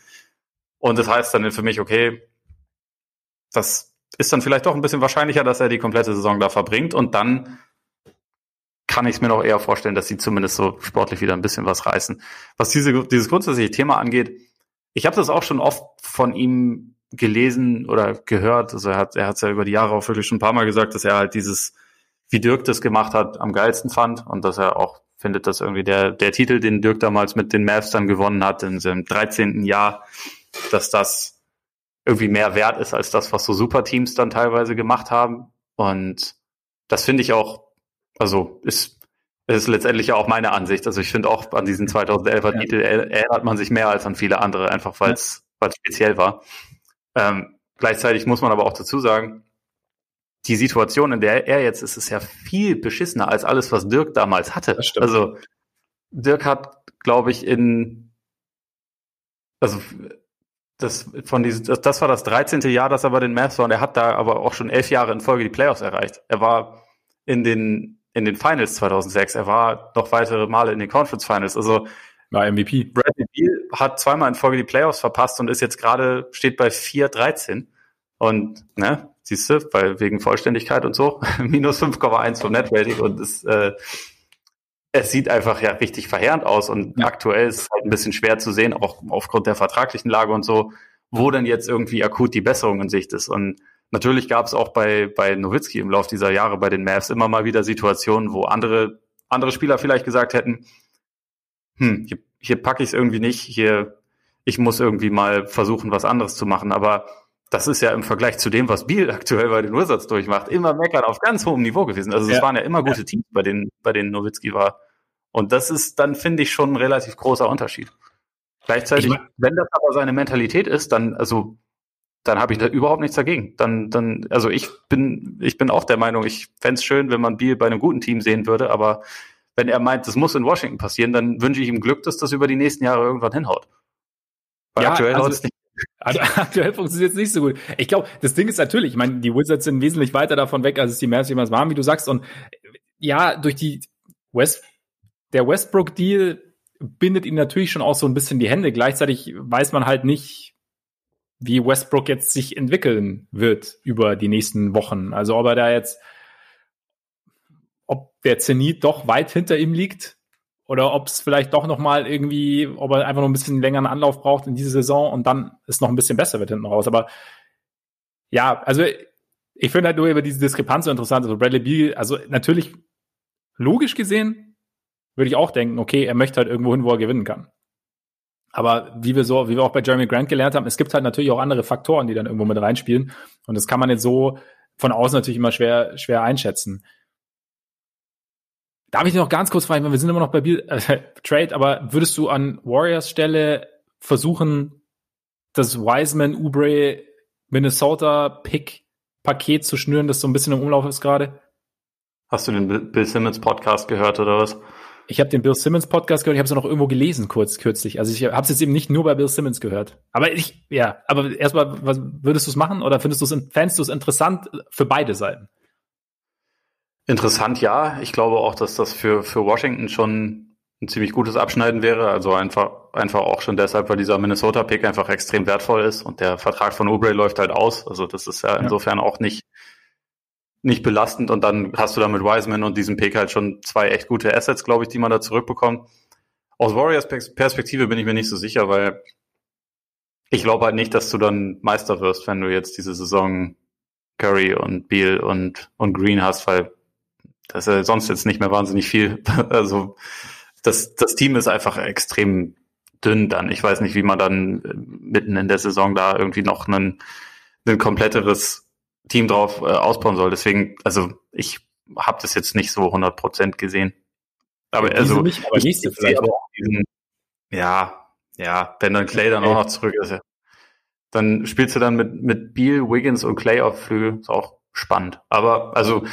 Speaker 2: Und das heißt dann für mich, okay, das ist dann vielleicht doch ein bisschen wahrscheinlicher, dass er die komplette Saison da verbringt. Und dann kann ich es mir noch eher vorstellen, dass sie zumindest so sportlich wieder ein bisschen was reißen. Was diese, dieses grundsätzliche Thema angeht, ich habe das auch schon oft von ihm gelesen oder gehört. Also er hat er hat's ja über die Jahre auch wirklich schon ein paar Mal gesagt, dass er halt dieses, wie Dirk das gemacht hat, am geilsten fand und dass er auch findet, dass irgendwie der, der Titel, den Dirk damals mit den Mavs dann gewonnen hat in seinem 13. Jahr, dass das irgendwie mehr wert ist als das, was so Superteams dann teilweise gemacht haben. Und das finde ich auch also ist, ist letztendlich ja auch meine Ansicht. Also ich finde auch an diesen 2011er ja. Titel erinnert man sich mehr als an viele andere, einfach weil es ja. speziell war. Ähm, gleichzeitig muss man aber auch dazu sagen, die Situation, in der er jetzt ist, ist ja viel beschissener als alles, was Dirk damals hatte. Also Dirk hat, glaube ich, in also das von diesem, das war das 13. Jahr, dass er bei den Mavs war und er hat da aber auch schon elf Jahre in Folge die Playoffs erreicht. Er war in den in den Finals 2006. Er war noch weitere Male in den Conference Finals. Also
Speaker 1: war MVP.
Speaker 2: Bradley Beal hat zweimal in Folge die Playoffs verpasst und ist jetzt gerade steht bei 4-13 und ne, siehst du, weil wegen Vollständigkeit und so minus 5,1 vom Netrating und es äh, es sieht einfach ja richtig verheerend aus und ja. aktuell ist es halt ein bisschen schwer zu sehen, auch aufgrund der vertraglichen Lage und so, wo denn jetzt irgendwie akut die Besserung in Sicht ist und Natürlich gab es auch bei, bei Nowitzki im Laufe dieser Jahre bei den Mavs immer mal wieder Situationen, wo andere, andere Spieler vielleicht gesagt hätten, hm, hier, hier packe ich es irgendwie nicht, hier, ich muss irgendwie mal versuchen, was anderes zu machen. Aber das ist ja im Vergleich zu dem, was Biel aktuell bei den Wizards durchmacht, immer meckern auf ganz hohem Niveau gewesen. Also es ja. waren ja immer gute Teams, bei denen, bei denen Nowitzki war. Und das ist dann, finde ich, schon ein relativ großer Unterschied. Gleichzeitig, ich mein, wenn das aber seine Mentalität ist, dann, also, dann habe ich da überhaupt nichts dagegen. Dann, dann, also ich bin, ich bin auch der Meinung, ich fände es schön, wenn man Biel bei einem guten Team sehen würde, aber wenn er meint, das muss in Washington passieren, dann wünsche ich ihm Glück, dass das über die nächsten Jahre irgendwann hinhaut.
Speaker 1: Weil ja, aktuell also, nicht. Also aktuell funktioniert es nicht so gut. Ich glaube, das Ding ist natürlich, ich meine, die Wizards sind wesentlich weiter davon weg, als es die Mavs jemals waren, wie du sagst. Und ja, durch die West, der Westbrook-Deal bindet ihm natürlich schon auch so ein bisschen die Hände. Gleichzeitig weiß man halt nicht, wie Westbrook jetzt sich entwickeln wird über die nächsten Wochen. Also ob er da jetzt, ob der Zenit doch weit hinter ihm liegt oder ob es vielleicht doch noch mal irgendwie, ob er einfach noch ein bisschen längeren Anlauf braucht in diese Saison und dann es noch ein bisschen besser wird hinten raus. Aber ja, also ich finde halt nur über diese Diskrepanz so interessant. Also Bradley Beal, also natürlich logisch gesehen würde ich auch denken, okay, er möchte halt irgendwo hin, wo er gewinnen kann. Aber wie wir so, wie wir auch bei Jeremy Grant gelernt haben, es gibt halt natürlich auch andere Faktoren, die dann irgendwo mit reinspielen. Und das kann man jetzt so von außen natürlich immer schwer, schwer einschätzen. Darf ich noch ganz kurz fragen, wir sind immer noch bei Biel, äh, Trade, aber würdest du an Warriors Stelle versuchen, das Wiseman, Ubre, Minnesota Pick Paket zu schnüren, das so ein bisschen im Umlauf ist gerade?
Speaker 2: Hast du den Bill Simmons Podcast gehört oder was?
Speaker 1: Ich habe den Bill Simmons Podcast gehört, ich habe es noch irgendwo gelesen kurz kürzlich. Also ich habe es jetzt eben nicht nur bei Bill Simmons gehört. Aber ich, ja, aber erstmal, was würdest du es machen oder findest du es, fändest du es interessant für beide Seiten?
Speaker 2: Interessant, ja. Ich glaube auch, dass das für, für Washington schon ein ziemlich gutes Abschneiden wäre. Also einfach, einfach auch schon deshalb, weil dieser Minnesota-Pick einfach extrem wertvoll ist und der Vertrag von Oubre läuft halt aus. Also das ist ja, ja. insofern auch nicht, nicht belastend. Und dann hast du da mit Wiseman und diesem Pick halt schon zwei echt gute Assets, glaube ich, die man da zurückbekommt. Aus Warriors Perspektive bin ich mir nicht so sicher, weil ich glaube halt nicht, dass du dann Meister wirst, wenn du jetzt diese Saison Curry und Beal und, und Green hast, weil das ist ja sonst jetzt nicht mehr wahnsinnig viel. Also das, das Team ist einfach extrem dünn dann. Ich weiß nicht, wie man dann äh, mitten in der Saison da irgendwie noch ein, ein kompletteres Team drauf äh, ausbauen soll. Deswegen, also ich habe das jetzt nicht so 100 Prozent gesehen. Aber ja, also nicht, aber nächste vielleicht. Aber diesen, ja, ja, wenn dann Clay dann okay. auch noch zurück ist, ja. dann spielst du dann mit mit Beal, Wiggins und Clay auf Flügel, ist auch spannend. Aber also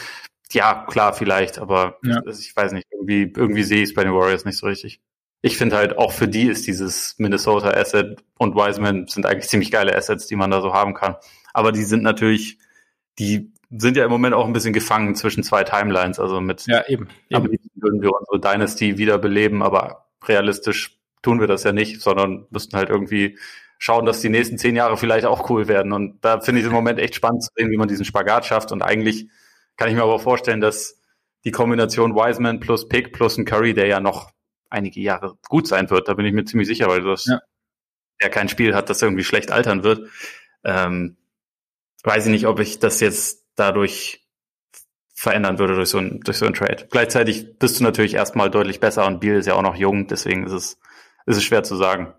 Speaker 2: ja, klar, vielleicht, aber ja. ich weiß nicht, irgendwie, irgendwie sehe ich es bei den Warriors nicht so richtig. Ich finde halt, auch für die ist dieses Minnesota Asset und Wiseman sind eigentlich ziemlich geile Assets, die man da so haben kann. Aber die sind natürlich, die sind ja im Moment auch ein bisschen gefangen zwischen zwei Timelines. Also mit,
Speaker 1: ja, eben.
Speaker 2: Liebsten würden wir unsere Dynasty wiederbeleben, aber realistisch tun wir das ja nicht, sondern müssten halt irgendwie schauen, dass die nächsten zehn Jahre vielleicht auch cool werden. Und da finde ich es im Moment echt spannend zu sehen, wie man diesen Spagat schafft. Und eigentlich kann ich mir aber vorstellen, dass die Kombination Wiseman plus Pick plus ein Curry, der ja noch einige Jahre gut sein wird, da bin ich mir ziemlich sicher, weil das ja. der kein Spiel hat, das irgendwie schlecht altern wird. Ähm, weiß ich nicht, ob ich das jetzt dadurch verändern würde durch so ein, durch so ein Trade. Gleichzeitig bist du natürlich erstmal deutlich besser und Biel ist ja auch noch jung, deswegen ist es, ist es schwer zu sagen.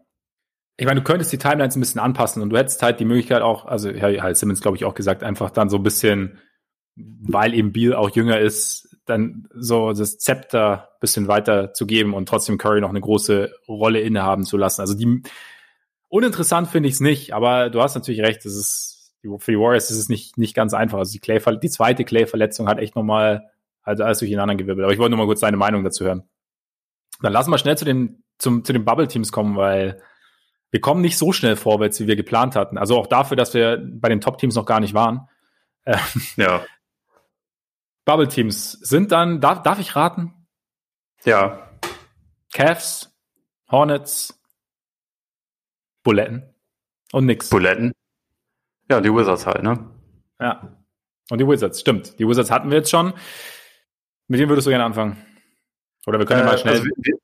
Speaker 1: Ich meine, du könntest die Timelines ein bisschen anpassen und du hättest halt die Möglichkeit auch, also Herr Simmons glaube ich auch gesagt, einfach dann so ein bisschen weil eben Beal auch jünger ist, dann so das Zepter bisschen weiter zu geben und trotzdem Curry noch eine große Rolle innehaben zu lassen. Also die uninteressant finde ich es nicht, aber du hast natürlich recht, das ist für die Warriors ist es nicht nicht ganz einfach. Also die Clay die zweite Clay Verletzung hat echt nochmal also alles durcheinander gewirbelt. Aber ich wollte nur mal kurz deine Meinung dazu hören. Dann lassen wir schnell zu den zum zu den Bubble Teams kommen, weil wir kommen nicht so schnell vorwärts, wie wir geplant hatten. Also auch dafür, dass wir bei den Top Teams noch gar nicht waren.
Speaker 2: Ähm, ja.
Speaker 1: Bubble Teams sind dann, darf, darf ich raten?
Speaker 2: Ja.
Speaker 1: Cavs, Hornets, Buletten und nix.
Speaker 2: Buletten? Ja, die Wizards halt, ne?
Speaker 1: Ja. Und die Wizards, stimmt. Die Wizards hatten wir jetzt schon. Mit wem würdest du gerne anfangen? Oder wir können äh, ja mal schnell. Also wir,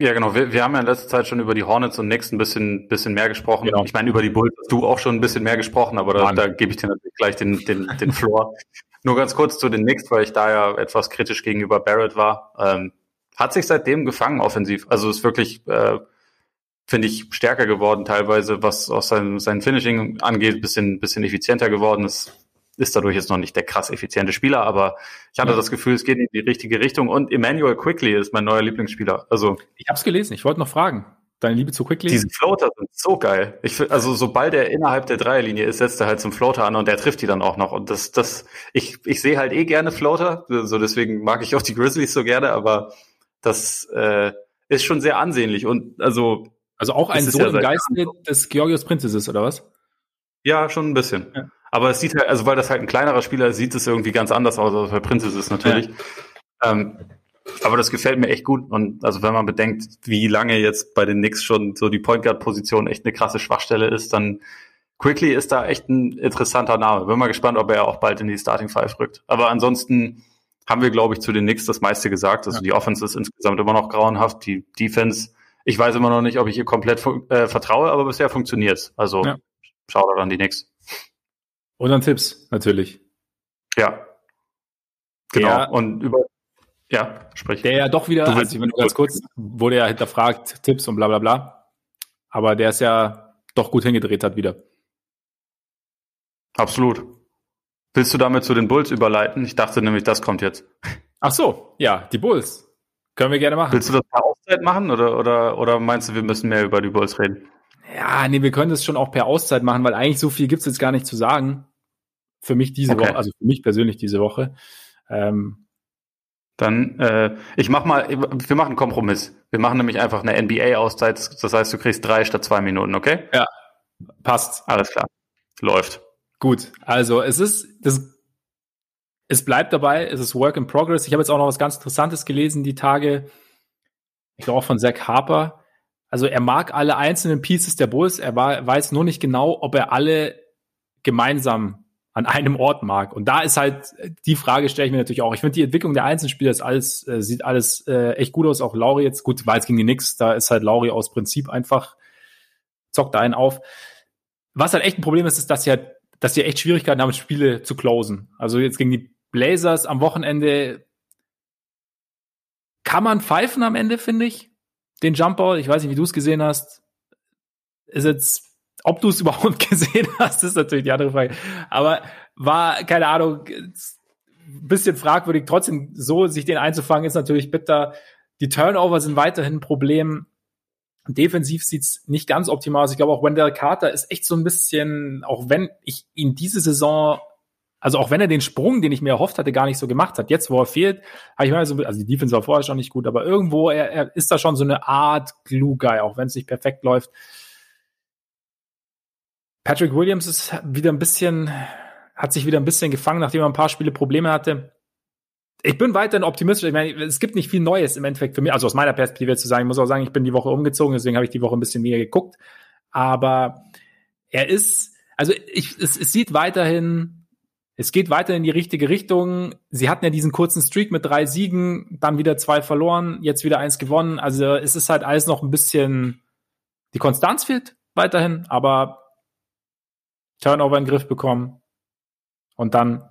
Speaker 2: ja, genau. Wir, wir haben ja in letzter Zeit schon über die Hornets und Knicks ein bisschen, bisschen mehr gesprochen. Genau. Ich meine, über die Bulls hast du auch schon ein bisschen mehr gesprochen, aber da, da gebe ich dir natürlich gleich den, den, den Floor. Nur ganz kurz zu den Knicks, weil ich da ja etwas kritisch gegenüber Barrett war. Ähm, hat sich seitdem gefangen offensiv. Also ist wirklich, äh, finde ich, stärker geworden teilweise, was auch sein, sein Finishing angeht, bisschen, bisschen effizienter geworden. ist ist dadurch jetzt noch nicht der krass effiziente Spieler, aber ich hatte ja. das Gefühl, es geht in die richtige Richtung und Emmanuel Quickly ist mein neuer Lieblingsspieler. Also
Speaker 1: ich habe es gelesen. Ich wollte noch fragen. Deine Liebe zu Quickly?
Speaker 2: Diese Floater sind so geil. Ich, also sobald er innerhalb der Dreierlinie ist, setzt er halt zum Floater an und der trifft die dann auch noch. Und das, das, ich, ich sehe halt eh gerne Floater, so deswegen mag ich auch die Grizzlies so gerne, aber das äh, ist schon sehr ansehnlich und also
Speaker 1: also auch ein Sohn ja im Geiste des Georgios Prinzesses oder was?
Speaker 2: Ja, schon ein bisschen. Ja. Aber es sieht halt, also weil das halt ein kleinerer Spieler ist, sieht es irgendwie ganz anders aus als bei Princess ist natürlich. Ja. Ähm, aber das gefällt mir echt gut. Und also wenn man bedenkt, wie lange jetzt bei den Knicks schon so die Point Guard Position echt eine krasse Schwachstelle ist, dann Quickly ist da echt ein interessanter Name. Bin mal gespannt, ob er auch bald in die Starting Five rückt. Aber ansonsten haben wir, glaube ich, zu den Knicks das meiste gesagt. Also ja. die Offense ist insgesamt immer noch grauenhaft. Die Defense, ich weiß immer noch nicht, ob ich ihr komplett äh, vertraue, aber bisher funktioniert Also ja. schau da dann die Knicks.
Speaker 1: Und dann Tipps, natürlich.
Speaker 2: Ja. Genau. Der, und über, ja, sprich.
Speaker 1: Der ja doch wieder, du also wenn du ganz kurz, wurde ja hinterfragt, Tipps und bla bla bla. Aber der ist ja doch gut hingedreht hat wieder.
Speaker 2: Absolut. Willst du damit zu den Bulls überleiten? Ich dachte nämlich, das kommt jetzt.
Speaker 1: Ach so, ja, die Bulls. Können wir gerne machen.
Speaker 2: Willst du das per Auszeit machen oder, oder, oder meinst du, wir müssen mehr über die Bulls reden?
Speaker 1: Ja, nee, wir können das schon auch per Auszeit machen, weil eigentlich so viel gibt's jetzt gar nicht zu sagen. Für mich diese okay. Woche, also für mich persönlich diese Woche. Ähm,
Speaker 2: dann, äh, ich mach mal, wir machen einen Kompromiss. Wir machen nämlich einfach eine NBA-Auszeit. Das heißt, du kriegst drei statt zwei Minuten, okay?
Speaker 1: Ja, passt.
Speaker 2: Alles klar. Läuft.
Speaker 1: Gut, also es ist, das, es bleibt dabei, es ist Work in Progress. Ich habe jetzt auch noch was ganz Interessantes gelesen die Tage. Ich glaube auch von Zach Harper. Also er mag alle einzelnen Pieces der Bulls, er war, weiß nur nicht genau, ob er alle gemeinsam an einem Ort mag. Und da ist halt die Frage, stelle ich mir natürlich auch. Ich finde die Entwicklung der Einzelspieler ist alles, äh, sieht alles äh, echt gut aus. Auch Lauri jetzt, gut, war jetzt gegen die Knicks, da ist halt Lauri aus Prinzip einfach, zockt da einen auf. Was halt echt ein Problem ist, ist, dass sie halt, dass sie echt Schwierigkeiten haben, Spiele zu closen. Also jetzt gegen die Blazers am Wochenende kann man pfeifen am Ende, finde ich. Den Jumper, ich weiß nicht, wie du es gesehen hast. Ist jetzt ob du es überhaupt gesehen hast, ist natürlich die andere Frage. Aber war, keine Ahnung, bisschen fragwürdig. Trotzdem so sich den einzufangen, ist natürlich bitter. Die Turnover sind weiterhin ein Problem. Defensiv sieht's nicht ganz optimal aus. Ich glaube auch Wendell Carter ist echt so ein bisschen, auch wenn ich ihn diese Saison, also auch wenn er den Sprung, den ich mir erhofft hatte, gar nicht so gemacht hat. Jetzt, wo er fehlt, habe ich mal so, also die Defense war vorher schon nicht gut, aber irgendwo, er, er ist da schon so eine Art Glue-Guy, auch wenn es nicht perfekt läuft. Patrick Williams ist wieder ein bisschen, hat sich wieder ein bisschen gefangen, nachdem er ein paar Spiele Probleme hatte. Ich bin weiterhin optimistisch. Ich meine, es gibt nicht viel Neues im Endeffekt für mich. Also aus meiner Perspektive zu sagen, ich muss auch sagen, ich bin die Woche umgezogen, deswegen habe ich die Woche ein bisschen mehr geguckt. Aber er ist, also ich, es, es sieht weiterhin, es geht weiter in die richtige Richtung. Sie hatten ja diesen kurzen Streak mit drei Siegen, dann wieder zwei verloren, jetzt wieder eins gewonnen. Also es ist halt alles noch ein bisschen, die Konstanz fehlt weiterhin, aber Turnover in den Griff bekommen und dann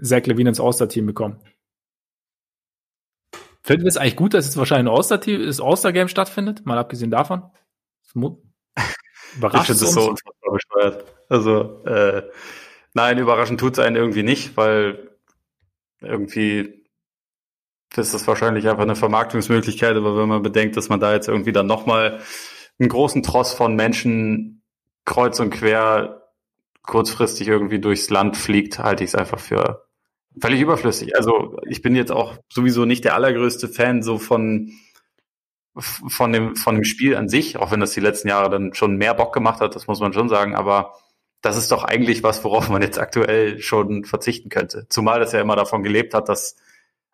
Speaker 1: Zach Levine ins All-Star-Team bekommen. Findet es eigentlich gut, dass jetzt wahrscheinlich ein All-Star-Team, das All-Star-Game stattfindet? Mal abgesehen davon.
Speaker 2: Überrascht ich finde es so unfassbar bescheuert. Also, äh, nein, überraschend tut es einen irgendwie nicht, weil irgendwie ist das wahrscheinlich einfach eine Vermarktungsmöglichkeit, aber wenn man bedenkt, dass man da jetzt irgendwie dann nochmal einen großen Tross von Menschen kreuz und quer kurzfristig irgendwie durchs Land fliegt, halte ich es einfach für völlig überflüssig. Also ich bin jetzt auch sowieso nicht der allergrößte Fan so von von dem von dem Spiel an sich, auch wenn das die letzten Jahre dann schon mehr Bock gemacht hat, das muss man schon sagen, aber das ist doch eigentlich was, worauf man jetzt aktuell schon verzichten könnte. Zumal das ja immer davon gelebt hat, dass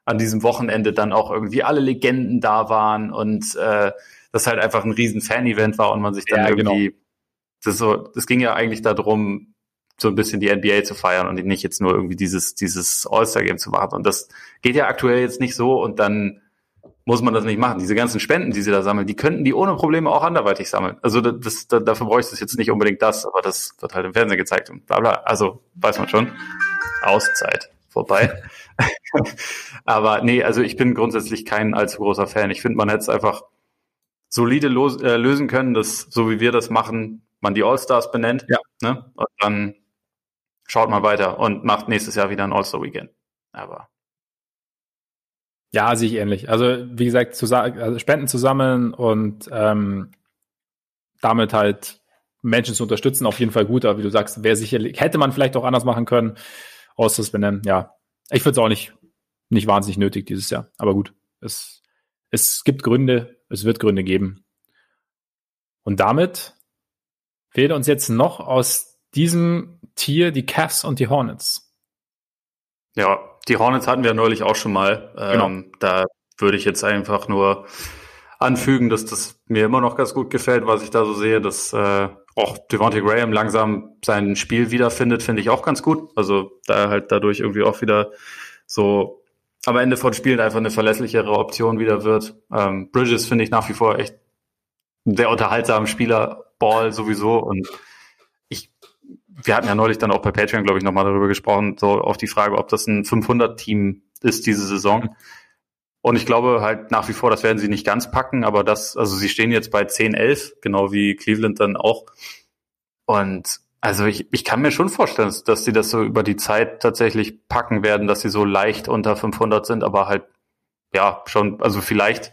Speaker 2: an diesem Wochenende dann auch irgendwie alle Legenden da waren und äh, das halt einfach ein riesen Fan-Event war und man sich dann ja, irgendwie genau. das so, das ging ja eigentlich darum, so ein bisschen die NBA zu feiern und nicht jetzt nur irgendwie dieses, dieses All-Star-Game zu machen. Und das geht ja aktuell jetzt nicht so und dann muss man das nicht machen. Diese ganzen Spenden, die sie da sammeln, die könnten die ohne Probleme auch anderweitig sammeln. Also das, das, dafür bräuchte es jetzt nicht unbedingt das, aber das wird halt im Fernsehen gezeigt und bla bla. Also weiß man schon. Auszeit vorbei. aber nee, also ich bin grundsätzlich kein allzu großer Fan. Ich finde, man hätte es einfach solide los, äh, lösen können, dass, so wie wir das machen, man die All-Stars benennt.
Speaker 1: Ja.
Speaker 2: Ne? Und dann schaut mal weiter und macht nächstes Jahr wieder ein All-Star-Weekend. Aber.
Speaker 1: Ja, sehe ich ähnlich. Also, wie gesagt, zu, also Spenden zusammen und ähm, damit halt Menschen zu unterstützen, auf jeden Fall gut. Aber wie du sagst, wäre sicherlich, hätte man vielleicht auch anders machen können. Außer das benennen, ja. Ich finde es auch nicht, nicht wahnsinnig nötig dieses Jahr. Aber gut, es, es gibt Gründe, es wird Gründe geben. Und damit fehlt uns jetzt noch aus diesem Tier die Cavs und die Hornets.
Speaker 2: Ja, die Hornets hatten wir neulich auch schon mal. Genau. Ähm, da würde ich jetzt einfach nur anfügen, dass das mir immer noch ganz gut gefällt, was ich da so sehe, dass äh, auch Devontae Graham langsam sein Spiel wiederfindet, finde ich auch ganz gut. Also da halt dadurch irgendwie auch wieder so am Ende von Spielen einfach eine verlässlichere Option wieder wird. Ähm, Bridges finde ich nach wie vor echt ein sehr unterhaltsamer Spieler, Ball sowieso und wir hatten ja neulich dann auch bei Patreon, glaube ich, nochmal darüber gesprochen, so auf die Frage, ob das ein 500-Team ist diese Saison. Und ich glaube halt nach wie vor, das werden sie nicht ganz packen, aber das, also sie stehen jetzt bei 10, 11, genau wie Cleveland dann auch. Und also ich, ich kann mir schon vorstellen, dass sie das so über die Zeit tatsächlich packen werden, dass sie so leicht unter 500 sind, aber halt, ja, schon, also vielleicht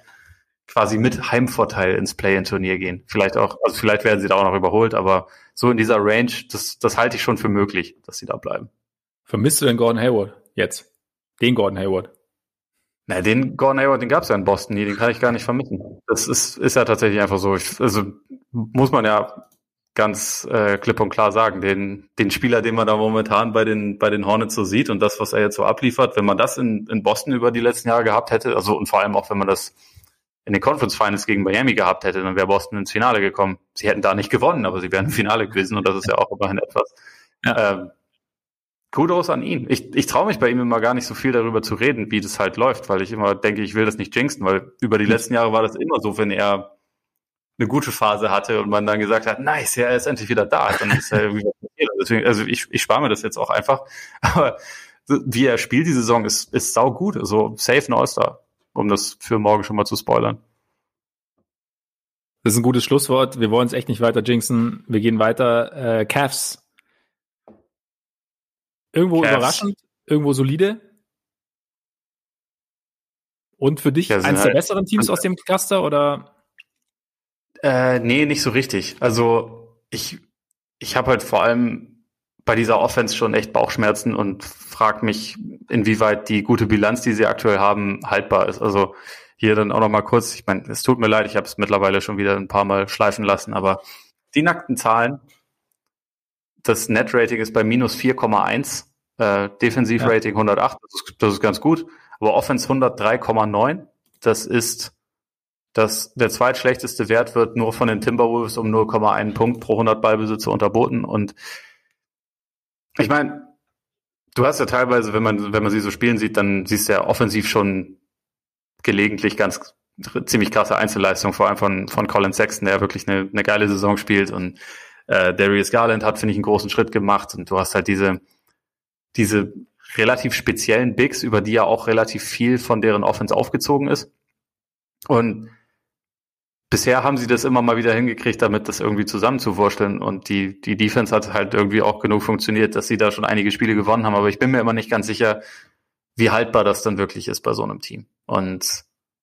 Speaker 2: quasi mit Heimvorteil ins Play-in-Turnier gehen. Vielleicht auch, also vielleicht werden sie da auch noch überholt, aber so in dieser Range, das, das halte ich schon für möglich, dass sie da bleiben.
Speaker 1: Vermisst du den Gordon Hayward jetzt? Den Gordon Hayward?
Speaker 2: Na, den Gordon Hayward, den gab es ja in Boston nie, den kann ich gar nicht vermissen. Das ist, ist ja tatsächlich einfach so. Ich, also muss man ja ganz äh, klipp und klar sagen, den, den Spieler, den man da momentan bei den, bei den Hornets so sieht und das, was er jetzt so abliefert, wenn man das in, in Boston über die letzten Jahre gehabt hätte, also und vor allem auch, wenn man das in den Conference Finals gegen Miami gehabt hätte, dann wäre Boston ins Finale gekommen. Sie hätten da nicht gewonnen, aber sie wären im Finale gewesen und das ist ja auch immerhin etwas. Ja. Ähm, Kudos an ihn. Ich, ich traue mich bei ihm immer gar nicht so viel darüber zu reden, wie das halt läuft, weil ich immer denke, ich will das nicht jinxen, weil über die letzten Jahre war das immer so, wenn er eine gute Phase hatte und man dann gesagt hat, nice, ja, er ist endlich wieder da, dann ist er irgendwie. Deswegen, also ich, ich spare mir das jetzt auch einfach. Aber wie er spielt die Saison ist, ist sau gut. Also safe ein All-Star, um das für morgen schon mal zu spoilern.
Speaker 1: Das ist ein gutes Schlusswort. Wir wollen es echt nicht weiter jinxen. Wir gehen weiter. Äh, Cavs Irgendwo Cavs. überraschend, irgendwo solide. Und für dich ja, eins halt der besseren Teams aus dem Cluster oder?
Speaker 2: Äh, nee, nicht so richtig. Also ich, ich habe halt vor allem bei dieser Offense schon echt Bauchschmerzen und frage mich, inwieweit die gute Bilanz, die sie aktuell haben, haltbar ist. Also hier dann auch noch mal kurz, ich meine, es tut mir leid, ich habe es mittlerweile schon wieder ein paar Mal schleifen lassen, aber die nackten Zahlen, das Net-Rating ist bei minus 4,1, äh, Defensiv-Rating ja. 108, das ist, das ist ganz gut, aber Offense 103,9, das ist das, der zweitschlechteste Wert wird nur von den Timberwolves um 0,1 Punkt pro 100 Ballbesitze unterboten und ich meine, du hast ja teilweise, wenn man, wenn man sie so spielen sieht, dann siehst du ja offensiv schon gelegentlich ganz ziemlich krasse Einzelleistung, vor allem von, von Colin Sexton, der wirklich eine, eine geile Saison spielt und äh, Darius Garland hat, finde ich, einen großen Schritt gemacht und du hast halt diese, diese relativ speziellen Bigs, über die ja auch relativ viel von deren Offense aufgezogen ist. Und bisher haben sie das immer mal wieder hingekriegt, damit das irgendwie zusammenzuwursteln. Und die, die Defense hat halt irgendwie auch genug funktioniert, dass sie da schon einige Spiele gewonnen haben. Aber ich bin mir immer nicht ganz sicher, wie haltbar das dann wirklich ist bei so einem Team. Und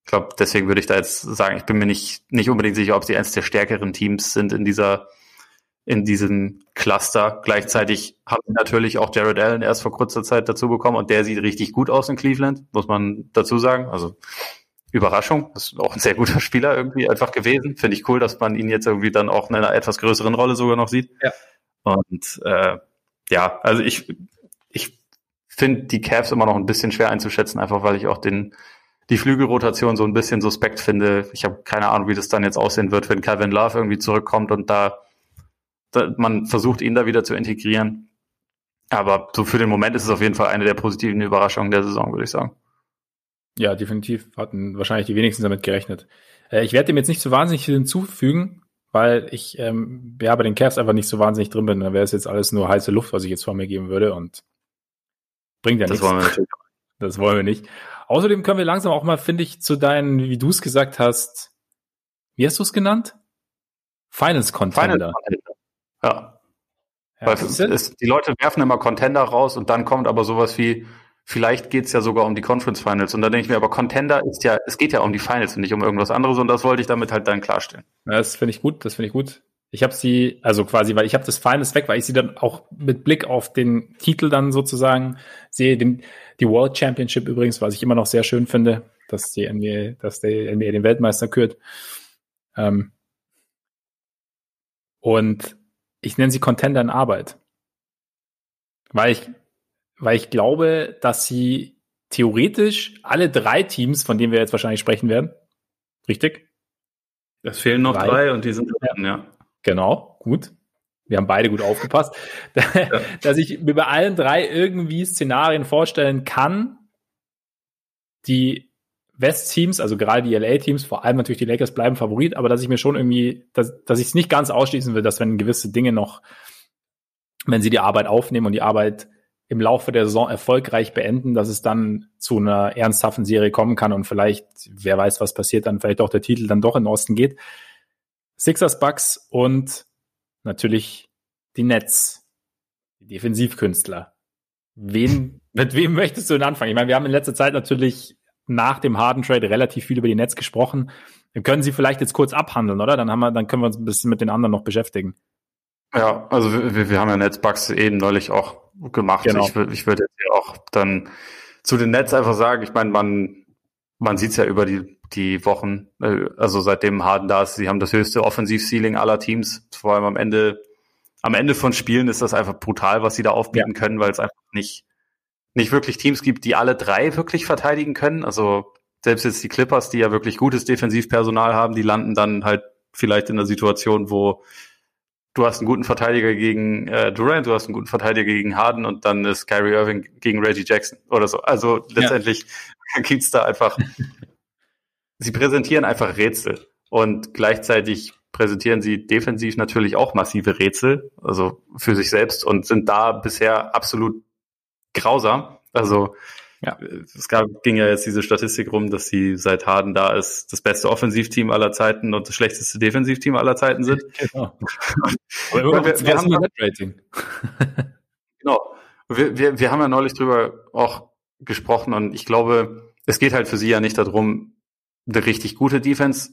Speaker 2: ich glaube, deswegen würde ich da jetzt sagen, ich bin mir nicht, nicht unbedingt sicher, ob sie eines der stärkeren Teams sind in dieser in diesem Cluster. Gleichzeitig haben wir natürlich auch Jared Allen erst vor kurzer Zeit dazu bekommen und der sieht richtig gut aus in Cleveland, muss man dazu sagen. Also Überraschung, das ist auch ein sehr guter Spieler irgendwie einfach gewesen. Finde ich cool, dass man ihn jetzt irgendwie dann auch in einer etwas größeren Rolle sogar noch sieht. Ja. Und äh, ja, also ich, ich finde die Cavs immer noch ein bisschen schwer einzuschätzen, einfach weil ich auch den die Flügelrotation so ein bisschen suspekt finde. Ich habe keine Ahnung, wie das dann jetzt aussehen wird, wenn Kevin Love irgendwie zurückkommt und da man versucht ihn da wieder zu integrieren. Aber so für den Moment ist es auf jeden Fall eine der positiven Überraschungen der Saison, würde ich sagen.
Speaker 1: Ja, definitiv. Hatten wahrscheinlich die wenigsten damit gerechnet. Äh, ich werde dem jetzt nicht so wahnsinnig viel hinzufügen, weil ich ähm, ja bei den Cavs einfach nicht so wahnsinnig drin bin. Dann wäre es jetzt alles nur heiße Luft, was ich jetzt vor mir geben würde und bringt ja das nichts. Wollen wir natürlich. Das wollen wir nicht. Außerdem können wir langsam auch mal, finde ich, zu deinen, wie du es gesagt hast, wie hast du es genannt? Finals Contender. Finals Contender.
Speaker 2: Ja. ja Weil es ist, die Leute werfen immer Contender raus und dann kommt aber sowas wie, vielleicht geht's ja sogar um die Conference Finals. Und da denke ich mir, aber Contender ist ja, es geht ja um die Finals und nicht um irgendwas anderes und das wollte ich damit halt dann klarstellen.
Speaker 1: Das finde ich gut, das finde ich gut. Ich habe sie, also quasi, weil ich habe das Finals weg, weil ich sie dann auch mit Blick auf den Titel dann sozusagen sehe, den, die World Championship übrigens, was ich immer noch sehr schön finde, dass die NBA, dass der NBA den Weltmeister kürt. Ähm, und ich nenne sie Contender in Arbeit. Weil ich, weil ich glaube, dass sie theoretisch alle drei Teams, von denen wir jetzt wahrscheinlich sprechen werden, richtig?
Speaker 2: Es fehlen noch drei, drei und die sind
Speaker 1: drin, ja. Genau, gut. Wir haben beide gut aufgepasst. Dass ich mir bei allen drei irgendwie Szenarien vorstellen kann, die West-Teams, also gerade die LA-Teams, vor allem natürlich die Lakers bleiben Favorit, aber dass ich mir schon irgendwie, dass, dass ich es nicht ganz ausschließen will, dass wenn gewisse Dinge noch, wenn sie die Arbeit aufnehmen und die Arbeit im Laufe der Saison erfolgreich beenden, dass es dann zu einer ernsthaften Serie kommen kann und vielleicht, wer weiß, was passiert, dann vielleicht auch der Titel dann doch in den Osten geht. Sixers, Bucks und natürlich die Nets, die Defensivkünstler. Wen, mit wem möchtest du denn anfangen? Ich meine, wir haben in letzter Zeit natürlich nach dem Harden Trade relativ viel über die Nets gesprochen. Wir können sie vielleicht jetzt kurz abhandeln, oder? Dann haben wir, dann können wir uns ein bisschen mit den anderen noch beschäftigen.
Speaker 2: Ja, also wir, wir haben ja Netzbugs eben neulich auch gemacht. Genau. Ich, ich würde ja auch dann zu den Nets einfach sagen, ich meine, man, man sieht es ja über die die Wochen, äh, also seitdem Harden da ist, sie haben das höchste Offensiv-Ceiling aller Teams. Vor allem am Ende, am Ende von Spielen ist das einfach brutal, was sie da aufbieten ja. können, weil es einfach nicht, nicht wirklich Teams gibt, die alle drei wirklich verteidigen können. Also selbst jetzt die Clippers, die ja wirklich gutes Defensivpersonal haben, die landen dann halt vielleicht in einer Situation, wo du hast einen guten Verteidiger gegen äh, Durant, du hast einen guten Verteidiger gegen Harden und dann ist Kyrie Irving gegen Reggie Jackson oder so. Also letztendlich ja. gibt's da einfach sie präsentieren einfach Rätsel und gleichzeitig präsentieren sie defensiv natürlich auch massive Rätsel, also für sich selbst und sind da bisher absolut grausam. Also ja. es gab, ging ja jetzt diese Statistik rum, dass sie seit Harden da ist, das beste Offensivteam aller Zeiten und das schlechteste Defensivteam aller Zeiten sind. Genau. Aber wir, wir haben Rating. genau. Wir, wir, wir haben ja neulich drüber auch gesprochen und ich glaube, es geht halt für sie ja nicht darum, eine richtig gute Defense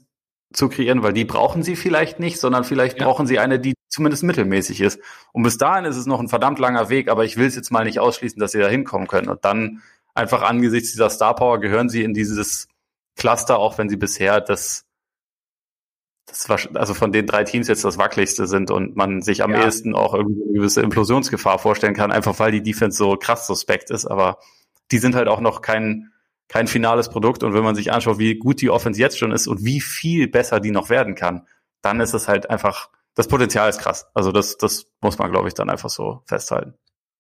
Speaker 2: zu kreieren, weil die brauchen sie vielleicht nicht, sondern vielleicht ja. brauchen sie eine, die zumindest mittelmäßig ist. Und bis dahin ist es noch ein verdammt langer Weg, aber ich will es jetzt mal nicht ausschließen, dass sie da hinkommen können. Und dann einfach angesichts dieser Star Power gehören sie in dieses Cluster, auch wenn sie bisher das, das war, also von den drei Teams jetzt das wackeligste sind und man sich am ja. ehesten auch irgendwie eine gewisse Implosionsgefahr vorstellen kann, einfach weil die Defense so krass suspekt ist. Aber die sind halt auch noch kein kein finales Produkt. Und wenn man sich anschaut, wie gut die Offense jetzt schon ist und wie viel besser die noch werden kann, dann ist es halt einfach, das Potenzial ist krass. Also das, das muss man, glaube ich, dann einfach so festhalten.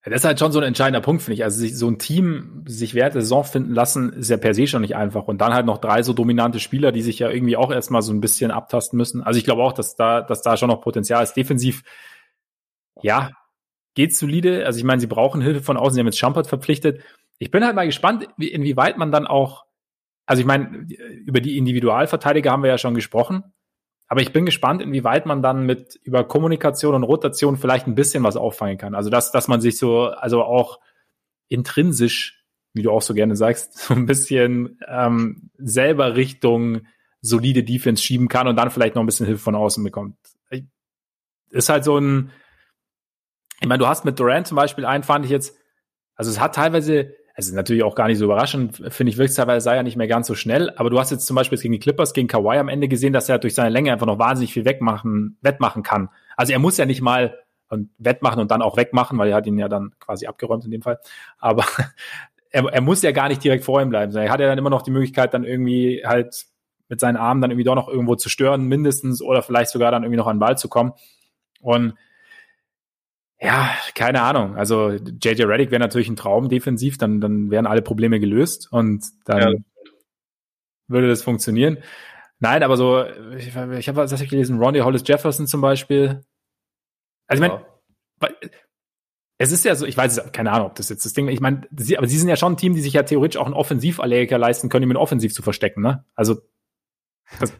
Speaker 1: Ja, das ist halt schon so ein entscheidender Punkt, finde ich. Also sich, so ein Team sich während der Saison finden lassen, ist ja per se schon nicht einfach. Und dann halt noch drei so dominante Spieler, die sich ja irgendwie auch erstmal so ein bisschen abtasten müssen. Also ich glaube auch, dass da, dass da schon noch Potenzial ist. Defensiv, ja, geht solide. Also ich meine, sie brauchen Hilfe von außen. Sie haben jetzt Schampert verpflichtet. Ich bin halt mal gespannt, inwieweit man dann auch, also ich meine, über die Individualverteidiger haben wir ja schon gesprochen, aber ich bin gespannt, inwieweit man dann mit über Kommunikation und Rotation vielleicht ein bisschen was auffangen kann. Also dass, dass man sich so, also auch intrinsisch, wie du auch so gerne sagst, so ein bisschen ähm, selber Richtung solide Defense schieben kann und dann vielleicht noch ein bisschen Hilfe von außen bekommt. Ist halt so ein, ich meine, du hast mit Durant zum Beispiel einen, fand ich jetzt, also es hat teilweise es ist natürlich auch gar nicht so überraschend, finde ich, wirkt teilweise sei er nicht mehr ganz so schnell. Aber du hast jetzt zum Beispiel gegen die Clippers, gegen Kawhi am Ende gesehen, dass er durch seine Länge einfach noch wahnsinnig viel wegmachen, wettmachen kann. Also er muss ja nicht mal wettmachen und dann auch wegmachen, weil er hat ihn ja dann quasi abgeräumt in dem Fall. Aber er, er muss ja gar nicht direkt vor ihm bleiben. Er hat ja dann immer noch die Möglichkeit, dann irgendwie halt mit seinen Armen dann irgendwie doch noch irgendwo zu stören, mindestens, oder vielleicht sogar dann irgendwie noch an den Ball zu kommen. Und ja, keine Ahnung. Also JJ Reddick wäre natürlich ein Traum defensiv, dann, dann wären alle Probleme gelöst und dann ja. würde das funktionieren. Nein, aber so, ich, ich habe was hab ich gelesen, Ronnie Hollis Jefferson zum Beispiel. Also ich meine, ja. es ist ja so, ich weiß keine Ahnung, ob das jetzt das Ding, ich meine, sie, aber sie sind ja schon ein Team, die sich ja theoretisch auch einen Offensivallergiker leisten können, um ihn offensiv zu verstecken, ne? Also
Speaker 2: das,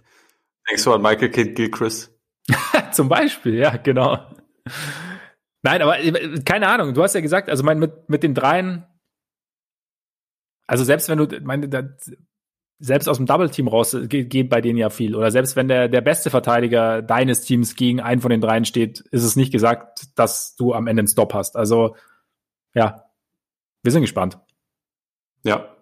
Speaker 2: Denkst du an Michael Kidd Gilchrist?
Speaker 1: Zum Beispiel, ja, genau. Nein, aber äh, keine Ahnung, du hast ja gesagt, also mein, mit, mit den dreien, also selbst wenn du, meine, da, selbst aus dem Double-Team raus äh, geht, geht bei denen ja viel. Oder selbst wenn der, der beste Verteidiger deines Teams gegen einen von den dreien steht, ist es nicht gesagt, dass du am Ende einen Stop hast. Also, ja, wir sind gespannt.
Speaker 2: Ja.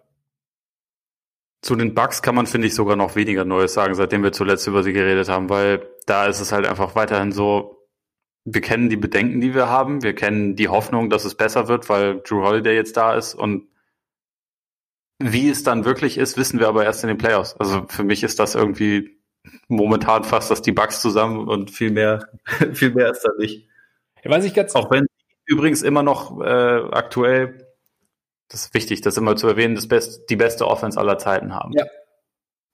Speaker 2: Zu den Bugs kann man, finde ich, sogar noch weniger Neues sagen, seitdem wir zuletzt über sie geredet haben, weil da ist es halt einfach weiterhin so, wir kennen die Bedenken, die wir haben, wir kennen die Hoffnung, dass es besser wird, weil Drew Holiday jetzt da ist und wie es dann wirklich ist, wissen wir aber erst in den Playoffs. Also für mich ist das irgendwie momentan fast das die Bugs zusammen und viel mehr, viel mehr ist da nicht.
Speaker 1: Ja, weiß ich ganz
Speaker 2: Auch wenn übrigens immer noch äh, aktuell, das ist wichtig, das immer zu erwähnen, das best, die beste Offense aller Zeiten haben.
Speaker 1: Ja.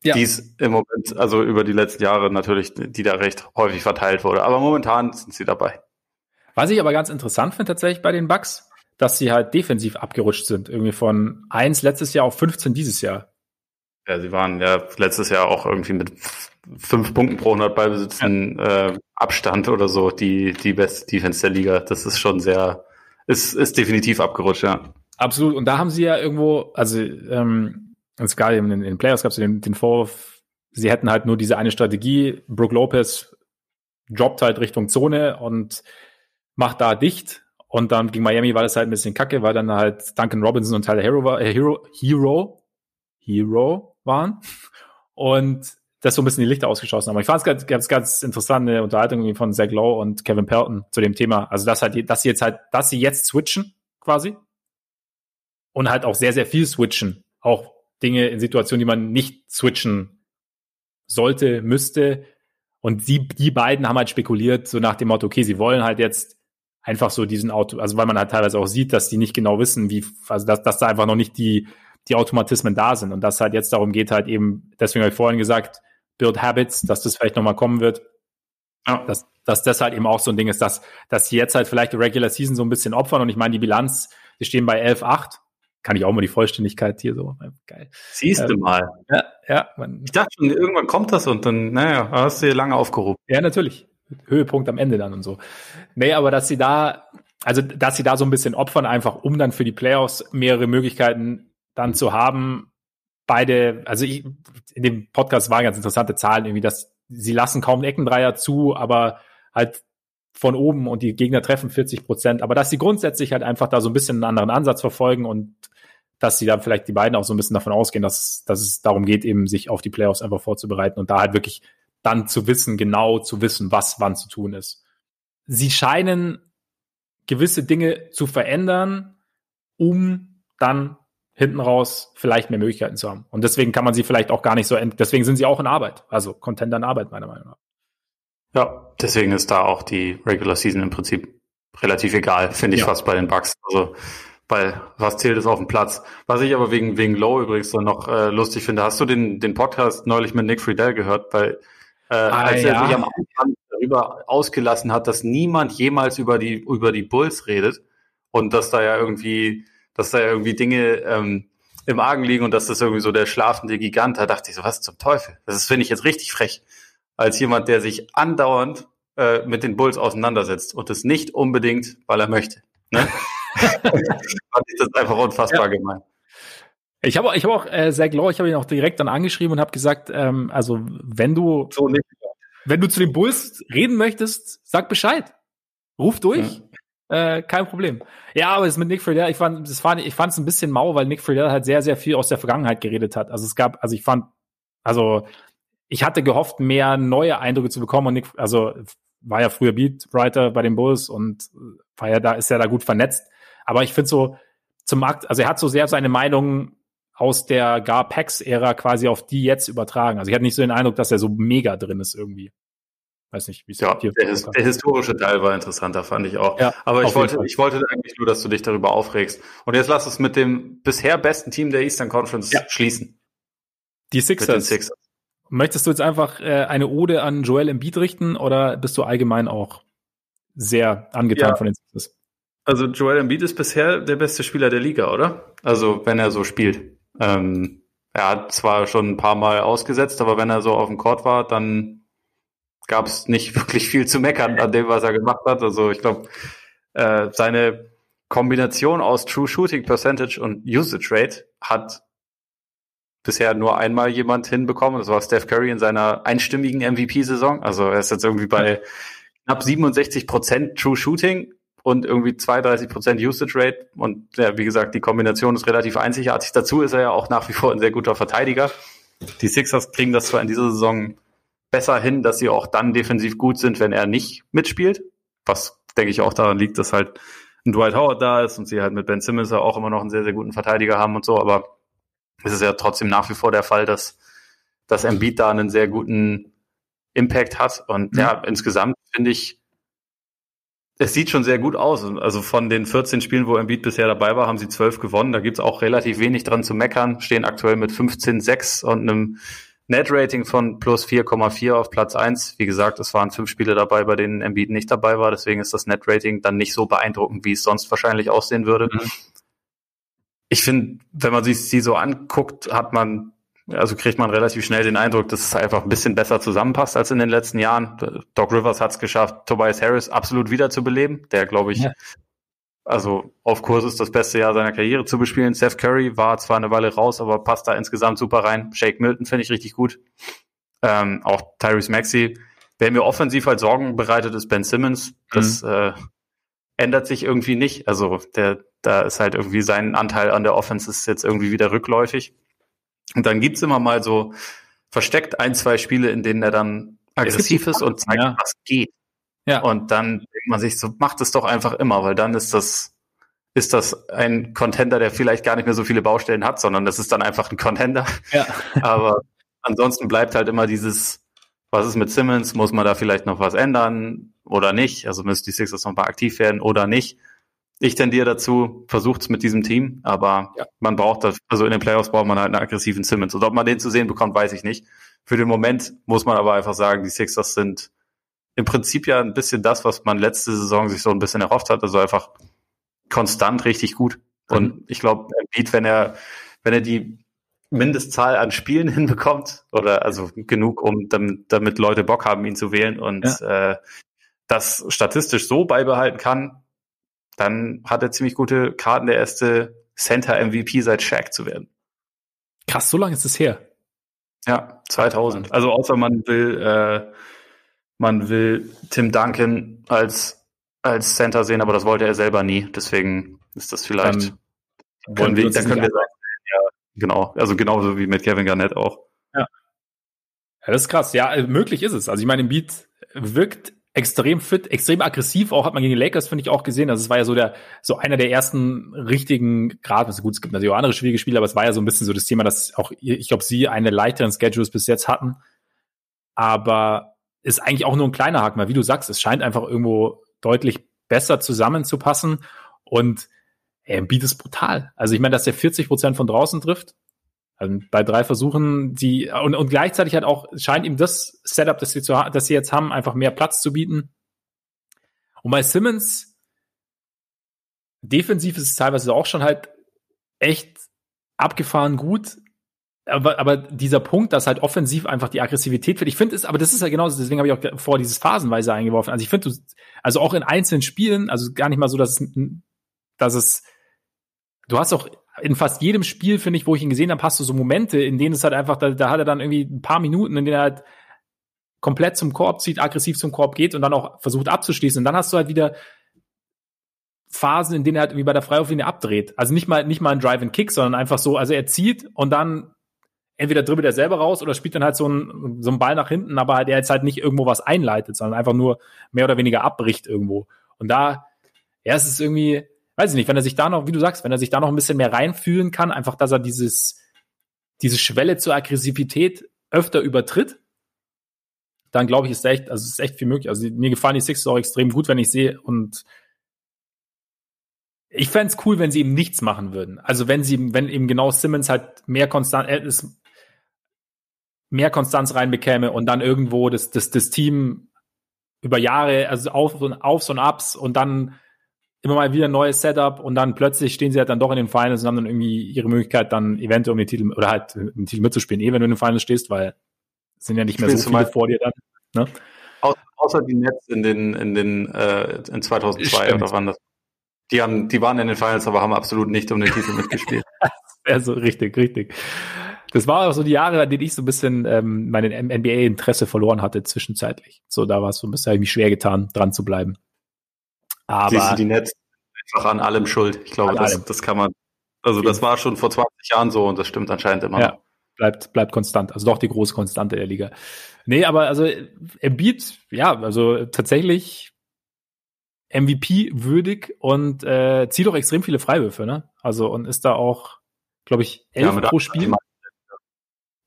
Speaker 2: Ja. Die ist im Moment, also über die letzten Jahre natürlich, die da recht häufig verteilt wurde. Aber momentan sind sie dabei.
Speaker 1: Was ich aber ganz interessant finde tatsächlich bei den Bugs, dass sie halt defensiv abgerutscht sind. Irgendwie von 1 letztes Jahr auf 15 dieses Jahr.
Speaker 2: Ja, sie waren ja letztes Jahr auch irgendwie mit fünf Punkten pro 100 Ballbesitzen ja. äh, Abstand oder so die, die beste Defense der Liga. Das ist schon sehr, ist, ist definitiv abgerutscht, ja.
Speaker 1: Absolut. Und da haben sie ja irgendwo, also ähm, es gab in, in den Playoffs gab es den, den Vorwurf, sie hätten halt nur diese eine Strategie. Brook Lopez droppt halt Richtung Zone und macht da dicht und dann gegen Miami war das halt ein bisschen kacke, weil dann halt Duncan Robinson und Tyler Hero, äh, Hero, Hero, Hero waren. Und das so ein bisschen die Lichter ausgeschossen haben. Ich fand es ganz, ganz, ganz interessante Unterhaltung von Zach Lowe und Kevin Pelton zu dem Thema. Also, dass halt, dass sie jetzt halt, dass sie jetzt switchen, quasi. Und halt auch sehr, sehr viel switchen. Auch Dinge in Situationen, die man nicht switchen sollte, müsste. Und die, die beiden haben halt spekuliert, so nach dem Motto, okay, sie wollen halt jetzt einfach so diesen Auto, also weil man halt teilweise auch sieht, dass die nicht genau wissen, wie, also dass, dass da einfach noch nicht die, die Automatismen da sind und dass halt jetzt darum geht, halt eben, deswegen habe ich vorhin gesagt, Build Habits, dass das vielleicht nochmal kommen wird. Ja. Dass, dass das halt eben auch so ein Ding ist, dass, dass sie jetzt halt vielleicht die Regular Season so ein bisschen opfern und ich meine, die Bilanz, die stehen bei 11,8. Kann ich auch mal die Vollständigkeit hier so. Geil.
Speaker 2: Siehst du ähm, mal.
Speaker 1: Ja, ja.
Speaker 2: Man, ich dachte schon, irgendwann kommt das und dann, naja, hast du hier lange aufgerufen.
Speaker 1: Ja, natürlich. Höhepunkt am Ende dann und so. Nee, aber dass sie da, also dass sie da so ein bisschen opfern, einfach um dann für die Playoffs mehrere Möglichkeiten dann zu haben. Beide, also ich, in dem Podcast waren ganz interessante Zahlen irgendwie, dass sie lassen kaum Eckendreier zu, aber halt von oben und die Gegner treffen 40 Prozent. Aber dass sie grundsätzlich halt einfach da so ein bisschen einen anderen Ansatz verfolgen und dass sie dann vielleicht die beiden auch so ein bisschen davon ausgehen, dass, dass es darum geht, eben sich auf die Playoffs einfach vorzubereiten und da halt wirklich dann zu wissen, genau zu wissen, was wann zu tun ist. Sie scheinen gewisse Dinge zu verändern, um dann hinten raus vielleicht mehr Möglichkeiten zu haben. Und deswegen kann man sie vielleicht auch gar nicht so, deswegen sind sie auch in Arbeit, also Contender in Arbeit, meiner Meinung nach.
Speaker 2: Ja, deswegen ist da auch die Regular Season im Prinzip relativ egal, finde ich ja. fast bei den Bucks. Also, weil was zählt ist auf dem Platz. Was ich aber wegen, wegen Low übrigens dann noch äh, lustig finde, hast du den, den Podcast neulich mit Nick Friedel gehört? Weil äh, ah, als er ja. sich am Anfang darüber ausgelassen hat, dass niemand jemals über die, über die Bulls redet und dass da ja irgendwie, dass da ja irgendwie Dinge ähm, im Argen liegen und dass das irgendwie so der schlafende Gigant, da dachte ich so, was zum Teufel? Das finde ich jetzt richtig frech. Als jemand, der sich andauernd äh, mit den Bulls auseinandersetzt und es nicht unbedingt, weil er möchte. Ne? fand ich das einfach unfassbar ja. gemein.
Speaker 1: Ich habe ich hab auch äh, Zach Law, ich habe ihn auch direkt dann angeschrieben und habe gesagt, ähm, also wenn du so nicht. wenn du zu den Bulls reden möchtest, sag Bescheid. Ruf durch. Ja. Äh, kein Problem. Ja, aber es mit Nick Friedel, ich fand das fand ich fand es ein bisschen mau, weil Nick Friedel halt sehr sehr viel aus der Vergangenheit geredet hat. Also es gab also ich fand also ich hatte gehofft mehr neue Eindrücke zu bekommen und Nick also war ja früher Beatwriter bei den Bulls und war ja da ist ja da gut vernetzt, aber ich finde so zum Markt, also er hat so sehr seine Meinung aus der Gar-Pax-Ära quasi auf die jetzt übertragen. Also ich hatte nicht so den Eindruck, dass er so mega drin ist irgendwie. Weiß nicht, wie es
Speaker 2: ja, der, his der, historische Teil war interessanter, fand ich auch. Ja, Aber ich wollte, ich wollte eigentlich nur, dass du dich darüber aufregst. Und jetzt lass uns mit dem bisher besten Team der Eastern Conference ja. schließen.
Speaker 1: Die Sixers. Sixers. Möchtest du jetzt einfach äh, eine Ode an Joel Embiid richten oder bist du allgemein auch sehr angetan ja. von den Sixers?
Speaker 2: Also Joel Embiid ist bisher der beste Spieler der Liga, oder? Also wenn er so spielt. Ähm, er hat zwar schon ein paar Mal ausgesetzt, aber wenn er so auf dem Court war, dann gab es nicht wirklich viel zu meckern an dem, was er gemacht hat. Also ich glaube, äh, seine Kombination aus True Shooting Percentage und Usage Rate hat bisher nur einmal jemand hinbekommen. Das war Steph Curry in seiner einstimmigen MVP-Saison. Also er ist jetzt irgendwie bei knapp 67 Prozent True Shooting und irgendwie 32 Prozent Usage Rate. Und ja, wie gesagt, die Kombination ist relativ einzigartig. Dazu ist er ja auch nach wie vor ein sehr guter Verteidiger. Die Sixers kriegen das zwar in dieser Saison besser hin, dass sie auch dann defensiv gut sind, wenn er nicht mitspielt. Was, denke ich, auch daran liegt, dass halt ein Dwight Howard da ist und sie halt mit Ben Simmons auch immer noch einen sehr, sehr guten Verteidiger haben und so. Aber es ist ja trotzdem nach wie vor der Fall, dass, dass Embiid da einen sehr guten Impact hat. Und mhm. ja, insgesamt finde ich, es sieht schon sehr gut aus. Also von den 14 Spielen, wo Embiid bisher dabei war, haben sie 12 gewonnen. Da gibt's auch relativ wenig dran zu meckern. Stehen aktuell mit 15,6 und einem Net-Rating von plus 4,4 auf Platz 1. Wie gesagt, es waren fünf Spiele dabei, bei denen Embiid nicht dabei war. Deswegen ist das Net-Rating dann nicht so beeindruckend, wie es sonst wahrscheinlich aussehen würde. Mhm. Ich finde, wenn man sich sie so anguckt, hat man also kriegt man relativ schnell den Eindruck, dass es einfach ein bisschen besser zusammenpasst als in den letzten Jahren. Doc Rivers hat es geschafft, Tobias Harris absolut wiederzubeleben, der glaube ich, ja. also auf Kurs ist das beste Jahr seiner Karriere zu bespielen. Seth Curry war zwar eine Weile raus, aber passt da insgesamt super rein. Shake Milton finde ich richtig gut. Ähm, auch Tyrese Maxey. Wer mir offensiv halt Sorgen bereitet, ist Ben Simmons. Das mhm. äh, ändert sich irgendwie nicht. Also der, da ist halt irgendwie sein Anteil an der Offense ist jetzt irgendwie wieder rückläufig. Und dann gibt's immer mal so versteckt ein, zwei Spiele, in denen er dann aggressiv ist und zeigt, ja. was geht. Ja. Und dann denkt man sich so, macht es doch einfach immer, weil dann ist das, ist das ein Contender, der vielleicht gar nicht mehr so viele Baustellen hat, sondern das ist dann einfach ein Contender. Ja. Aber ansonsten bleibt halt immer dieses, was ist mit Simmons? Muss man da vielleicht noch was ändern oder nicht? Also müssen die Sixers noch mal aktiv werden oder nicht? Ich tendiere dazu, versucht es mit diesem Team, aber ja. man braucht das, also in den Playoffs braucht man halt einen aggressiven Simmons. Und ob man den zu sehen bekommt, weiß ich nicht. Für den Moment muss man aber einfach sagen, die Sixers sind im Prinzip ja ein bisschen das, was man letzte Saison sich so ein bisschen erhofft hat. Also einfach konstant richtig gut. Mhm. Und ich glaube, Embiid, wenn er, wenn er die Mindestzahl an Spielen hinbekommt, oder also genug, um damit, damit Leute Bock haben, ihn zu wählen und ja. äh, das statistisch so beibehalten kann, dann hat er ziemlich gute Karten, der erste Center-MVP seit Shaq zu werden.
Speaker 1: Krass, so lange ist es her.
Speaker 2: Ja, 2000. Also außer man will, äh, man will Tim Duncan als als Center sehen, aber das wollte er selber nie. Deswegen ist das vielleicht. Dann, können wir, dann können wir sagen, ja, genau. Also genauso wie mit Kevin Garnett auch.
Speaker 1: Ja. ja das ist krass. Ja, möglich ist es. Also ich meine, Beat wirkt extrem fit, extrem aggressiv, auch hat man gegen die Lakers, finde ich, auch gesehen. Also es war ja so der, so einer der ersten richtigen, gerade, also gut, es gibt natürlich auch andere schwierige Spiele, aber es war ja so ein bisschen so das Thema, dass auch, ich glaube, sie eine leichteren Schedules bis jetzt hatten. Aber ist eigentlich auch nur ein kleiner Haken, weil wie du sagst, es scheint einfach irgendwo deutlich besser zusammenzupassen und er bietet brutal. Also ich meine, dass er 40 Prozent von draußen trifft, also bei drei Versuchen, die und, und gleichzeitig hat auch scheint ihm das Setup, das sie, zu, das sie jetzt haben, einfach mehr Platz zu bieten. Und bei Simmons defensiv ist es teilweise auch schon halt echt abgefahren gut. Aber, aber dieser Punkt, dass halt offensiv einfach die Aggressivität wird, ich finde es, aber das ist ja genau, deswegen habe ich auch vor dieses phasenweise eingeworfen. Also ich finde, also auch in einzelnen Spielen, also gar nicht mal so, dass es, dass es, du hast auch in fast jedem Spiel, finde ich, wo ich ihn gesehen habe, hast du so Momente, in denen es halt einfach, da, da hat er dann irgendwie ein paar Minuten, in denen er halt komplett zum Korb zieht, aggressiv zum Korb geht und dann auch versucht abzuschließen. Und dann hast du halt wieder Phasen, in denen er halt wie bei der Freiwurflinie abdreht. Also nicht mal, nicht mal ein Drive and Kick, sondern einfach so, also er zieht und dann entweder dribbelt er selber raus oder spielt dann halt so einen, so einen Ball nach hinten, aber halt, er jetzt halt nicht irgendwo was einleitet, sondern einfach nur mehr oder weniger abbricht irgendwo. Und da, ja, es ist irgendwie, weiß ich nicht, wenn er sich da noch, wie du sagst, wenn er sich da noch ein bisschen mehr reinfühlen kann, einfach, dass er dieses, diese Schwelle zur Aggressivität öfter übertritt, dann glaube ich, ist echt, also ist echt viel möglich. Also mir gefallen die Sixers auch extrem gut, wenn ich sehe und ich fände es cool, wenn sie eben nichts machen würden. Also wenn sie, wenn eben genau Simmons halt mehr konstant, äh, mehr Konstanz reinbekäme und dann irgendwo das, das, das Team über Jahre, also auf und Aufs und Ups und dann immer mal wieder ein neues Setup und dann plötzlich stehen sie halt dann doch in den Finals und haben dann irgendwie ihre Möglichkeit, dann eventuell um den Titel oder halt den Titel mitzuspielen, eh wenn du in den Finals stehst, weil es sind ja nicht mehr Spielst so viele vor dir dann. Ne?
Speaker 2: außer die Nets in den, in den, äh, in 2002 Stimmt. oder wann das? Die haben, die waren in den Finals, aber haben absolut nicht um den Titel mitgespielt.
Speaker 1: also richtig, richtig. Das war auch so die Jahre, an denen ich so ein bisschen ähm, mein NBA-Interesse verloren hatte zwischenzeitlich. So, da war es so ein bisschen irgendwie schwer getan, dran zu bleiben.
Speaker 2: Aber Siehst du die Nets einfach an allem schuld. Ich glaube, das, das kann man. Also das war schon vor 20 Jahren so und das stimmt anscheinend immer
Speaker 1: ja, Bleibt, bleibt konstant. Also doch die große Konstante der Liga. Nee, aber also Embiid, ja, also tatsächlich MVP würdig und äh, zieht auch extrem viele Freiwürfe, ne? Also und ist da auch, glaube ich, elf ja, pro Spiel.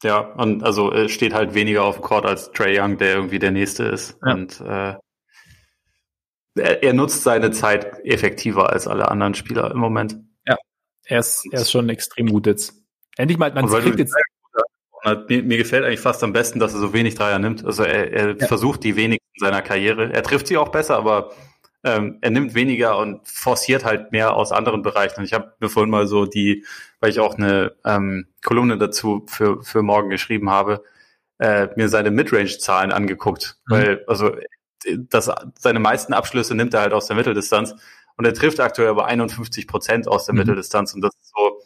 Speaker 2: Ja, und also äh, steht halt weniger auf dem Court als Trey Young, der irgendwie der nächste ist. Ja. Und äh, er, er nutzt seine Zeit effektiver als alle anderen Spieler im Moment.
Speaker 1: Ja, er ist, er ist schon extrem gut jetzt. Endlich mal, man kriegt jetzt.
Speaker 2: Mir, mir, gefällt eigentlich fast am besten, dass er so wenig Dreier nimmt. Also er, er ja. versucht die wenigsten seiner Karriere. Er trifft sie auch besser, aber ähm, er nimmt weniger und forciert halt mehr aus anderen Bereichen. Und ich habe mir vorhin mal so die, weil ich auch eine ähm, Kolumne dazu für, für morgen geschrieben habe, äh, mir seine Midrange-Zahlen angeguckt. Mhm. Weil, also das, seine meisten Abschlüsse nimmt er halt aus der Mitteldistanz und er trifft aktuell aber 51 Prozent aus der mhm. Mitteldistanz und das ist so,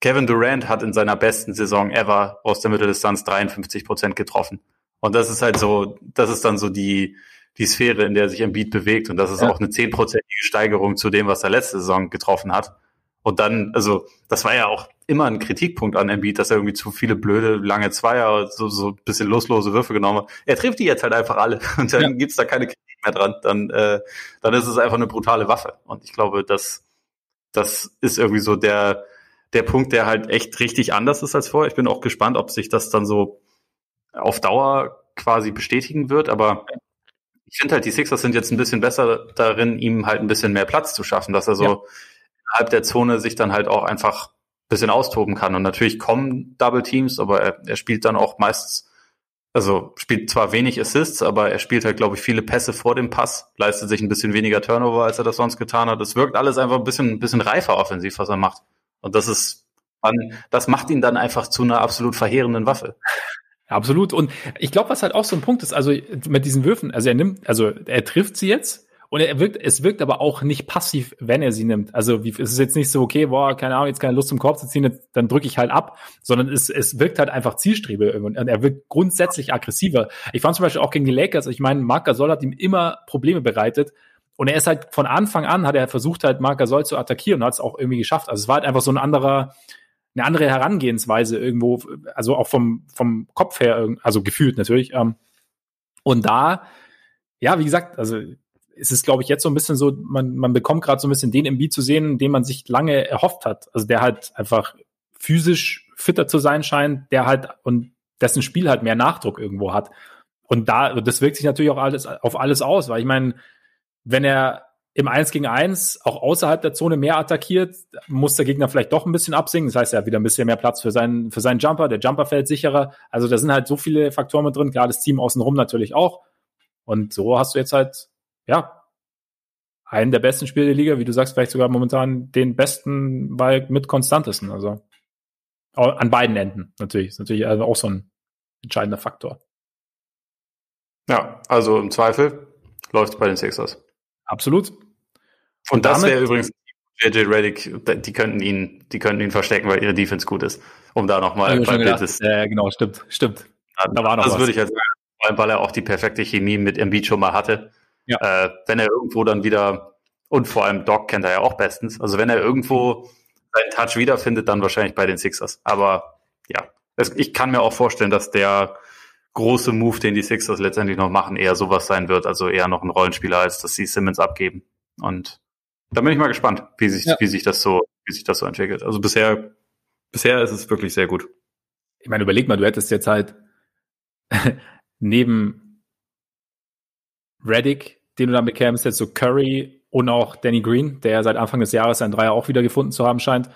Speaker 2: Kevin Durant hat in seiner besten Saison ever aus der Mitteldistanz 53 Prozent getroffen. Und das ist halt so, das ist dann so die, die Sphäre, in der sich Embiid bewegt. Und das ist ja. auch eine zehnprozentige Steigerung zu dem, was er letzte Saison getroffen hat. Und dann, also, das war ja auch immer ein Kritikpunkt an Embiid, dass er irgendwie zu viele blöde, lange Zweier, so, so ein bisschen loslose Würfe genommen hat. Er trifft die jetzt halt einfach alle. Und dann ja. gibt's da keine Kritik mehr dran. Dann, äh, dann ist es einfach eine brutale Waffe. Und ich glaube, das, das ist irgendwie so der, der Punkt, der halt echt richtig anders ist als vorher. Ich bin auch gespannt, ob sich das dann so auf Dauer quasi bestätigen wird, aber ich finde halt, die Sixers sind jetzt ein bisschen besser darin, ihm halt ein bisschen mehr Platz zu schaffen, dass er so ja. innerhalb der Zone sich dann halt auch einfach ein bisschen austoben kann. Und natürlich kommen Double Teams, aber er, er spielt dann auch meistens, also spielt zwar wenig Assists, aber er spielt halt, glaube ich, viele Pässe vor dem Pass, leistet sich ein bisschen weniger Turnover, als er das sonst getan hat. Es wirkt alles einfach ein bisschen, ein bisschen reifer offensiv, was er macht. Und das ist, das macht ihn dann einfach zu einer absolut verheerenden Waffe.
Speaker 1: Absolut. Und ich glaube, was halt auch so ein Punkt ist, also mit diesen Würfen, also er nimmt, also er trifft sie jetzt und er wirkt, es wirkt aber auch nicht passiv, wenn er sie nimmt. Also wie, es ist jetzt nicht so, okay, boah, keine Ahnung, jetzt keine Lust zum Korb zu ziehen, dann drücke ich halt ab, sondern es, es wirkt halt einfach Zielstrebe und er wirkt grundsätzlich aggressiver. Ich fand zum Beispiel auch gegen die Lakers, ich meine, Marc Gasol hat ihm immer Probleme bereitet, und er ist halt von Anfang an, hat er versucht halt Marc Gasol zu attackieren und hat es auch irgendwie geschafft. Also es war halt einfach so ein anderer, eine andere Herangehensweise irgendwo, also auch vom, vom Kopf her, also gefühlt natürlich. Ähm, und da, ja, wie gesagt, also es ist, glaube ich, jetzt so ein bisschen so, man, man bekommt gerade so ein bisschen den MB zu sehen, den man sich lange erhofft hat. Also der halt einfach physisch fitter zu sein scheint, der halt und dessen Spiel halt mehr Nachdruck irgendwo hat. Und da, das wirkt sich natürlich auch alles auf alles aus, weil ich meine, wenn er im 1 gegen 1 auch außerhalb der Zone mehr attackiert, muss der Gegner vielleicht doch ein bisschen absinken. Das heißt, er hat wieder ein bisschen mehr Platz für seinen, für seinen Jumper. Der Jumper fällt sicherer. Also da sind halt so viele Faktoren mit drin. Klar, das Team außenrum natürlich auch. Und so hast du jetzt halt, ja, einen der besten Spiele der Liga, wie du sagst, vielleicht sogar momentan den besten bei mit konstantesten. Also an beiden Enden natürlich. Ist natürlich also auch so ein entscheidender Faktor.
Speaker 2: Ja, also im Zweifel läuft es bei den Sixers.
Speaker 1: Absolut.
Speaker 2: Und, das wäre übrigens JJ Reddick, die könnten ihn, die könnten ihn verstecken, weil ihre Defense gut ist. Um da nochmal
Speaker 1: bei Blitzes. Ja, genau, stimmt, stimmt.
Speaker 2: Da war noch das was. würde ich jetzt sagen, weil er auch die perfekte Chemie mit Embiid schon mal hatte. Ja. Äh, wenn er irgendwo dann wieder, und vor allem Doc kennt er ja auch bestens, also wenn er irgendwo seinen Touch wiederfindet, dann wahrscheinlich bei den Sixers. Aber ja, es, ich kann mir auch vorstellen, dass der große Move, den die Sixers letztendlich noch machen, eher sowas sein wird, also eher noch ein Rollenspieler, als dass sie Simmons abgeben. Und da bin ich mal gespannt, wie sich, ja. wie sich das so, wie sich das so entwickelt. Also bisher, bisher ist es wirklich sehr gut.
Speaker 1: Ich meine, überleg mal, du hättest jetzt halt neben Reddick, den du dann bekämst, jetzt so Curry und auch Danny Green, der seit Anfang des Jahres seinen Dreier auch wieder gefunden zu haben scheint.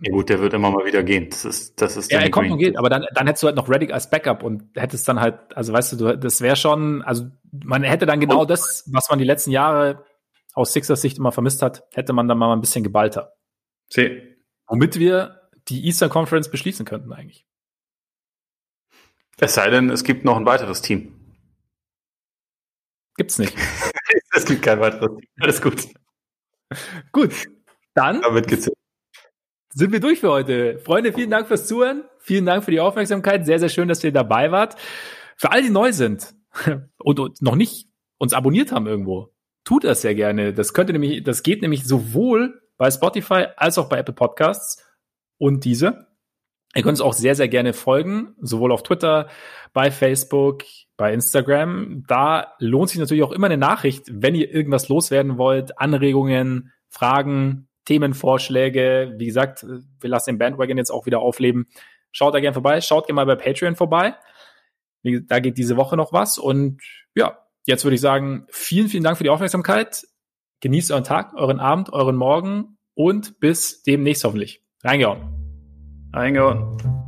Speaker 2: Ja gut, der wird immer mal wieder gehen. Das ist, das ist
Speaker 1: ja, er kommt und geht, aber dann, dann hättest du halt noch Reddick als Backup und hättest dann halt, also weißt du, das wäre schon, also man hätte dann genau und, das, was man die letzten Jahre aus Sixers Sicht immer vermisst hat, hätte man dann mal ein bisschen geballter.
Speaker 2: See.
Speaker 1: Womit wir die Eastern Conference beschließen könnten eigentlich.
Speaker 2: Es sei denn, es gibt noch ein weiteres Team.
Speaker 1: Gibt's nicht.
Speaker 2: es gibt kein weiteres. Alles gut.
Speaker 1: Gut, dann
Speaker 2: Damit geht's.
Speaker 1: sind wir durch für heute. Freunde, vielen Dank fürs Zuhören. Vielen Dank für die Aufmerksamkeit. Sehr, sehr schön, dass ihr dabei wart. Für alle, die neu sind und noch nicht uns abonniert haben irgendwo, tut das sehr gerne. Das könnte nämlich, das geht nämlich sowohl bei Spotify als auch bei Apple Podcasts und diese. Ihr könnt uns auch sehr, sehr gerne folgen, sowohl auf Twitter, bei Facebook, bei Instagram. Da lohnt sich natürlich auch immer eine Nachricht, wenn ihr irgendwas loswerden wollt, Anregungen, Fragen, Themenvorschläge. Wie gesagt, wir lassen den Bandwagon jetzt auch wieder aufleben. Schaut da gerne vorbei. Schaut gerne mal bei Patreon vorbei. Da geht diese Woche noch was. Und ja, jetzt würde ich sagen, vielen, vielen Dank für die Aufmerksamkeit. Genießt euren Tag, euren Abend, euren Morgen und bis demnächst hoffentlich. Reingehauen.
Speaker 2: Reingehauen.